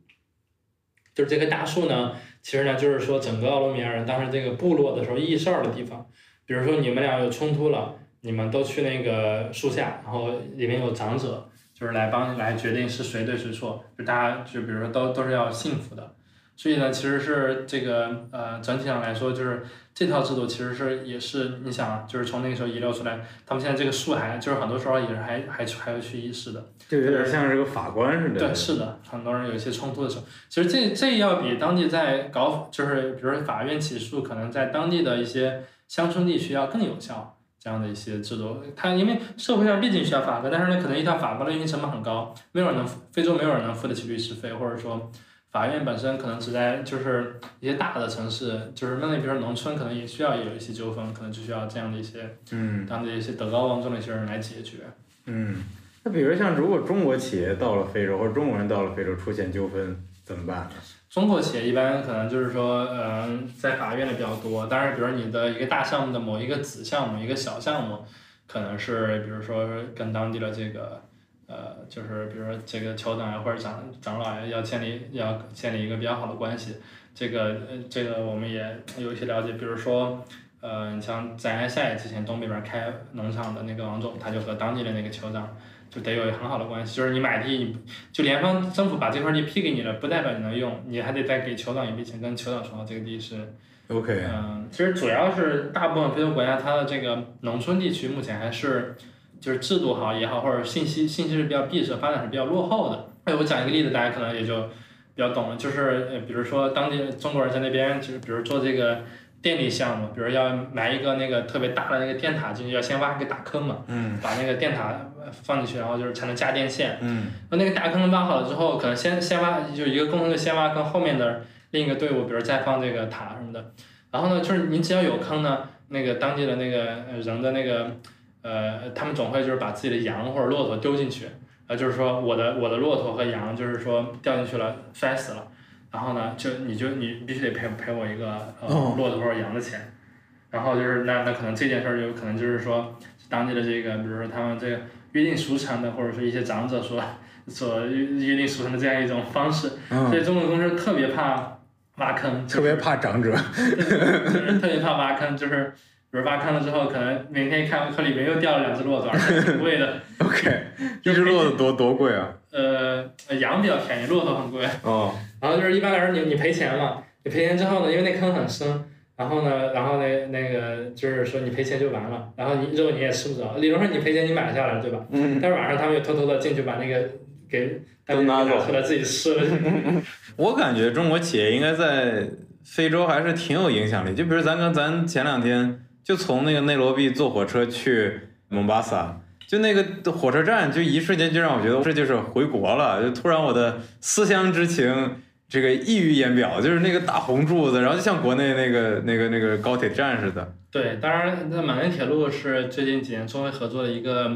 就是这棵大树呢，其实呢就是说整个奥罗米亚人当时这个部落的时候议事儿的地方。比如说你们俩有冲突了，你们都去那个树下，然后里面有长者，就是来帮来决定是谁对谁错。就大家就比如说都都是要幸福的。所以呢，其实是这个呃，整体上来说，就是这套制度其实是也是你想，就是从那个时候遗留出来，他们现在这个树还就是很多时候也是还还还要去议事的，就有点像是个法官似的。对，是的，很多人有一些冲突的时候，其实这这要比当地在搞，就是比如说法院起诉，可能在当地的一些乡村地区要更有效。这样的一些制度，它因为社会上毕竟需要法官，但是呢，可能一套法官的运行成本很高，没有人能非洲没有人能付得起律师费，或者说。法院本身可能只在就是一些大的城市，就是那比如说农村，可能也需要有一些纠纷，可能就需要这样的一些，嗯，当地一些德高望重的一些人来解决。嗯，那比如像如果中国企业到了非洲，或者中国人到了非洲出现纠纷怎么办？中国企业一般可能就是说，嗯，在法院的比较多，但是比如你的一个大项目的某一个子项目，一个小项目，可能是比如说跟当地的这个。呃，就是比如说这个酋长呀，或者长长老呀，要建立要建立一个比较好的关系，这个，这个我们也有一些了解。比如说，呃，你像在埃塞之前东北边开农场的那个王总，他就和当地的那个酋长就得有很好的关系。就是你买地，就联邦政府把这块地批给你了，不代表你能用，你还得再给酋长一笔钱，跟酋长说这个地是 OK。嗯，其实主要是大部分非洲国家，它的这个农村地区目前还是。就是制度好也好，或者信息信息是比较闭塞，发展是比较落后的。哎，我讲一个例子，大家可能也就比较懂了。就是呃，比如说当地中国人在那边，就是比如做这个电力项目，比如要埋一个那个特别大的那个电塔进去，要先挖一个大坑嘛，嗯，把那个电塔放进去，然后就是才能架电线，嗯，那那个大坑挖好了之后，可能先先挖，就一个工程队先挖坑，后面的另一个队伍，比如再放这个塔什么的。然后呢，就是你只要有坑呢，那个当地的那个人的那个。呃，他们总会就是把自己的羊或者骆驼丢进去，呃，就是说我的我的骆驼和羊就是说掉进去了摔死了，然后呢，就你就你必须得赔赔我一个呃骆驼或者羊的钱，然后就是那那可能这件事儿有可能就是说当地的这个，比如说他们这个约定俗成的，或者说一些长者说所约约定俗成的这样一种方式，所以中国公司特别怕挖坑，特别怕长者，就是特别怕挖坑，就是。比如挖坑了之后，可能明天一看坑里面又掉了两只骆驼，挺贵的。*laughs* OK，一只骆驼多多贵啊？呃，羊比较便宜，骆驼很贵。哦。然后就是一般来说，你你赔钱嘛，你赔钱之后呢，因为那坑很深，然后呢，然后那那个就是说你赔钱就完了，然后你肉你也吃不着。理论上你赔钱你买下来对吧？嗯。但是晚上他们又偷偷的进去把那个给都拿出来自己吃了。*laughs* *laughs* 我感觉中国企业应该在非洲还是挺有影响力，就比如咱跟咱前两天。就从那个内罗毕坐火车去蒙巴萨，就那个火车站，就一瞬间就让我觉得这就是回国了。就突然我的思乡之情这个溢于言表，就是那个大红柱子，然后就像国内那个那个那个高铁站似的。对，当然那满人铁路是最近几年中非合作的一个，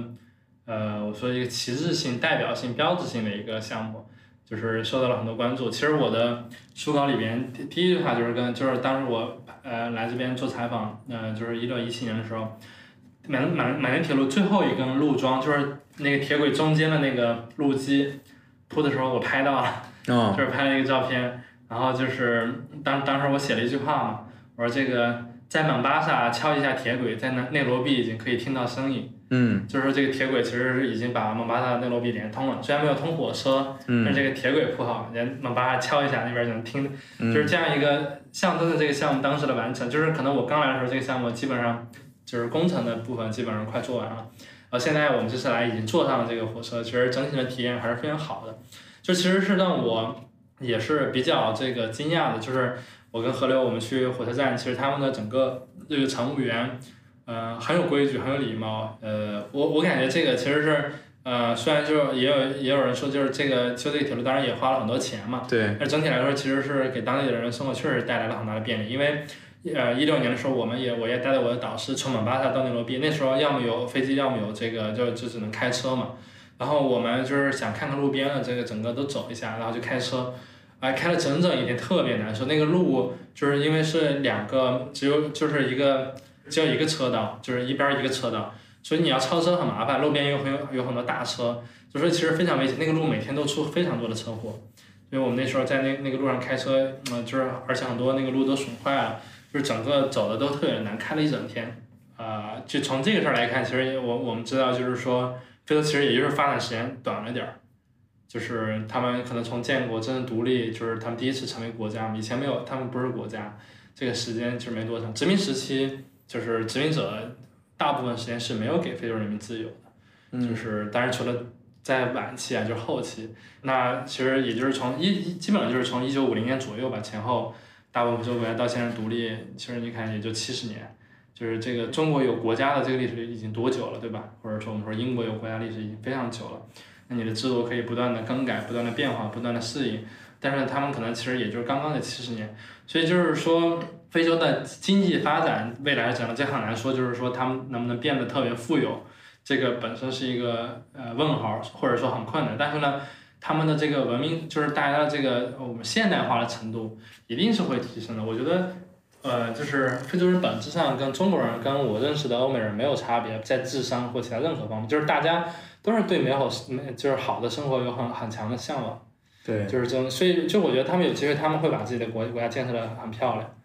呃，我说一个旗帜性、代表性、标志性的一个项目，就是受到了很多关注。其实我的书稿里边第一句话就是跟就是当时我。呃，来这边做采访，呃，就是一六一七年的时候，满满满人铁路最后一根路桩，就是那个铁轨中间的那个路基铺的时候，我拍到了，就是拍了一个照片，然后就是当当时我写了一句话嘛，我说这个在蒙巴萨敲一下铁轨，在那内罗毕已经可以听到声音，嗯就是说这个铁轨其实是已经把蒙巴萨内罗毕连通了，虽然没有通火车，但嗯这个铁轨铺好，连蒙巴萨敲一下那边就能听，嗯，就是这样一个象征的这个项目当时的完成。就是可能我刚来的时候，这个项目基本上就是工程的部分基本上快做完了，呃，现在我们这次来已经坐上了这个火车，其实整体的体验还是非常好的。就其实是让我也是比较这个惊讶的，就是我跟河流我们去火车站，其实他们的整个这个乘务员，呃，很有规矩，很有礼貌。呃，我我感觉这个其实是，呃，虽然就是也有也有人说，就是这个修这个铁路当然也花了很多钱嘛，对，但整体来说其实是给当地的人生活确实带来了很大的便利，因为。呃，一六年的时候，我们也我也带着我的导师从蒙巴萨到内罗毕，那时候要么有飞机，要么有这个就就只能开车嘛。然后我们就是想看看路边的这个整个都走一下，然后就开车，哎，开了整整一天，特别难受。那个路就是因为是两个，只有就是一个只有一个车道，就是一边一个车道，所以你要超车很麻烦，路边有很有有很多大车，就说其实非常危险。那个路每天都出非常多的车祸，因为我们那时候在那那个路上开车，嗯、就是而且很多那个路都损坏了，就是整个走的都特别难，开了一整天。啊、就从这个事儿来看，其实我我们知道，就是说非洲其实也就是发展时间短了点儿，就是他们可能从建国真正独立，就是他们第一次成为国家嘛，以前没有，他们不是国家，这个时间其实没多长。殖民时期就是殖民者大部分时间是没有给非洲人民自由的，嗯就是当然除了在晚期啊，就是后期，那其实也就是从一一基本上就是从一九五零年左右吧前后，大部分非洲国家到现在独立，其实你看也就七十年。就是这个中国有国家的这个历史已经多久了，对吧？或者说我们说英国有国家历史已经非常久了，那你的制度可以不断的更改、不断的变化、不断的适应，但是他们可能其实也就是刚刚的七十年，所以就是说非洲的经济发展未来是怎样，这很难说，就是说他们能不能变得特别富有，这个本身是一个呃问号，或者说很困难，但是呢。他们的这个文明，就是大家的这个我们现代化的程度，一定是会提升的。我觉得，呃，就是非洲人本质上跟中国人、跟我认识的欧美人没有差别，在智商或其他任何方面，就是大家都是对美好、美就是好的生活有很很强的向往，对就是这种。所以，就我觉得他们有机会，他们会把自己的国国家建设的很漂亮。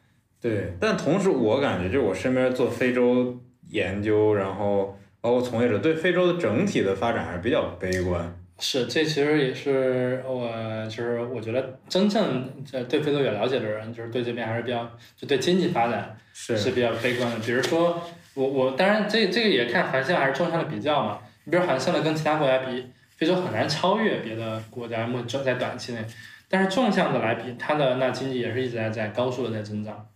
对，但同时我感觉就是我身边做非洲研究，然后包括从业者对非洲的整体的发展还是比较悲观。是，这其实也是我就是我觉得真正呃对非洲有了解的人，就是对这边还是比较就对经济发展是是比较悲观的。比如说我我当然这这个也看横向还是纵向的比较嘛。你比如横向的跟其他国家比，非洲很难超越别的国家，目就在短期内。但是纵向的来比，它的那经济也是一直在在高速的在增长。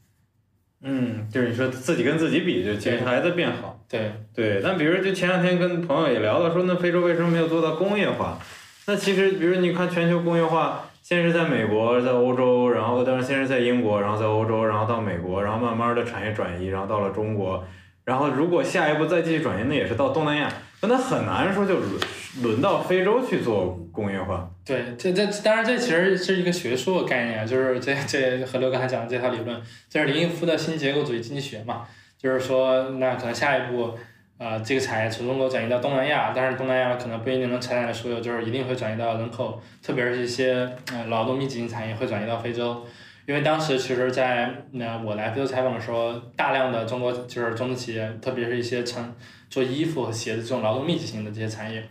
嗯，就是你说自己跟自己比，就其实还在变好。对，对，但比如就前两天跟朋友也聊了说，那非洲为什么没有做到工业化？那其实，比如你看全球工业化，先是在美国，在欧洲，然后当然先是在英国，然后在欧洲，然后到美国，然后慢慢的产业转移，然后到了中国，然后如果下一步再继续转移，那也是到东南亚，那它很难说就轮到非洲去做工业化。对，这这当然这其实是一个学术概念，就是这这何刘刚才讲的这套理论，这是林毅夫的新结构主义经济学嘛，就是说那可能下一步，呃，这个产业从中国转移到东南亚，但是东南亚可能不一定能承载的所有，就是一定会转移到人口，特别是一些呃劳动密集型产业会转移到非洲。因为当时其实在，那我来非洲采访的时候，大量的中国就是中资企业，特别是一些成做衣服和鞋子这种劳动密集型的这些产业，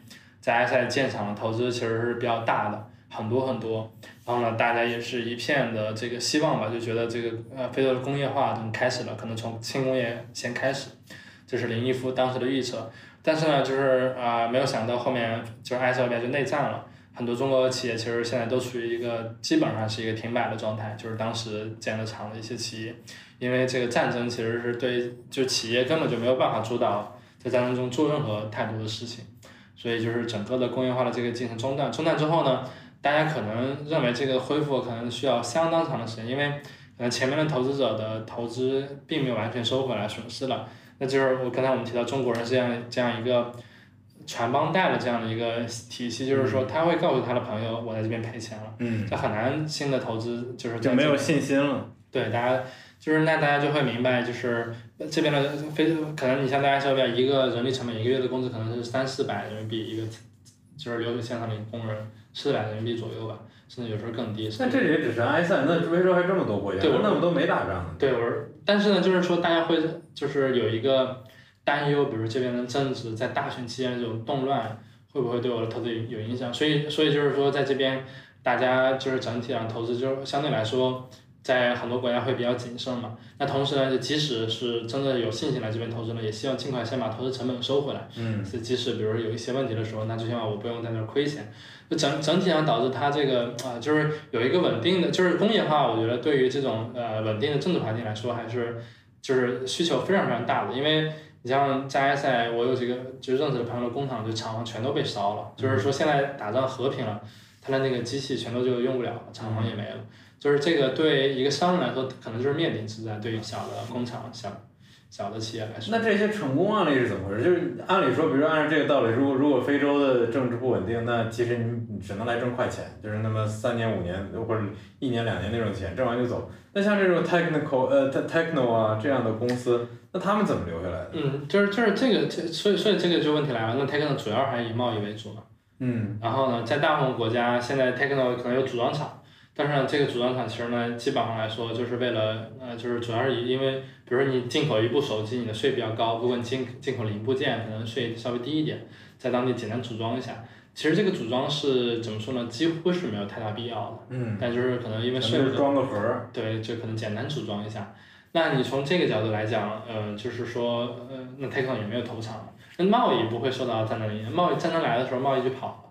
在埃塞建厂的投资其实是比较大的，很多很多。然后呢，大家也是一片的这个希望吧，就觉得这个呃非洲的工业化已经开始了，可能从轻工业先开始，这是林毅夫当时的预测。但是呢，就是啊、没有想到后面就是埃塞俄比亚就内战了。很多中国企业其实现在都处于一个基本上是一个停摆的状态，就是当时建的厂的一些企业，因为这个战争其实是对就企业根本就没有办法主导在战争中做任何太多的事情，所以就是整个的工业化的这个进程中断。中断之后呢，大家可能认为这个恢复可能需要相当长的时间，因为可能前面的投资者的投资并没有完全收回来，损失了。那就是我刚才我们提到中国人这样这样一个传帮带的这样的一个体系，就是说他会告诉他的朋友，我在这边赔钱了，嗯，这很难新的投资就是就没有信心了。对大家，就是那大家就会明白，就是这边的非可能你像大家这边一个人力成本一个月的工资可能是三四百人民币一个，就是流水线上的工人四百人民币左右吧，甚至有时候更低。那这也只是埃塞，那非洲还这么多国家，对我那么多没打仗呢。对，我是，但是呢，就是说大家会就是有一个担忧，比如这边的政治在大选期间这种动乱会不会对我的投资有有影响？所以，所以就是说，在这边大家就是整体上投资就相对来说。在很多国家会比较谨慎嘛，那同时呢，就即使是真的有信心来这边投资呢，也希望尽快先把投资成本收回来。嗯，是即使比如有一些问题的时候，那最起码我不用在那儿亏钱。就整整体上导致它这个啊，就是有一个稳定的，就是工业化，我觉得对于这种呃稳定的政治环境来说，还是就是需求非常非常大的。因为你像加埃塞，我有几个就认识的朋友的工厂，就厂房全都被烧了，就是说现在打仗和平了，他的那个机器全都就用不了了，厂房也没了。就是这个对一个商人来说，可能就是面临之灾；对于小的工厂、小小的企业来说，那这些成功案例是怎么回事？就是按理说，比如说按照这个道理，如果如果非洲的政治不稳定，那其实你只能来挣快钱，就是那么三年五年或者一年两年那种钱，挣完就走。那像这种 technical 呃 techno 啊这样的公司，那他们怎么留下来的？嗯，就是就是这个，所以所以这个就问题来了。那 techno 主要还是以贸易为主嘛？嗯，然后呢，在大部分国家，现在 techno 可能有组装厂。但是呢，这个组装厂其实呢，基本上来说，就是为了，呃，就是主要是以因为，比如说你进口一部手机，你的税比较高，如果你进进口零部件，可能税稍微低一点，在当地简单组装一下。其实这个组装是怎么说呢？几乎是没有太大必要的。嗯。但就是可能因为税务。装个盒儿。对，就可能简单组装一下。那你从这个角度来讲，呃，就是说，呃，那 e o 也没有投产，那贸易不会受到战争影响。贸易战争来的时候，贸易就跑。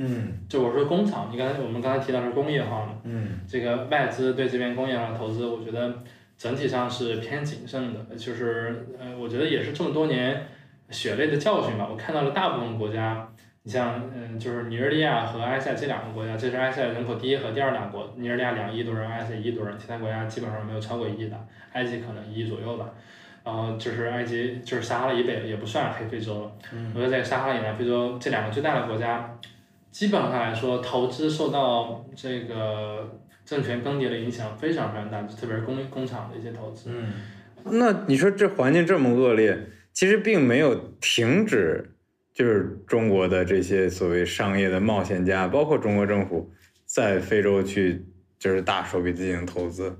嗯，就我说工厂，你刚才我们刚才提到是工业化嘛，嗯，这个外资对这边工业化投资，我觉得整体上是偏谨慎的，就是呃，我觉得也是这么多年血泪的教训吧。我看到了大部分国家，你像嗯，就是尼日利亚和埃塞这两个国家，这是埃塞人口第一和第二大国，尼日利亚两亿多人，埃塞一亿多人，其他国家基本上没有超过一亿的，埃及可能一亿左右吧。然后就是埃及，就是撒哈拉以北也不算黑非洲了。我觉得在撒哈拉以南非洲这两个最大的国家。基本上来说，投资受到这个政权更迭的影响非常非常大，特别是工工厂的一些投资。嗯，那你说这环境这么恶劣，其实并没有停止，就是中国的这些所谓商业的冒险家，包括中国政府在非洲去就是大手笔进行投资。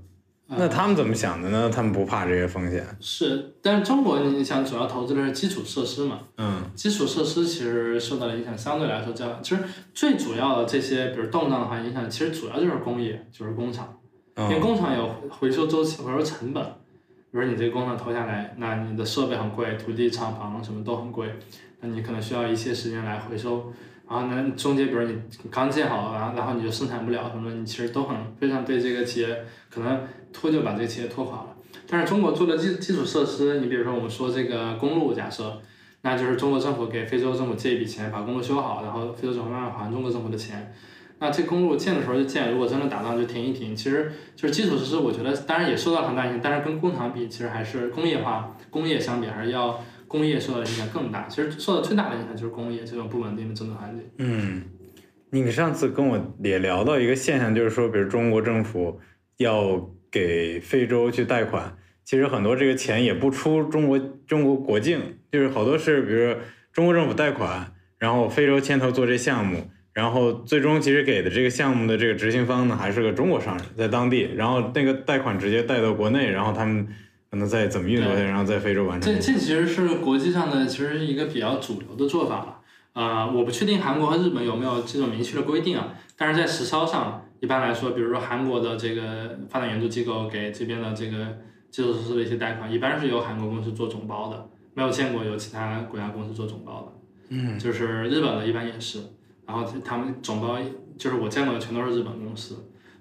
那他们怎么想的呢？他们不怕这些风险？是，但是中国你想主要投资的是基础设施嘛？嗯，基础设施其实受到的影响相对来说较，其实最主要的这些，比如动荡的话，影响其实主要就是工业，就是工厂，因为工厂有回收周期，回收成本。比如你这个工厂投下来，那你的设备很贵，土地、厂房什么都很贵，那你可能需要一些时间来回收。然后呢，中间比如你刚建好，然后然后你就生产不了什么，你其实都很非常对这个企业可能拖就把这个企业拖垮了。但是中国做的基基础设施，你比如说我们说这个公路，假设，那就是中国政府给非洲政府借一笔钱把公路修好，然后非洲政府慢慢还中国政府的钱。那这公路建的时候就建，如果真的打仗就停一停。其实就是基础设施，我觉得当然也受到很大影响，但是跟工厂比，其实还是工业化工业相比还是要。工业受到影响更大，其实受到最大的影响就是工业这种不稳定的政治环境。嗯，你上次跟我也聊到一个现象，就是说，比如中国政府要给非洲去贷款，其实很多这个钱也不出中国中国国境，就是好多是比如中国政府贷款，然后非洲牵头做这项目，然后最终其实给的这个项目的这个执行方呢，还是个中国商人，在当地，然后那个贷款直接贷到国内，然后他们。可能再怎么运作，然后在非洲完成。这这其实是国际上的，其实是一个比较主流的做法了。啊，我不确定韩国和日本有没有这种明确的规定啊。但是在实操上，一般来说，比如说韩国的这个发展援助机构给这边的这个基础设施的一些贷款，一般是由韩国公司做总包的，没有见过有其他国家公司做总包的。嗯，就是日本的一般也是，然后他们总包就是我见过的全都是日本公司，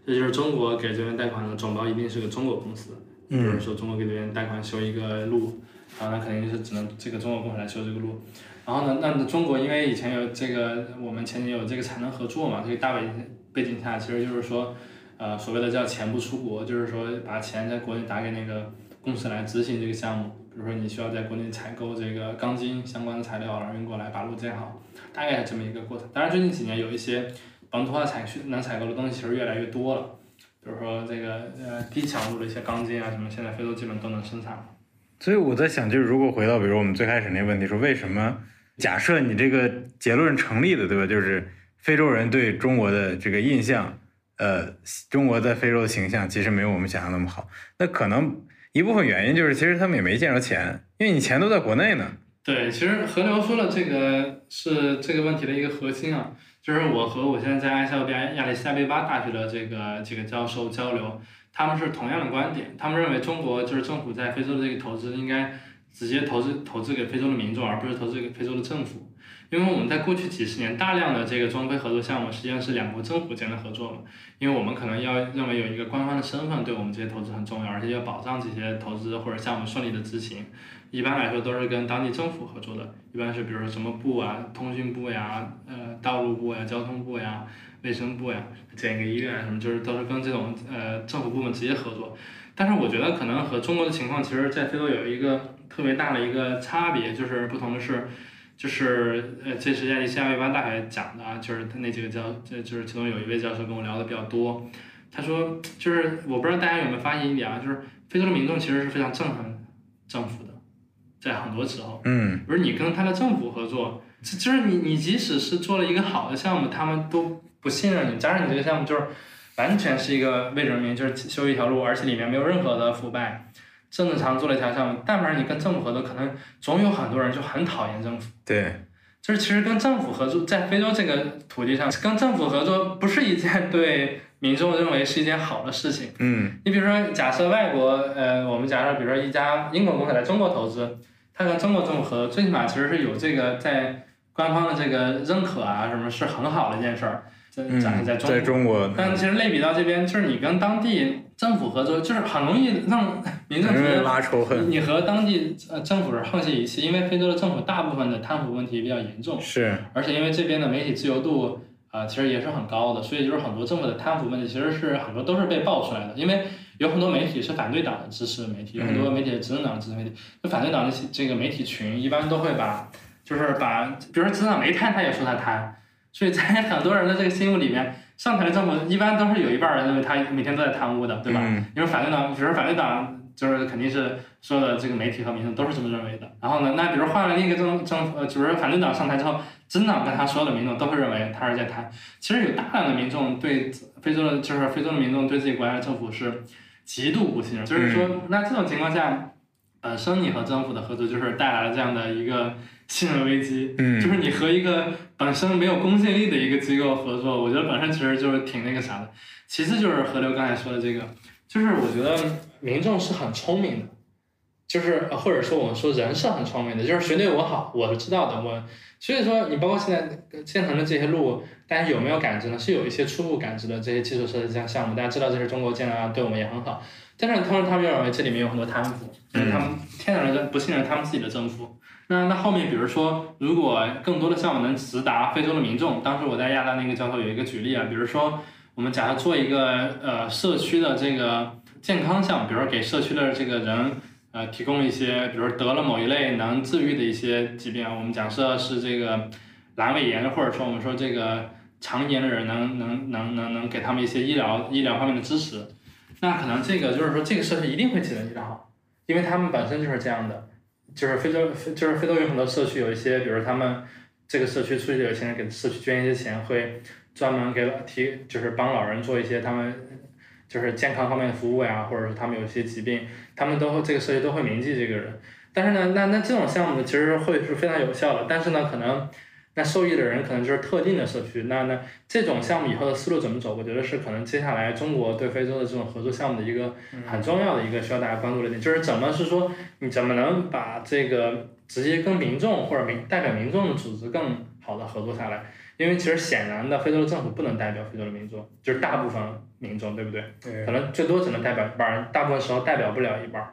这就是中国给这边贷款的总包一定是个中国公司。比如说中国给这边贷款修一个路，然后，那肯定是只能这个中国公司来修这个路。然后呢，那中国因为以前有这个，我们前年有这个产能合作嘛，这个大背背景下，其实就是说，呃，所谓的叫钱不出国，就是说把钱在国内打给那个公司来执行这个项目。比如说你需要在国内采购这个钢筋相关的材料，然后运过来把路建好，大概是这么一个过程。当然最近几年有一些本土化采需能采购的东西其实越来越多了。比如说这个呃低强度的一些钢筋啊什么，现在非洲基本都能生产。所以我在想，就是如果回到比如我们最开始那问题，说为什么假设你这个结论成立的，对吧？就是非洲人对中国的这个印象，呃，中国在非洲的形象其实没有我们想象那么好。那可能一部分原因就是其实他们也没见着钱，因为你钱都在国内呢。对，其实何流说的这个是这个问题的一个核心啊，就是我和我现在在埃塞俄比亚亚利桑那巴大学的这个几个教授交流，他们是同样的观点，他们认为中国就是政府在非洲的这个投资应该直接投资投资给非洲的民众，而不是投资给非洲的政府。因为我们在过去几十年大量的这个中非合作项目，实际上是两国政府间的合作嘛。因为我们可能要认为有一个官方的身份，对我们这些投资很重要，而且要保障这些投资或者项目顺利的执行。一般来说都是跟当地政府合作的，一般是比如说什么部啊，通讯部呀，呃，道路部呀，交通部呀，卫生部呀，建一个医院什么，就是都是跟这种呃政府部门直接合作。但是我觉得可能和中国的情况，其实在非洲有一个特别大的一个差别，就是不同的是。就是呃，这是亚利桑那州大学讲的啊，就是他那几个教，就就是其中有一位教授跟我聊的比较多。他说，就是我不知道大家有没有发现一点啊，就是非洲的民众其实是非常憎恨政府的，在很多时候，嗯，而你跟他的政府合作，就是你你即使是做了一个好的项目，他们都不信任你。加上你这个项目就是完全是一个为人民，就是修一条路，而且里面没有任何的腐败。正正常做了一条项目，但凡你跟政府合作，可能总有很多人就很讨厌政府。对，就是其实跟政府合作，在非洲这个土地上，跟政府合作不是一件对民众认为是一件好的事情。嗯，你比如说，假设外国，呃，我们假设，比如说一家英国公司来中国投资，他跟中国政府合作，最起码其实是有这个在官方的这个认可啊，什么是很好的一件事儿。嗯，在在中国，但其实类比到这边，就是你跟当地政府合作，就是很容易让民众觉得拉仇恨。你和当地呃政府是沆瀣一气，因为非洲的政府大部分的贪腐问题比较严重，是，而且因为这边的媒体自由度啊，其实也是很高的，所以就是很多政府的贪腐问题，其实是很多都是被爆出来的。因为有很多媒体是反对党的支持媒体，有很多媒体是执政党的支持媒体，就反对党的这个媒体群一般都会把，就是把，比如说执政党没贪，他也说他贪，所以在很多人的这个心目里面。上台的政府一般都是有一半人认为他每天都在贪污的，对吧？因为反对党，比如反对党就是肯定是所有的这个媒体和民众都是这么认为的。然后呢，那比如换了另一个政政府，呃，就是反对党上台之后，真的跟他所有的民众都会认为他是在贪。其实有大量的民众对非洲的，就是非洲的民众对自己国家的政府是极度不信任。就是说，那这种情况下，本身你和政府的合作就是带来了这样的一个。信任危机，嗯，就是你和一个本身没有公信力的一个机构合作，我觉得本身其实就是挺那个啥的。其次就是河流刚才说的这个，就是我觉得民众是很聪明的，就是或者说我们说人是很聪明的，就是谁对我好，我是知道的。我所以说你包括现在建成的这些路，大家有没有感知呢？是有一些初步感知的这些基础设施项项目，大家知道这是中国建的，对我们也很好。但是同时他们又认为这里面有很多贪腐，就是他们天然的不信任他们自己的政府。那那后面，比如说，如果更多的项目能直达非洲的民众，当时我在亚大那个教授有一个举例啊，比如说，我们假设做一个呃社区的这个健康项目，比如说给社区的这个人呃提供一些，比如得了某一类能治愈的一些疾病，我们假设是这个阑尾炎，或者说我们说这个肠炎的人能能能能能给他们一些医疗医疗方面的支持，那可能这个就是说这个社区一定会起得非常好，因为他们本身就是这样的。就是非洲，就是非洲有很多社区，有一些，比如他们这个社区出去有钱人给社区捐一些钱，会专门给老提，就是帮老人做一些他们就是健康方面的服务呀，或者是他们有一些疾病，他们都会这个社区都会铭记这个人。但是呢，那那这种项目，其实会是非常有效的，但是呢，可能。那受益的人可能就是特定的社区，那那这种项目以后的思路怎么走？我觉得是可能接下来中国对非洲的这种合作项目的一个很重要的一个需要大家关注的点，就是怎么是说你怎么能把这个直接跟民众或者民代表民众的组织更好的合作下来？因为其实显然的，非洲的政府不能代表非洲的民众，就是大部分民众，对不对？对。可能最多只能代表一半人，大部分时候代表不了一半。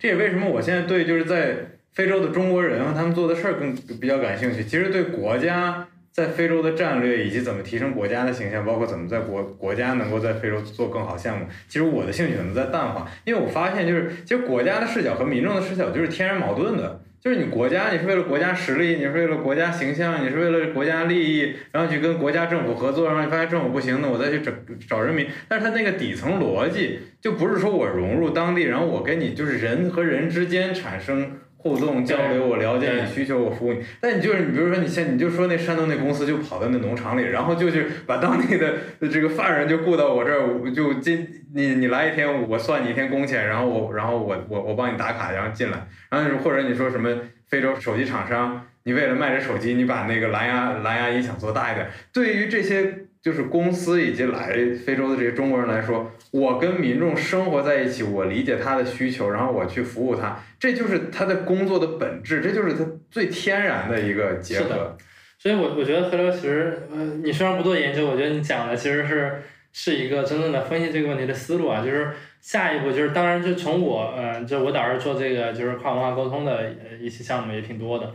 这也为什么我现在对就是在。非洲的中国人他们做的事儿更比较感兴趣。其实对国家在非洲的战略以及怎么提升国家的形象，包括怎么在国国家能够在非洲做更好项目，其实我的兴趣可能在淡化。因为我发现就是，其实国家的视角和民众的视角就是天然矛盾的。就是你国家，你是为了国家实力，你是为了国家形象，你是为了国家利益，然后去跟国家政府合作，然后你发现政府不行，那我再去找找人民。但是它那个底层逻辑就不是说我融入当地，然后我跟你就是人和人之间产生。互动交流，我了解你需求，我服务你。但你就是你，比如说你现你就说那山东那公司就跑到那农场里，然后就去把当地的 *laughs* 这个犯人就雇到我这儿，就今你你来一天，我算你一天工钱，然后我然后我我我帮你打卡，然后进来，然后或者你说什么非洲手机厂商，你为了卖这手机，你把那个蓝牙蓝牙音响做大一点。对于这些。就是公司以及来非洲的这些中国人来说，我跟民众生活在一起，我理解他的需求，然后我去服务他，这就是他的工作的本质，这就是他最天然的一个结合。所以，我我觉得河流其实，呃，你虽然不做研究，我觉得你讲的其实是是一个真正的分析这个问题的思路啊。就是下一步就是，当然就从我，呃，就我导师做这个就是跨文化沟通的一些项目也挺多的。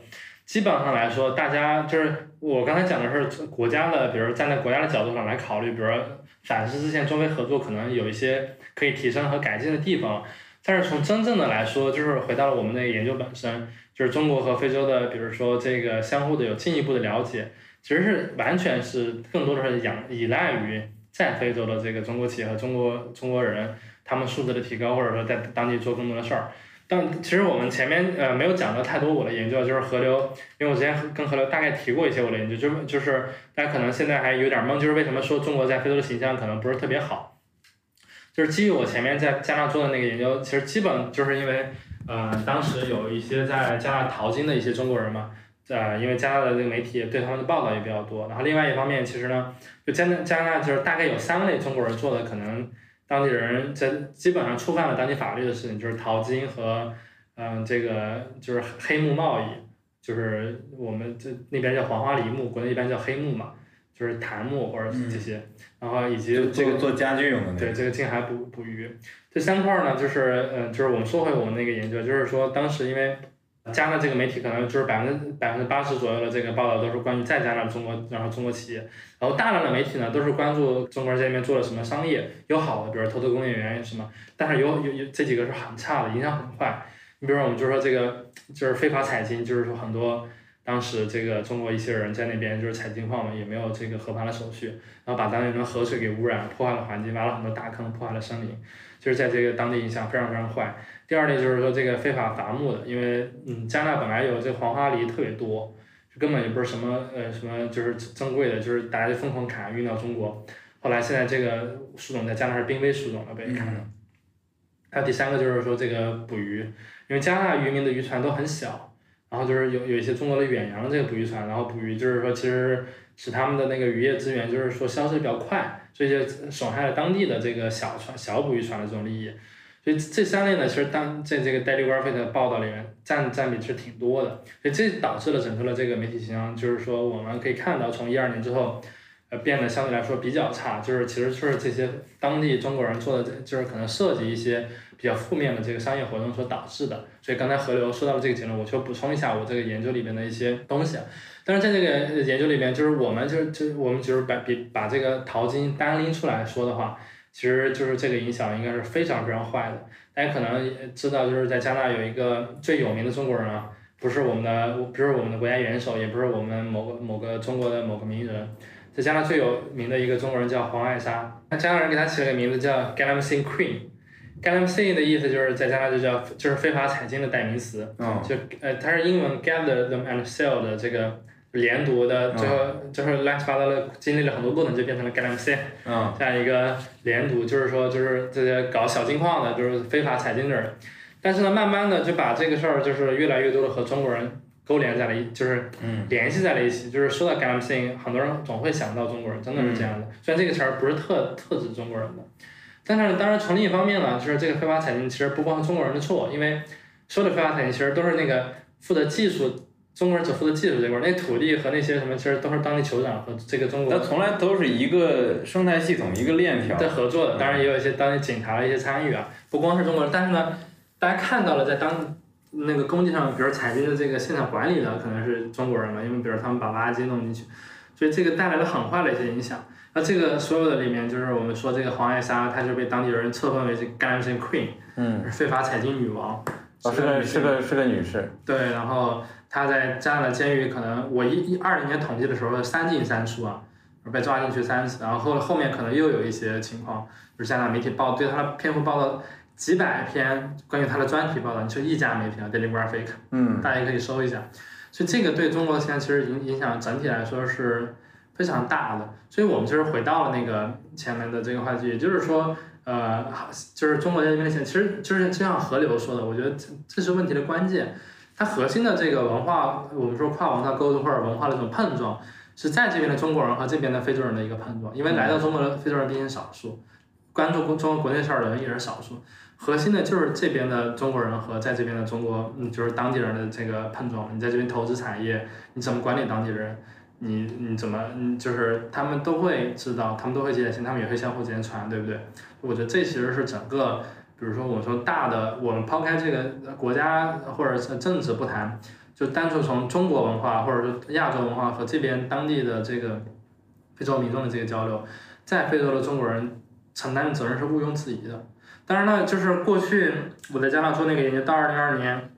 基本上来说，大家就是我刚才讲的是国家的，比如站在国家的角度上来考虑，比如反思之前中非合作可能有一些可以提升和改进的地方。但是从真正的来说，就是回到了我们的研究本身，就是中国和非洲的，比如说这个相互的有进一步的了解，其实是完全是更多的是仰依赖于在非洲的这个中国企业和中国中国人他们素质的提高，或者说在当地做更多的事儿。但其实我们前面呃没有讲到太多我的研究，就是河流，因为我之前跟河流大概提过一些我的研究，就就是大家可能现在还有点懵，就是为什么说中国在非洲的形象可能不是特别好，就是基于我前面在加纳做的那个研究，其实基本就是因为呃当时有一些在加纳淘金的一些中国人嘛，呃因为加拿大的这个媒体对他们的报道也比较多，然后另外一方面其实呢，就加拿加拿大就是大概有三类中国人做的可能。当地人在基本上触犯了当地法律的事情，就是淘金和，嗯，这个就是黑木贸易，就是我们这那边叫黄花梨木，国内一般叫黑木嘛，就是檀木或者这些，然后以及这个做家具用的。对，这个近海捕捕鱼，这三块呢，就是，嗯，就是我们说回我们那个研究，就是说当时因为。加纳这个媒体可能就是百分之百分之八十左右的这个报道都是关于在加纳中国，然后中国企业，然后大量的媒体呢都是关注中国人在那边做了什么商业，有好的，比如投资工业园什么，但是有有有这几个是很差的，影响很坏。你比如说我们就说这个就是非法采金，就是说很多当时这个中国一些人在那边就是采金矿嘛，也没有这个合法的手续，然后把当地人河水给污染，破坏了环境，挖了很多大坑，破坏了森林，就是在这个当地影响非常非常坏。第二类就是说这个非法伐木的，因为嗯，加拿大本来有这黄花梨特别多，就根本也不是什么呃什么就是珍贵的，就是大家就疯狂砍运到中国。后来现在这个树种在加拿大是濒危树种了，被砍了。还有第三个就是说这个捕鱼，因为加拿大渔民的渔船都很小，然后就是有有一些中国的远洋的这个捕鱼船，然后捕鱼就是说其实使他们的那个渔业资源就是说消失比较快，所以就损害了当地的这个小船小捕鱼船的这种利益。所以这三类呢，其实当在这个 Daily Graphic 的报道里面占占比是挺多的，所以这导致了整个的这个媒体形象，就是说我们可以看到，从一二年之后，呃，变得相对来说比较差，就是其实就是这些当地中国人做的，就是可能涉及一些比较负面的这个商业活动所导致的。所以刚才河流说到了这个结论，我就补充一下我这个研究里面的一些东西。但是在这个研究里边，就是我们就是就是我们就是把比把这个淘金单拎出来说的话。其实就是这个影响应该是非常非常坏的。大家可能知道，就是在加拿大有一个最有名的中国人啊，不是我们的，不是我们的国家元首，也不是我们某个某个中国的某个名人，在加拿大最有名的一个中国人叫黄爱莎。那加拿大人给他起了个名字叫 Galamsey Queen。Galamsey 的意思就是在加拿大就叫就是非法采金的代名词。就呃，它是英文 gather them and sell 的这个。连读的，最后就是乱七八糟的，经历了很多过程，就变成了 Galamsey，这样一个连读，就是说，就是这些搞小金矿的，就是非法采金的人。但是呢，慢慢的就把这个事儿，就是越来越多的和中国人勾连在了一，就是联系在了一起。就是说到 Galamsey，很多人总会想到中国人，真的是这样的。虽然这个词儿不是特特指中国人的，但是当然从另一方面呢，就是这个非法采金其实不光是中国人的错，因为说的非法采金其实都是那个负责技术。中国人只负责技术这块儿，那土地和那些什么，其实都是当地酋长和这个中国。它从来都是一个生态系统，一个链条在合作的。当然也有一些当地警察的一些参与啊，不光是中国人。但是呢，大家看到了在当那个工地上，比如采集的这个现场管理的可能是中国人嘛，因为比如他们把垃圾弄进去，所以这个带来了很坏的一些影响。那这个所有的里面，就是我们说这个黄爱莎，她就被当地人册封为这个 Galamsey Queen，嗯，非法采金女王。哦，是个是个是个女士。对，然后。他在加拿大监狱，可能我一一二零年统计的时候三进三出啊，被抓进去三次，然后后后面可能又有一些情况，就是加拿大媒体报对他的篇幅报道几百篇关于他的专题报道，你去一家媒体啊，Daily Graphic，嗯大家可以搜一下。所以这个对中国现在其实影影响整体来说是非常大的。所以我们就是回到了那个前面的这个话题，也就是说，呃，就是中国在这边的现，其实就是就像河流说的，我觉得这这是问题的关键。它核心的这个文化，我们说跨文化沟通或者文化的这种碰撞，是在这边的中国人和这边的非洲人的一个碰撞。因为来到中国的非洲人毕竟少数，关注中国国内事儿的人也是少数。核心的就是这边的中国人和在这边的中国，嗯，就是当地人的这个碰撞。你在这边投资产业，你怎么管理当地人？你你怎么，嗯，就是他们都会知道，他们都会借鉴，他们也会相互之间传，对不对？我觉得这其实是整个，比如说我们说大的，我们抛开这个国家或者是政治不谈，就单纯从中国文化或者是亚洲文化和这边当地的这个非洲民众的这个交流，在非洲的中国人承担的责任是毋庸置疑的。当然了，就是过去我在加拿大做那个研究，到二零二二年，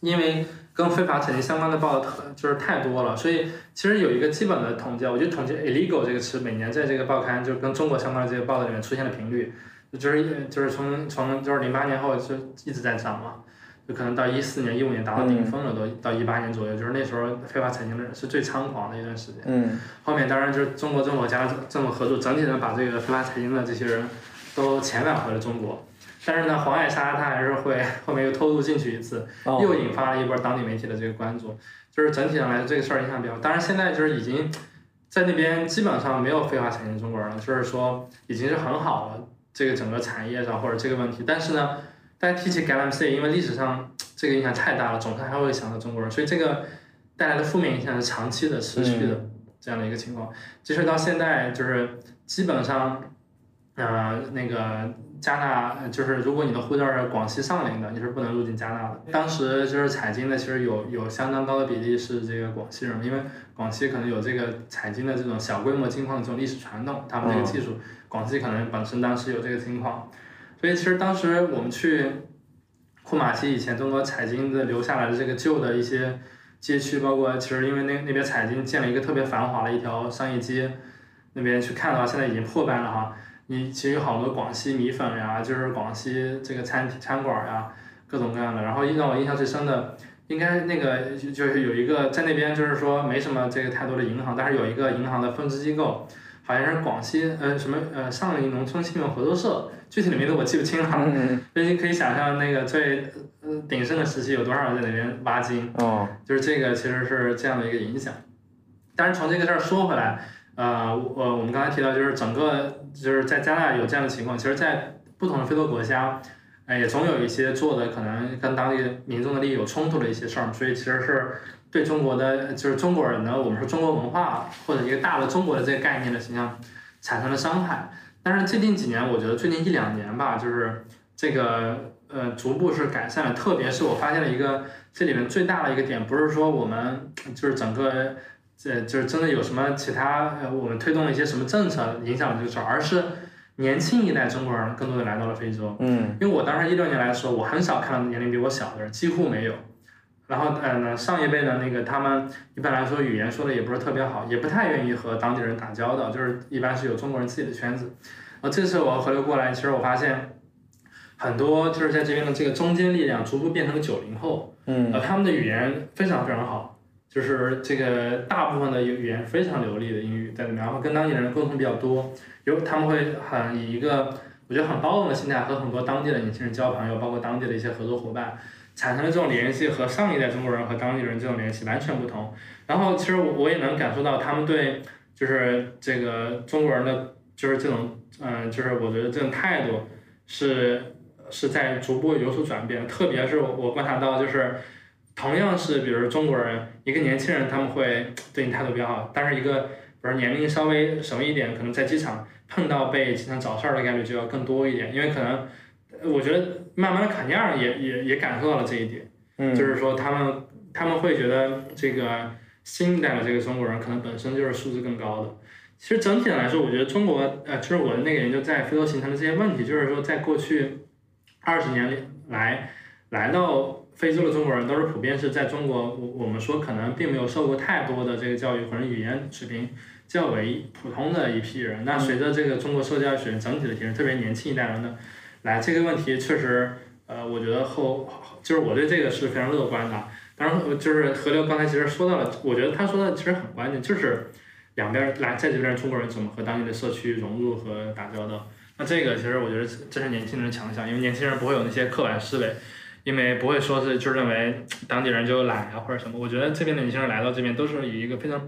因为跟非法采集相关的报道特就是太多了，所以其实有一个基本的统计，我就统计 illegal 这个词每年在这个报刊就跟中国相关的这个报道里面出现的频率，就是就是从从就是零八年后就一直在涨嘛，就可能到一四年一五年达到顶峰了都，到一八年左右，就是那时候非法采集的人是最猖狂的一段时间。嗯后面当然就是中国政府加政府合作，整体的把这个非法采集的这些人都遣返回了中国。但是呢，黄海沙他还是会后面又偷渡进去一次，哦又引发了一波当地媒体的这个关注。就是整体上来说，这个事儿影响比较大。当然现在就是已经在那边基本上没有非法采集中国人了，就是说已经是很好了，这个整个产业上或者这个问题。但是呢，大家提起 Galamsey，因为历史上这个影响太大了，总是还会想到中国人，所以这个带来的负面影响是长期的、持续的这样的一个情况。即使到现在，就是基本上，呃，那个加纳呃就是如果你的护照是广西上林的，你是不能入境加纳的。当时就是采金的，其实有有相当高的比例是这个广西人，因为广西可能有这个采金的这种小规模金矿的这种历史传统，他们这个技术，广西可能本身当时有这个情况，所以其实当时我们去库马西以前中国采金的留下来的这个旧的一些街区，包括其实因为那那边采金建了一个特别繁华的一条商业街，那边去看的话，现在已经破败了哈。你其实有好多广西米粉呀，就是广西这个餐餐馆呀，各种各样的。然后印让我印象最深的，应该那个就是有一个在那边就是说没什么这个太多的银行，但是有一个银行的分支机构，好像是广西呃什么呃上林农村信用合作社，具体的名字我记不清了。嗯 *laughs* 所以你可以想象那个最呃鼎盛的时期有多少人在那边挖金。哦就是这个其实是这样的一个影响。但是从这个事儿说回来，呃，我我们刚才提到就是整个就是在加拿大有这样的情况，其实，在不同的非洲国家，哎，也总有一些做的可能跟当地民众的利益有冲突的一些事儿，所以其实是对中国的就是中国人的我们说中国文化或者一个大的中国的这个概念的形象产生了伤害。但是最近几年，我觉得最近一两年吧，就是这个呃逐步是改善了，特别是我发现了一个这里面最大的一个点，不是说我们就是整个这就是真的有什么其他呃我们推动了一些什么政策影响了这个事儿，而是年轻一代中国人更多的来到了非洲。嗯因为我当时一六年来的时候，我很少看到年龄比我小的人，几乎没有。然后，呃，呢，上一辈的那个他们一般来说语言说的也不是特别好，也不太愿意和当地人打交道，就是一般是有中国人自己的圈子。呃，这次我回流过来，其实我发现很多就是在这边的这个中间力量逐步变成了九零后，嗯呃，他们的语言非常非常好，就是这个大部分的语言非常流利的英语在里面，然后跟当地人沟通比较多，有他们会很以一个我觉得很包容的心态和很多当地的年轻人交朋友，包括当地的一些合作伙伴，产生的这种联系，和上一代中国人和当地人这种联系完全不同。然后其实我我也能感受到他们对就是这个中国人的就是这种嗯、就是我觉得这种态度是是在逐步有所转变，特别是我观察到就是。同样是，比如中国人，一个年轻人他们会对你态度比较好，但是一个比如年龄稍微熟一点，可能在机场碰到被经常找事儿的概率就要更多一点，因为可能我觉得慢慢的卡尼尔也也也感受到了这一点，嗯就是说他们他们会觉得这个新一代的这个中国人可能本身就是素质更高的。其实整体来说，我觉得中国呃，就是我的那个研究在非洲形成的这些问题，就是说在过去二十年里来来到非洲的中国人都是普遍是在中国，我我们说可能并没有受过太多的这个教育，可能语言水平较为普通的一批人。那随着这个中国受教育水平整体的提升，特别年轻一代人的来这个问题确实，呃，我觉得后就是我对这个是非常乐观的。当然，就是河流刚才其实说到了，我觉得他说的其实很关键，就是两边来在这边中国人怎么和当地的社区融入和打交道。那这个其实我觉得这是年轻人的强项，因为年轻人不会有那些刻板思维，因为不会说是就认为当地人就懒啊或者什么。我觉得这边的年轻人来到这边都是以一个非常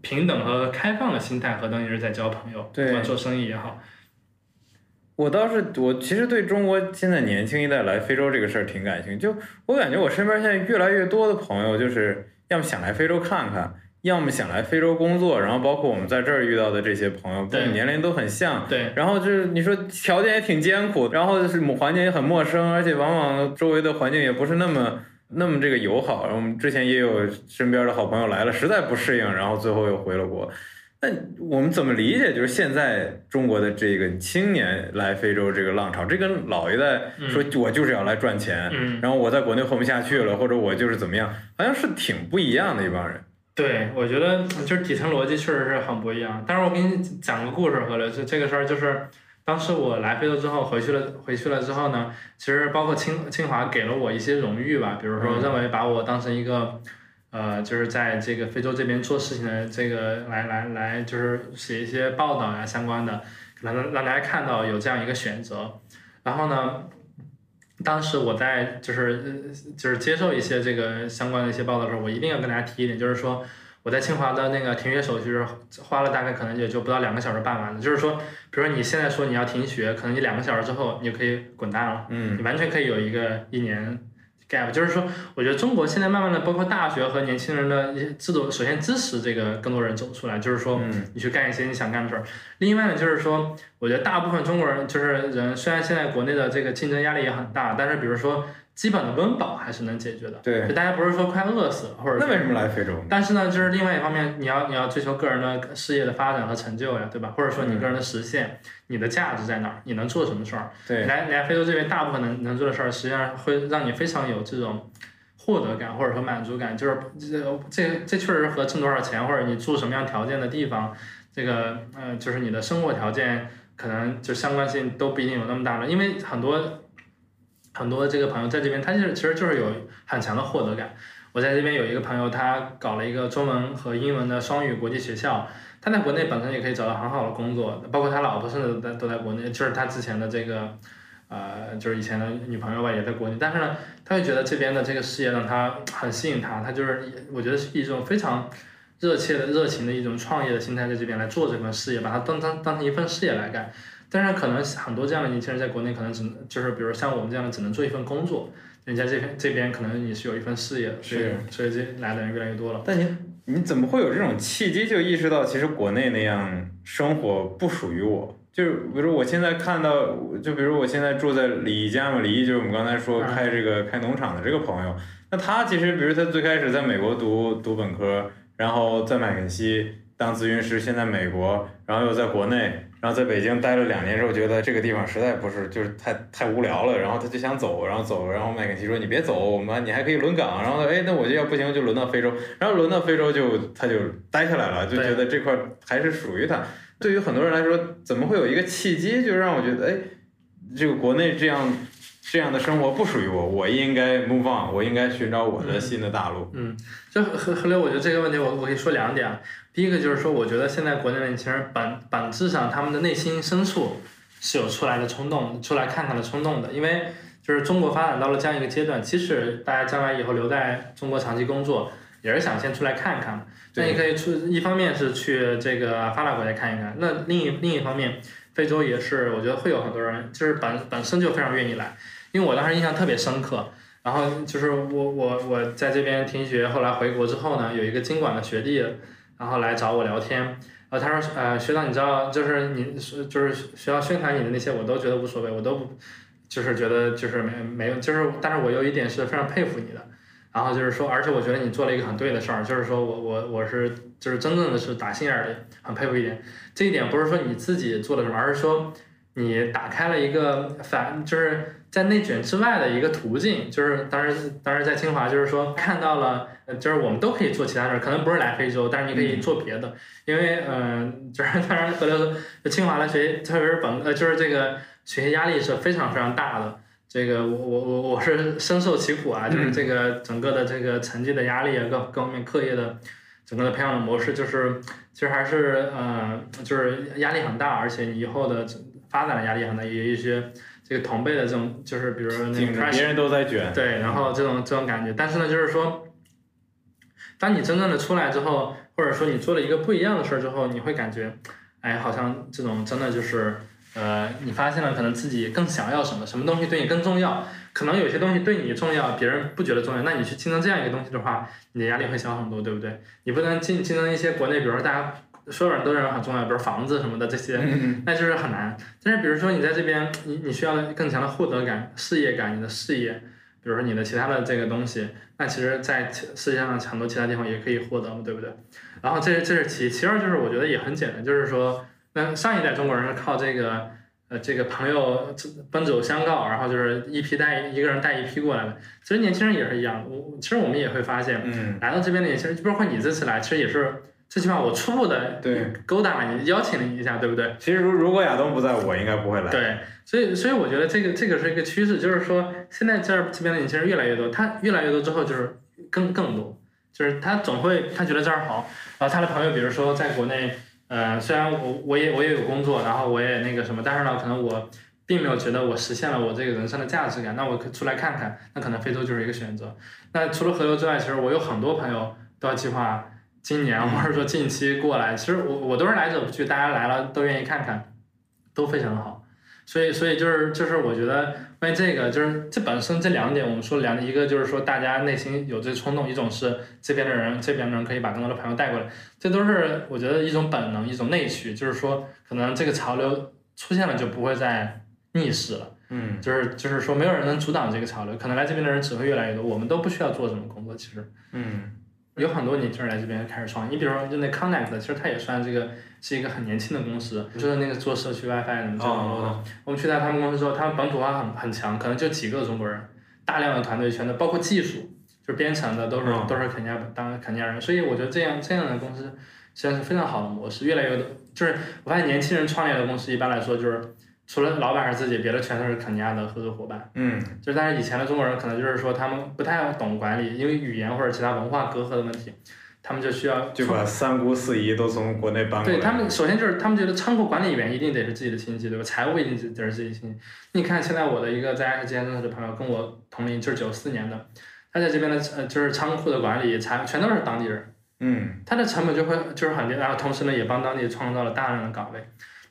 平等和开放的心态和当地人在交朋友，对不管做生意也好。我倒是，我其实对中国现在年轻一代来非洲这个事儿挺感兴趣。就我感觉我身边现在越来越多的朋友，就是要么想来非洲看看，要么想来非洲工作。然后包括我们在这儿遇到的这些朋友，跟我们年龄都很像。对，然后就是你说条件也挺艰苦，然后就是环境也很陌生，而且往往周围的环境也不是那么那么这个友好。然后我们之前也有身边的好朋友来了，实在不适应，然后最后又回了国。那我们怎么理解？就是现在中国的这个青年来非洲这个浪潮，这跟老一代说我就是要来赚钱，嗯，然后我在国内混不下去了，或者我就是怎么样，好像是挺不一样的一帮人。对，我觉得就是底层逻辑确实是很不一样。但是我给你讲个故事，何乐，就这个事儿，就是当时我来非洲之后回去了，回去了之后呢，其实包括清清华给了我一些荣誉吧，比如说嗯认为把我当成一个。呃，就是在这个非洲这边做事情的这个来来来，就是写一些报道呀相关的，可能让大家看到有这样一个选择。然后呢，当时我在就是呃就是接受一些这个相关的一些报道的时候，我一定要跟大家提一点，就是说我在清华的那个停学手续是花了大概可能也就不到两个小时办完的。就是说，比如说你现在说你要停学，可能你两个小时之后你就可以滚蛋了，嗯你完全可以有一个一年 gap。就是说，我觉得中国现在慢慢的，包括大学和年轻人的一些制度，首先支持这个更多人走出来，就是说嗯你去干一些你想干的事儿。另外呢，就是说，我觉得大部分中国人就是人，虽然现在国内的这个竞争压力也很大，但是比如说基本的温饱还是能解决的。对就，大家不是说快饿死或者那为什么来非洲？但是呢，就是另外一方面，你要你要追求个人的事业的发展和成就呀，对吧？或者说你个人的实现，你的价值在哪儿？你能做什么事儿？对，来来非洲这边，大部分能能做的事儿，实际上会让你非常有这种获得感或者说满足感。就是这这这确实和挣多少钱或者你住什么样条件的地方，这个呃，就是你的生活条件可能就相关性都不一定有那么大了，因为很多很多这个朋友在这边，他就是其实就是有很强的获得感。我在这边有一个朋友，他搞了一个中文和英文的双语国际学校，他在国内本身也可以找到很好的工作，包括他老婆甚至在都在国内，就是他之前的这个，呃，就是以前的女朋友吧，也在国内，但是呢，他会觉得这边的这个事业让他很吸引他，他就是我觉得是一种非常热切的热情的一种创业的心态，在这边来做这份事业，把它当当当成一份事业来干。但是可能很多这样的年轻人在国内可能只能就是比如像我们这样的只能做一份工作，人家这边这边可能你是有一份事业的，所以所以这来的人越来越多了。但你你怎么会有这种契机，就意识到其实国内那样生活不属于我？就是比如我现在看到，就比如我现在住在李毅家嘛，李毅就是我们刚才说嗯开这个开农场的这个朋友，那他其实比如他最开始在美国读读本科，然后在麦肯锡当咨询师，现在美国，然后又在国内，然后在北京待了两年之后，觉得这个地方实在不是就是太太无聊了，然后他就想走，然后走，然后麦肯锡说你别走，我们你还可以轮岗，然后哎那我就要不行就轮到非洲，然后轮到非洲就他就待下来了，就觉得这块还是属于他。对于很多人来说，怎么会有一个契机，就让我觉得哎，这个国内这样这样的生活不属于我，我应该 move on，我应该寻找我的新的大陆。嗯，就何何刘，我觉得这个问题我我可以说两点啊。第一个就是说，我觉得现在国内的年轻人本本质上他们的内心深处是有出来的冲动，出来看看的冲动的。因为就是中国发展到了这样一个阶段，即使大家将来以后留在中国长期工作，也是想先出来看看。那你可以出，一方面是去这个发达国家看一看，那另一另一方面，非洲也是，我觉得会有很多人就是本本身就非常愿意来，因为我当时印象特别深刻。然后就是我我我在这边停学，后来回国之后呢，有一个经管的学弟，然后来找我聊天，然后他说，呃，学长，你知道，就是你是就是学校宣传你的那些，我都觉得无所谓，我都不，就是觉得就是没没有，就是，但是我有一点是非常佩服你的，然后就是说，而且我觉得你做了一个很对的事儿，就是说我我我是就是真正的是打心眼儿里很佩服一点，这一点不是说你自己做了什么，而是说你打开了一个反，就是在内卷之外的一个途径，就是当时当时在清华，就是说看到了，呃就是我们都可以做其他事儿，可能不是来非洲，但是你可以做别的，因为嗯、呃就是 *laughs* 当然何刘说清华的学，特别是本呃就是这个学习压力是非常非常大的。这个我我我我是深受其苦啊，就是这个整个的这个成绩的压力啊，各各方面课业的整个的培养的模式，就是其实还是呃，就是压力很大，而且你以后的发展的压力很大，也有一些这个同辈的这种，就是比如说那个别人都在卷，对，然后这种这种感觉，但是呢，就是说，当你真正的出来之后，或者说你做了一个不一样的事儿之后，你会感觉，哎，好像这种真的就是。呃，你发现了可能自己更想要什么，什么东西对你更重要？可能有些东西对你重要，别人不觉得重要。那你去竞争这样一个东西的话，你的压力会小很多，对不对？你不能竞竞争一些国内，比如说大家所有人都认为很重要，比如房子什么的这些，那就是很难。但是比如说你在这边，你你需要更强的获得感、事业感，你的事业，比如说你的其他的这个东西，那其实，在世界上很多其他地方也可以获得嘛，对不对？然后这这是其其二，就是我觉得也很简单，就是说。那上一代中国人是靠这个，呃，这个朋友奔走相告，然后就是一批带一个人带一批过来的。其实年轻人也是一样，我其实我们也会发现，嗯，来到这边的年轻人，包括你这次来，其实也是最起码我初步的对勾搭了你，邀请了你一下，对不对？其实如如果亚东不在，我应该不会来。对，所以所以我觉得这个这个是一个趋势，就是说现在这儿这边的年轻人越来越多，他越来越多之后就是更更多，就是他总会他觉得这儿好，然后他的朋友比如说在国内。呃，虽然我我也我也有工作，然后我也那个什么，但是呢，可能我并没有觉得我实现了我这个人生的价值感。那我可出来看看，那可能非洲就是一个选择。那除了河流之外，其实我有很多朋友都要计划今年或者说近期过来。其实我我都是来者不拒，大家来了都愿意看看，都非常的好。所以所以就是就是我觉得。关于这个，就是这本身这两点，我们说两，一个就是说大家内心有这冲动，一种是这边的人，这边的人可以把更多的朋友带过来，这都是我觉得一种本能，一种内驱，就是说可能这个潮流出现了就不会再逆势了，嗯，就是就是说没有人能阻挡这个潮流，可能来这边的人只会越来越多，我们都不需要做什么工作，其实，嗯。有很多年轻人来这边开始创业，你比如说就那 Connect，其实它也算这个是一个很年轻的公司，*laughs* 就是那个做社区 WiFi 什么做网络的。我们去到他们公司之后，他们本土化很很强，可能就几个中国人，大量的团队全都包括技术，就是编程的都是都是肯尼亚当肯尼亚人，所以我觉得这样这样的公司实际上是非常好的模式，越来越多就是我发现年轻人创业的公司一般来说就是。除了老板是自己，别的全都是肯尼亚的合作伙伴。嗯，就是但是以前的中国人可能就是说他们不太懂管理，因为语言或者其他文化隔阂的问题，他们就需要就把三姑四姨都从国内搬过来。对他们，首先就是他们觉得仓库管理员一定得是自己的亲戚，对吧？财务一定得是自己亲戚。你看现在我的一个在之前认识的朋友，跟我同龄，就是九四年的，他在这边的呃就是仓库的管理财全都是当地人。嗯，他的成本就会就是很低，然后同时呢也帮当地创造了大量的岗位。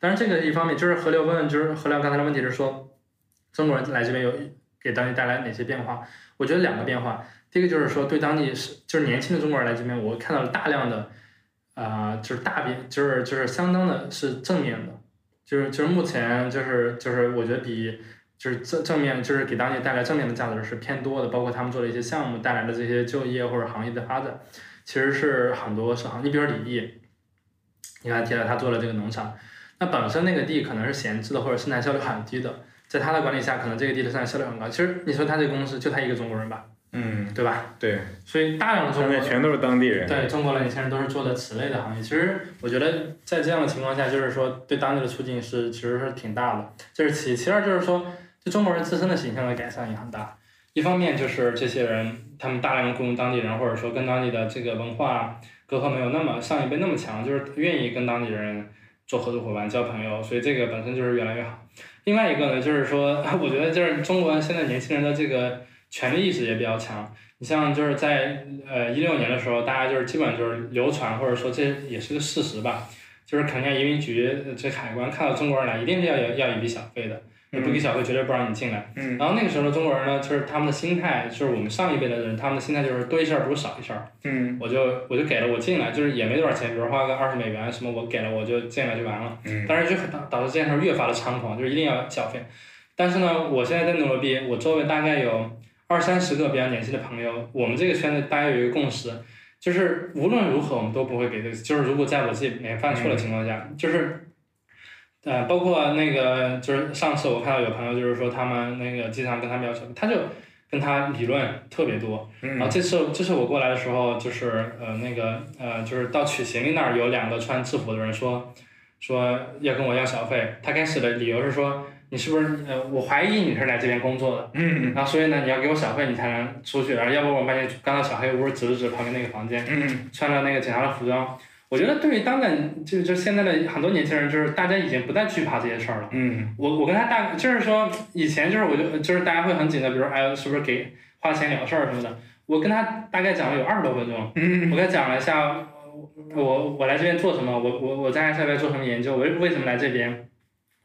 当然，这个一方面就是河流问，就是河流刚才的问题是说，中国人来这边有给当地带来哪些变化？我觉得两个变化，第一个就是说对当地是就是年轻的中国人来这边，我看到了大量的，啊，就是大变，就是就是相当的是正面的，就是就是目前就是就是我觉得比就是正正面就是给当地带来正面的价值是偏多的，包括他们做的一些项目带来的这些就业或者行业的发展，其实是很多是好，你比如说李毅，你看提到他做了这个农场。那本身那个地可能是闲置的，或者生产效率很低的，在他的管理下，可能这个地的生产效率很高。其实你说他这个公司就他一个中国人吧，嗯，对吧？对。所以大量的中国全都是当地人。对，中国的年轻人都是做的此类的行业。其实我觉得在这样的情况下，就是说对当地的促进是其实是挺大的。这是其其二就是说，对中国人自身的形象的改善也很大。一方面就是这些人他们大量雇佣当地人，或者说跟当地的这个文化隔阂没有那么上一辈那么强，就是愿意跟当地人。做合作伙伴、交朋友，所以这个本身就是越来越好。另外一个呢，就是说，*laughs* 我觉得就是中国现在年轻人的这个权利意识也比较强。你像就是在呃一六年的时候，大家就是基本就是流传或者说这也是个事实吧，就是肯定移民局这海关看到中国人来，一定是要要要一笔小费的。不给小费，绝对不让你进来。嗯。然后那个时候的中国人呢，就是他们的心态，就是我们上一辈的人，他们的心态就是多一事儿不如少一事儿。嗯。我就我就给了，我进来就是也没多少钱，比如花个二十美元什么，我给了我就进来就完了。嗯。但是就导导致这件事儿越发的猖狂，就是一定要小费。但是呢，我现在在努罗毕，我周围大概有二三十个比较年轻的朋友，我们这个圈子大家有一个共识，就是无论如何我们都不会给这个，就是如果在我自己没犯错的情况下，就是。呃，包括那个就是上次我看到有朋友就是说他们那个经常跟他们要求，他就跟他理论特别多。然后这次这次我过来的时候，就是呃那个呃就是到取行李那儿有两个穿制服的人说说要跟我要小费。他开始的理由是说你是不是呃，我怀疑你是来这边工作的，嗯然后所以呢，你要给我小费，你才能出去，然后要不我把你赶到小黑屋指了指旁边那个房间，嗯穿着那个警察的服装。我觉得对于当代就就现在的很多年轻人，就是大家已经不再惧怕这些事儿了。嗯我我跟他大就是说，以前就是我就就是大家会很紧张，比如说哎是不是给花钱了事儿什么的。我跟他大概讲了有二十多分钟，嗯我跟他讲了一下我我来这边做什么，我我我在下边做什么研究，我为为什么来这边，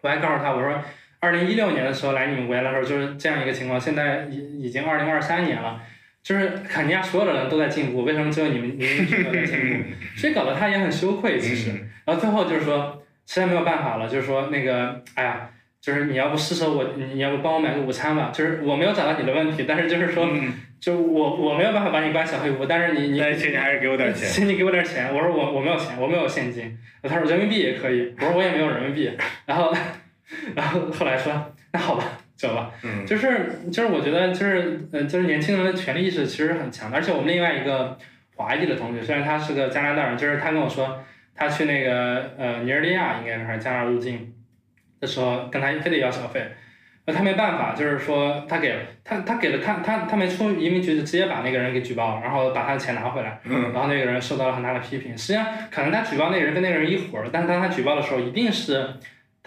我还告诉他我说，二零一六年的时候来你们国家的时候就是这样一个情况，现在已已经二零二三年了。就是肯尼亚所有的人都在进步，为什么只有你们你们没有在进步？*laughs* 所以搞得他也很羞愧，其实。然后最后就是说，实在没有办法了，就是说那个，哎呀，就是你要不施舍我，你要不帮我买个午餐吧？就是我没有找到你的问题，但是就是说，嗯，就我我没有办法把你关小黑屋，但是你你请你还是给我点钱。*laughs* 请你给我点钱。我说我我没有钱，我没有现金。他说人民币也可以。我说我也没有人民币。然后 *laughs* 然后后来说那好吧，走吧。嗯就是就是我觉得就是呃就是年轻人的权利意识其实很强的，而且我们另外一个华裔的同学，虽然他是个加拿大人，就是他跟我说他去那个呃尼日利亚应该是还是加拿大入境的时候，跟他非得要小费。那，他没办法，就是说他给了他，他给了他，他他没出移民局，就直接把那个人给举报了，然后把他的钱拿回来，嗯然后那个人受到了很大的批评。实际上，可能他举报那个人跟那个人一伙儿，但是当他举报的时候，一定是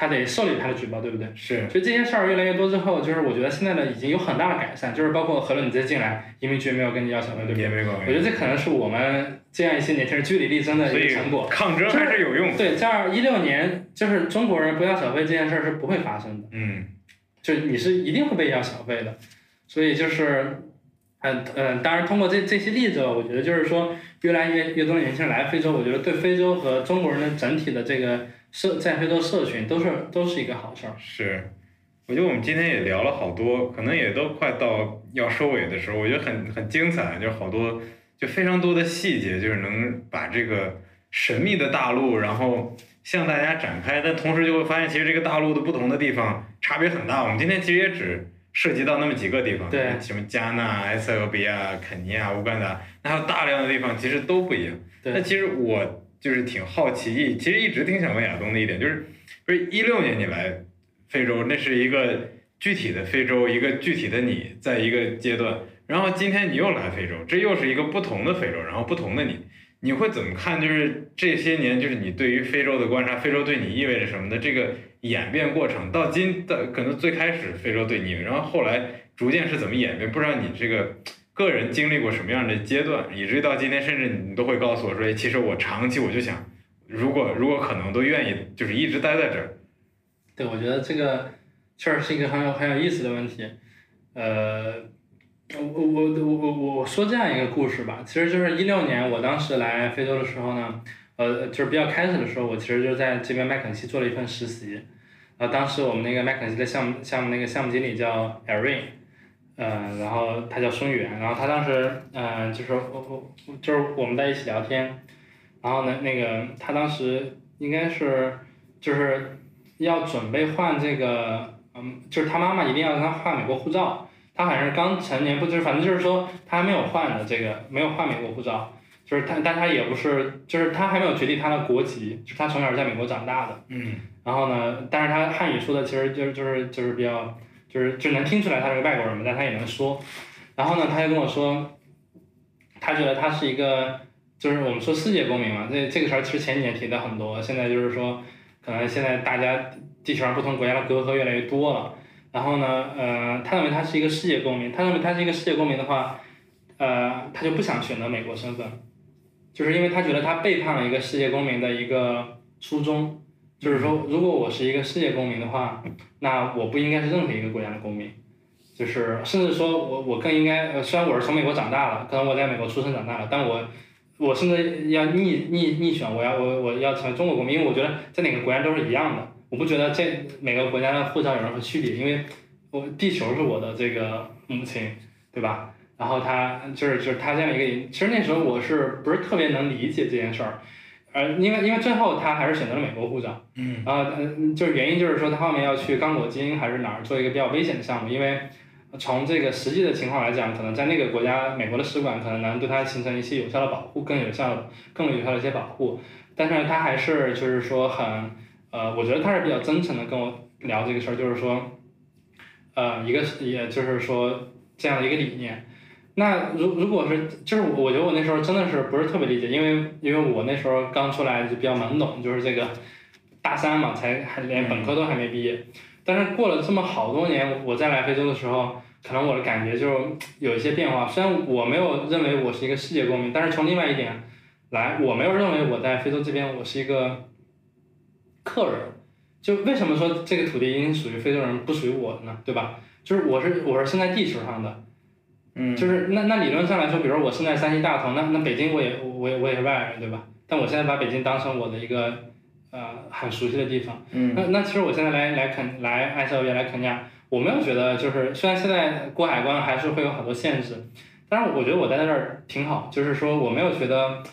他得受理他的举报，对不对？是所以这些事儿越来越多之后，就是我觉得现在的已经有很大的改善，就是包括何论你再进来，移民局没有跟你要小费，对不对？也没关我觉得这可能是我们这样一些年轻人据理力争的一个成果。抗争还是有用的。对，在二一六年，就是中国人不要小费这件事儿是不会发生的，嗯就你是一定会被要小费的。所以就是，嗯嗯，当然通过这这些例子，我觉得就是说，越来越越多年轻人来非洲，我觉得对非洲和中国人的整体的这个社在非洲社群都是都是一个好事儿。是，我觉得我们今天也聊了好多，可能也都快到要收尾的时候，我觉得很很精彩，就是好多就非常多的细节，就是能把这个神秘的大陆，然后向大家展开，但同时就会发现，其实这个大陆的不同的地方差别很大。我们今天其实也只涉及到那么几个地方，对什么加纳、埃塞俄比亚、肯尼亚、乌干达，那还有大量的地方其实都不一样。对那其实我就是挺好奇，其实一直挺想问亚东的一点，就是不是一六年你来非洲，那是一个具体的非洲，一个具体的你，在一个阶段，然后今天你又来非洲，这又是一个不同的非洲，然后不同的你，你会怎么看？就是这些年，就是你对于非洲的观察，非洲对你意味着什么的这个演变过程，到今的可能最开始非洲对你，然后后来逐渐是怎么演变？不知道你这个个人经历过什么样的阶段，以至于到今天，甚至你都会告诉我说，哎，其实我长期我就想，如果如果可能，都愿意就是一直待在这儿。对，我觉得这个确实是一个很有很有意思的问题。呃，我我我我我我说这样一个故事吧，其实就是一六年我当时来非洲的时候呢，呃，就是比较开始的时候，我其实就在这边麦肯锡做了一份实习。呃，当时我们那个麦肯锡的项目项目那个项目经理叫 Erin，呃，然后他叫孙远，然后他当时嗯、呃，就是我我就是我们在一起聊天，然后呢那个他当时应该是就是要准备换这个，嗯，就是他妈妈一定要让他换美国护照，他好像是刚成年，不就是反正就是说他还没有换的这个没有换美国护照，就是他但他也不是就是他还没有决定他的国籍，就是他从小是在美国长大的。嗯然后呢，但是他汉语说的其实就是就是就是比较就是就能听出来他是个外国人嘛，但他也能说。然后呢，他就跟我说，他觉得他是一个就是我们说世界公民嘛，这这个词儿其实前几年提的很多，现在就是说可能现在大家地球上不同国家的隔阂越来越多了。然后呢，呃，他认为他是一个世界公民，他认为他是一个世界公民的话，呃，他就不想选择美国身份，就是因为他觉得他背叛了一个世界公民的一个初衷。就是说，如果我是一个世界公民的话，那我不应该是任何一个国家的公民，就是甚至说我我更应该，呃，虽然我是从美国长大的，可能我在美国出生长大的，但我我甚至要逆逆逆选，我要我我要成为中国公民，因为我觉得在哪个国家都是一样的，我不觉得这每个国家的护照有任何区别，因为我地球是我的这个母亲，对吧？然后他就是就是他这样一个，其实那时候我是不是特别能理解这件事儿。呃，因为因为最后他还是选择了美国护照，嗯然后嗯，就是原因就是说他后面要去刚果金还是哪儿做一个比较危险的项目，因为从这个实际的情况来讲，可能在那个国家美国的使馆可能能对他形成一些有效的保护，更有效的更有效的一些保护，但是他还是就是说很呃，我觉得他是比较真诚的跟我聊这个事儿，就是说，呃，一个是也就是说这样的一个理念。那如如果是就是我觉得我那时候真的是不是特别理解，因为因为我那时候刚出来就比较懵懂，就是这个大三嘛，才还连本科都还没毕业。但是过了这么好多年，我再来非洲的时候，可能我的感觉就有一些变化。虽然我没有认为我是一个世界公民，但是从另外一点来，我没有认为我在非洲这边我是一个客人。就为什么说这个土地一定属于非洲人，不属于我的呢？对吧？就是我是我是生在地球上的。嗯，就是那那理论上来说，比如说我生在山西大同，那那北京我也我也我也是外人，对吧？但我现在把北京当成我的一个呃很熟悉的地方。嗯，那那其实我现在来来肯来埃塞俄比亚来肯尼亚，我没有觉得就是虽然现在过海关还是会有很多限制，但是我觉得我待在这儿挺好，就是说我没有觉得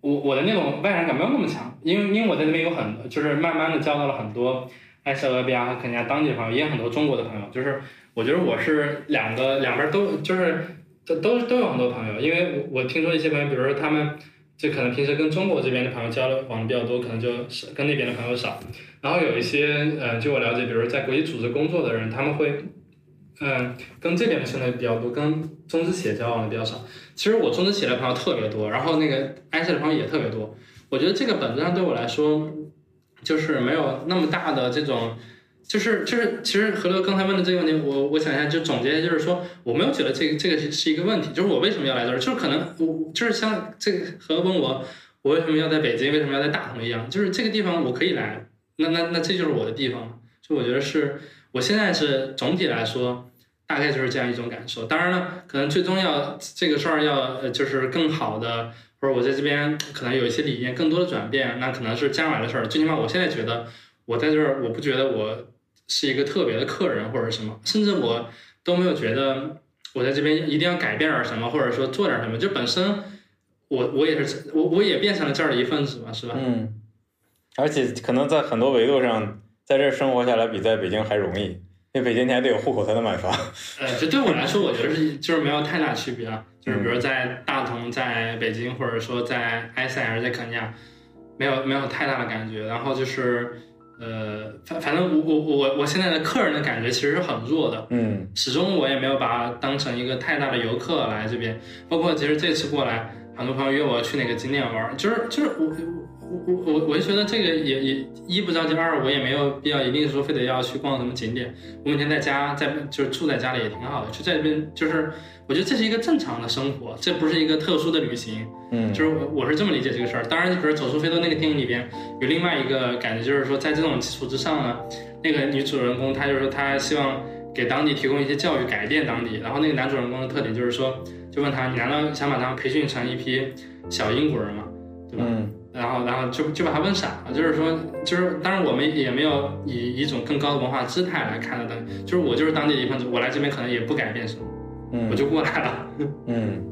我我的那种外人感没有那么强，因为因为我在那边有很就是慢慢的交到了很多埃塞俄比亚和肯尼亚当地的朋友，也有很多中国的朋友，就是。我觉得我是两个两边都就是都都都有很多朋友，因为我听说一些朋友，比如说他们就可能平时跟中国这边的朋友交流往比较多，可能就是跟那边的朋友少。然后有一些呃，据我了解，比如在国际组织工作的人，他们会嗯跟这边的相对比较多，跟中资企业交往的比较少。其实我中资企业的朋友特别多，然后那个埃塞的朋友也特别多。我觉得这个本质上对我来说就是没有那么大的这种。就是就是，其实何乐刚才问的这个问题，我我想一下，就总结，就是说，我没有觉得这个这个是是一个问题，就是我为什么要来这儿，就是可能我就是像这个何乐问我，我为什么要在北京，为什么要在大同一样，就是这个地方我可以来，那那那这就是我的地方，就我觉得是我现在是总体来说，大概就是这样一种感受。当然了，可能最终要这个事儿要呃就是更好的，或者我在这边可能有一些理念更多的转变，那可能是将来的事儿。最起码我现在觉得我在这儿，我不觉得我。是一个特别的客人或者什么，甚至我都没有觉得我在这边一定要改变点什么，或者说做点什么。就本身我我也是我我也变成了这儿的一份子嘛，是吧？嗯。而且可能在很多维度上，在这儿生活下来比在北京还容易，因为北京你还得有户口才能买房。*laughs* 呃，就对我来说，我觉得是就是没有太大区别啊。就是比如在大同、在北京，或者说在埃塞尔、在肯尼亚，没有没有太大的感觉。然后就是。呃，反反正我我我我现在的客人的感觉其实是很弱的，嗯，始终我也没有把它当成一个太大的游客来这边，包括其实这次过来，很多朋友约我去哪个景点玩，就是就是我。我我我就觉得这个也也一不着急，二我也没有必要一定说非得要去逛什么景点。我每天在家在就是住在家里也挺好的，就在这边就是我觉得这是一个正常的生活，这不是一个特殊的旅行。嗯，就是我我是这么理解这个事儿。当然，可是《走出非洲》那个电影里边有另外一个感觉，就是说在这种基础之上呢，那个女主人公她就是说她希望给当地提供一些教育，改变当地。然后那个男主人公的特点就是说，就问他你难道想把他们培训成一批小英国人吗？对吧？嗯。然后，然后就就把他问傻了，就是说，就是，当然我们也没有以一种更高的文化姿态来看待的，就是我就是当地的一份子，我来这边可能也不改变什么，嗯，我就过来了，嗯。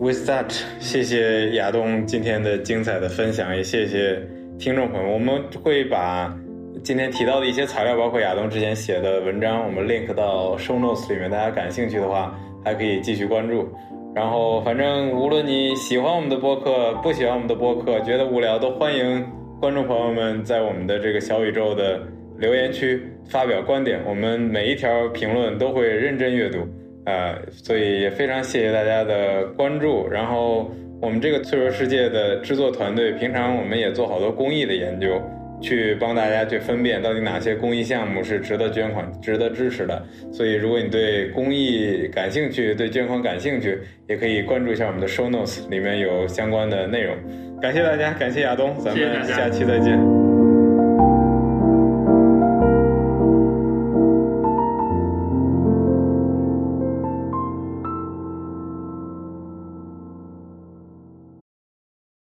With that，谢谢亚东今天的精彩的分享，也谢谢听众朋友，我们会把今天提到的一些材料，包括亚东之前写的文章，我们 link 到 show notes 里面，大家感兴趣的话，还可以继续关注。然后，反正无论你喜欢我们的播客，不喜欢我们的播客，觉得无聊，都欢迎观众朋友们在我们的这个小宇宙的留言区发表观点，我们每一条评论都会认真阅读，呃，所以也非常谢谢大家的关注。然后，我们这个脆弱世界的制作团队，平常我们也做好多公益的研究。去帮大家去分辨到底哪些公益项目是值得捐款、值得支持的。所以，如果你对公益感兴趣，对捐款感兴趣，也可以关注一下我们的 show notes，里面有相关的内容。感谢大家，感谢亚东，咱们下期再见。